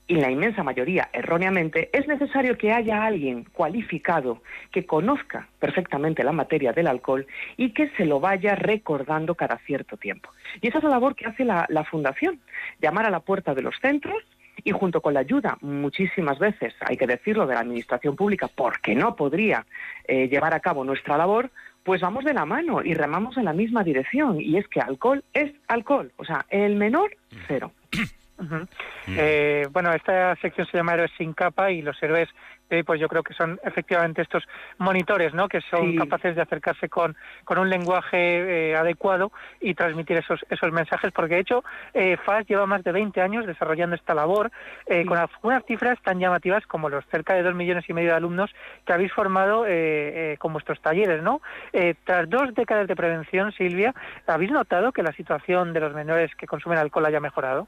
y la inmensa mayoría erróneamente, es necesario que haya alguien cualificado que conozca perfectamente la materia del alcohol y que se lo vaya recordando cada cierto tiempo. Y esa es la labor que hace la, la Fundación, llamar a la puerta de los centros y junto con la ayuda, muchísimas veces, hay que decirlo, de la Administración Pública, porque no podría eh, llevar a cabo nuestra labor, pues vamos de la mano y remamos en la misma dirección. Y es que alcohol es alcohol. O sea, el menor, cero. Eh, bueno, esta sección se llama Héroes sin capa y los héroes pues yo creo que son efectivamente estos monitores, ¿no? Que son capaces de acercarse con, con un lenguaje eh, adecuado y transmitir esos, esos mensajes, porque de hecho eh, FAS lleva más de 20 años desarrollando esta labor con algunas cifras tan llamativas como los cerca de dos millones y medio de alumnos que habéis formado con vuestros talleres, ¿no? tras dos décadas de prevención, Silvia, ¿habéis notado que la situación de los menores que consumen alcohol haya mejorado?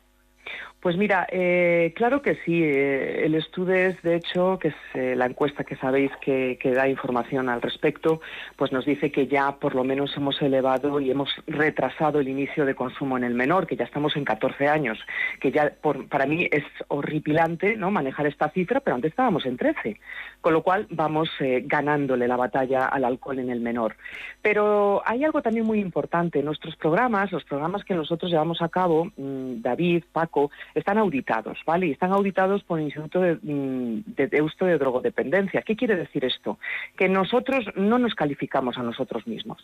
Pues mira, eh, claro que sí. Eh, el Estudes, de hecho, que es eh, la encuesta que sabéis que, da información al respecto, pues nos dice que ya por lo menos hemos elevado y hemos retrasado el inicio de consumo en el menor, que ya estamos en 14 años, que ya para mí es horripilante ¿no? manejar esta cifra, pero antes estábamos en 13, con lo cual vamos ganándole la batalla al alcohol en el menor. Pero hay algo también muy importante. Nuestros programas, los programas que nosotros llevamos a cabo, mm, David, Paco, están auditados, ¿vale? Y están auditados por el Instituto de, mm, de de Drogodependencia. ¿Qué quiere decir esto? Que nosotros no nos calificamos a nosotros mismos.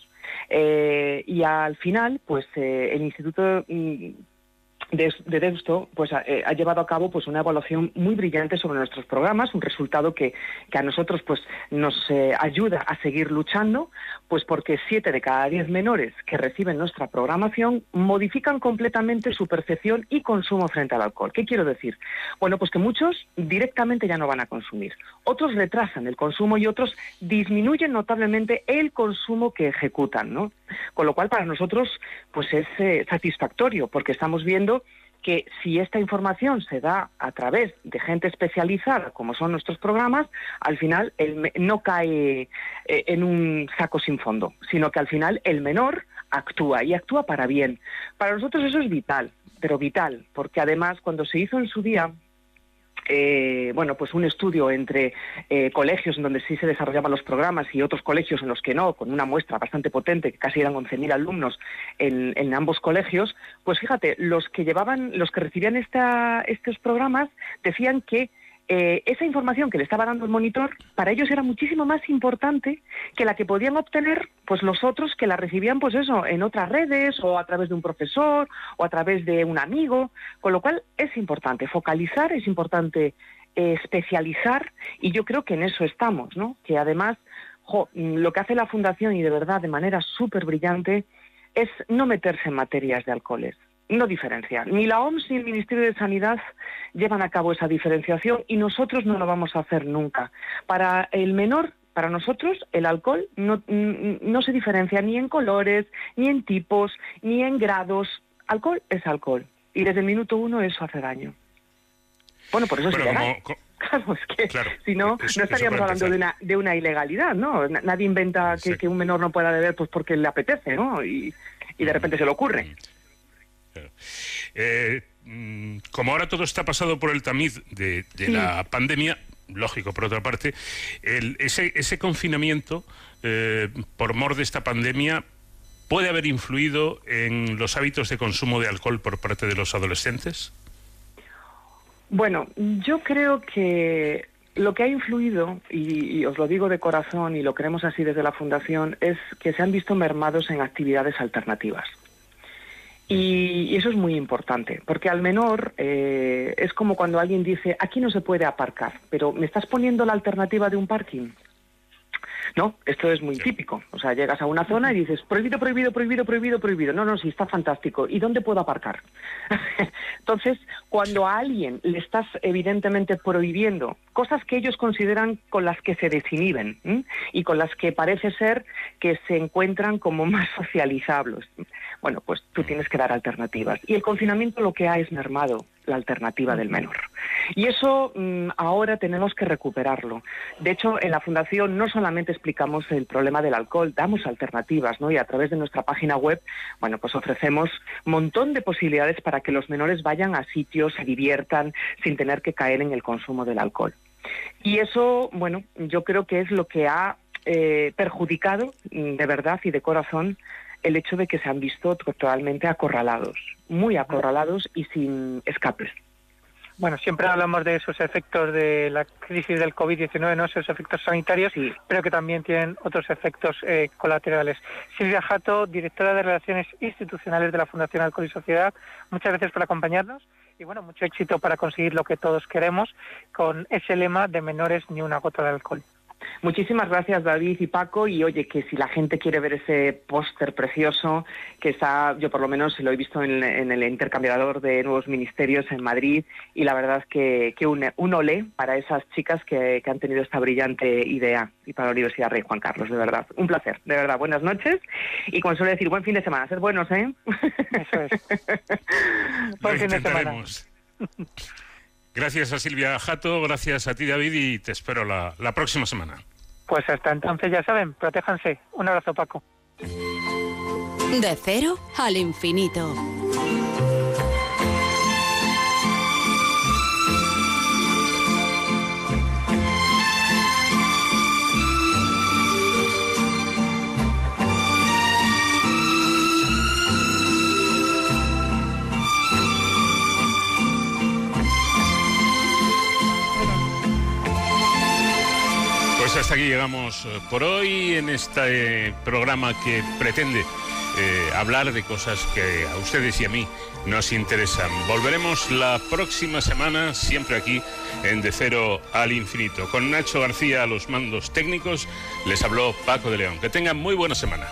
Eh, y al final, pues eh, el Instituto mm, de, de Deusto pues, eh, ha, llevado a cabo pues, una evaluación muy brillante sobre nuestros programas, un resultado que, que a nosotros pues, nos eh, ayuda a seguir luchando, pues porque siete de cada diez menores que reciben nuestra programación modifican completamente su percepción y consumo frente al alcohol. ¿Qué quiero decir? Bueno, pues que muchos directamente ya no van a consumir, otros retrasan el consumo y otros disminuyen notablemente el consumo que ejecutan, ¿no? Con lo cual para nosotros pues es eh, satisfactorio porque estamos viendo que si esta información se da a través de gente especializada, como son nuestros programas, al final no cae eh, en un saco sin fondo, sino que al final el menor actúa y actúa para bien. Para nosotros eso es vital, pero vital, porque además cuando se hizo en su día eh, bueno, pues un estudio entre eh, colegios en donde sí se desarrollaban los programas y otros colegios en los que no, con una muestra bastante potente, que casi eran 11.000 alumnos en, en, ambos colegios, pues fíjate, los que llevaban, los que recibían esta, estos programas decían que eh, esa información que le estaba dando el monitor para ellos era muchísimo más importante que la que podían obtener pues los otros que la recibían pues eso en otras redes o a través de un profesor o a través de un amigo. Con lo cual es importante focalizar es importante eh, especializar y yo creo que en eso estamos no que además lo que hace la fundación y de verdad de manera súper brillante es no meterse en materias de alcoholes no diferenciar. Ni la OMS ni el Ministerio de Sanidad llevan a cabo esa diferenciación y nosotros no lo vamos a hacer nunca. Para el menor, para nosotros, el alcohol no, no se diferencia ni en colores, ni en tipos, ni en grados. Alcohol es alcohol. Y desde el minuto uno eso hace daño. Bueno, por eso es ilegal. Claro, es que si no, no estaríamos hablando de una, de una ilegalidad, ¿no? Nadie inventa que, que, un menor no pueda beber pues porque le apetece, ¿no? Y, y de repente se le ocurre. Eh, mm, como ahora todo está pasado por el tamiz de, la pandemia, lógico por otra parte, ese, ese, confinamiento eh, por mor de esta pandemia puede haber influido en los hábitos de consumo de alcohol por parte de los adolescentes? Bueno, yo creo que lo que ha influido, y, os lo digo de corazón y lo queremos así desde la Fundación, es que se han visto mermados en actividades alternativas. Y, eso es muy importante, porque al menor eh, es como cuando alguien dice, aquí no se puede aparcar, pero me estás poniendo la alternativa de un parking. No, esto es muy típico. O sea, llegas a una zona y dices, prohibido, prohibido, prohibido, prohibido, prohibido. No, no, sí, está fantástico. ¿Y dónde puedo aparcar? Entonces, cuando a alguien le estás evidentemente prohibiendo cosas que ellos consideran con las que se desinhiben y con las que parece ser que se encuentran como más socializables, bueno, pues tú tienes que dar alternativas. Y el confinamiento lo que ha es mermado la alternativa del menor. Y eso mm, ahora tenemos que recuperarlo. De hecho, en la Fundación no solamente explicamos el problema del alcohol, damos alternativas, ¿no? Y a través de nuestra página web, bueno, pues ofrecemos un montón de posibilidades para que los menores vayan a sitios, se diviertan, sin tener que caer en el consumo del alcohol. Y eso, bueno, yo creo que es lo que ha eh, perjudicado mm, de verdad y de corazón el hecho de que se han visto totalmente acorralados, muy acorralados y sin escapes. Bueno, siempre hablamos de esos efectos de la crisis del COVID-19, ¿no? esos efectos sanitarios, pero que también tienen otros efectos eh, colaterales. Silvia Jato, directora de Relaciones Institucionales de la Fundación Alcohol y Sociedad, muchas gracias por acompañarnos y bueno, mucho éxito para conseguir lo que todos queremos con ese lema de menores ni una gota de alcohol. Muchísimas gracias David y Paco y oye que si la gente quiere ver ese póster precioso que está, yo por lo menos lo he visto en, el intercambiador de nuevos ministerios en Madrid y la verdad es que, que un, un olé para esas chicas que, han tenido esta brillante idea y para la Universidad Rey Juan Carlos, de verdad. Un placer, de verdad. Buenas noches y como suele decir, buen fin de semana. Ser buenos, ¿eh? Eso es. buen fin de semana. Gracias a Silvia Jato, gracias a ti David y te espero la, la próxima semana. Pues hasta entonces ya saben, protéjanse. Un abrazo Paco. De cero al infinito. Hasta aquí llegamos eh, por hoy en este programa que pretende eh, hablar de cosas que a ustedes y a mí nos interesan. Volveremos la próxima semana, siempre aquí en De Cero al Infinito. Con Nacho García a los mandos técnicos, les habló Paco de León. Que tengan muy buena semana.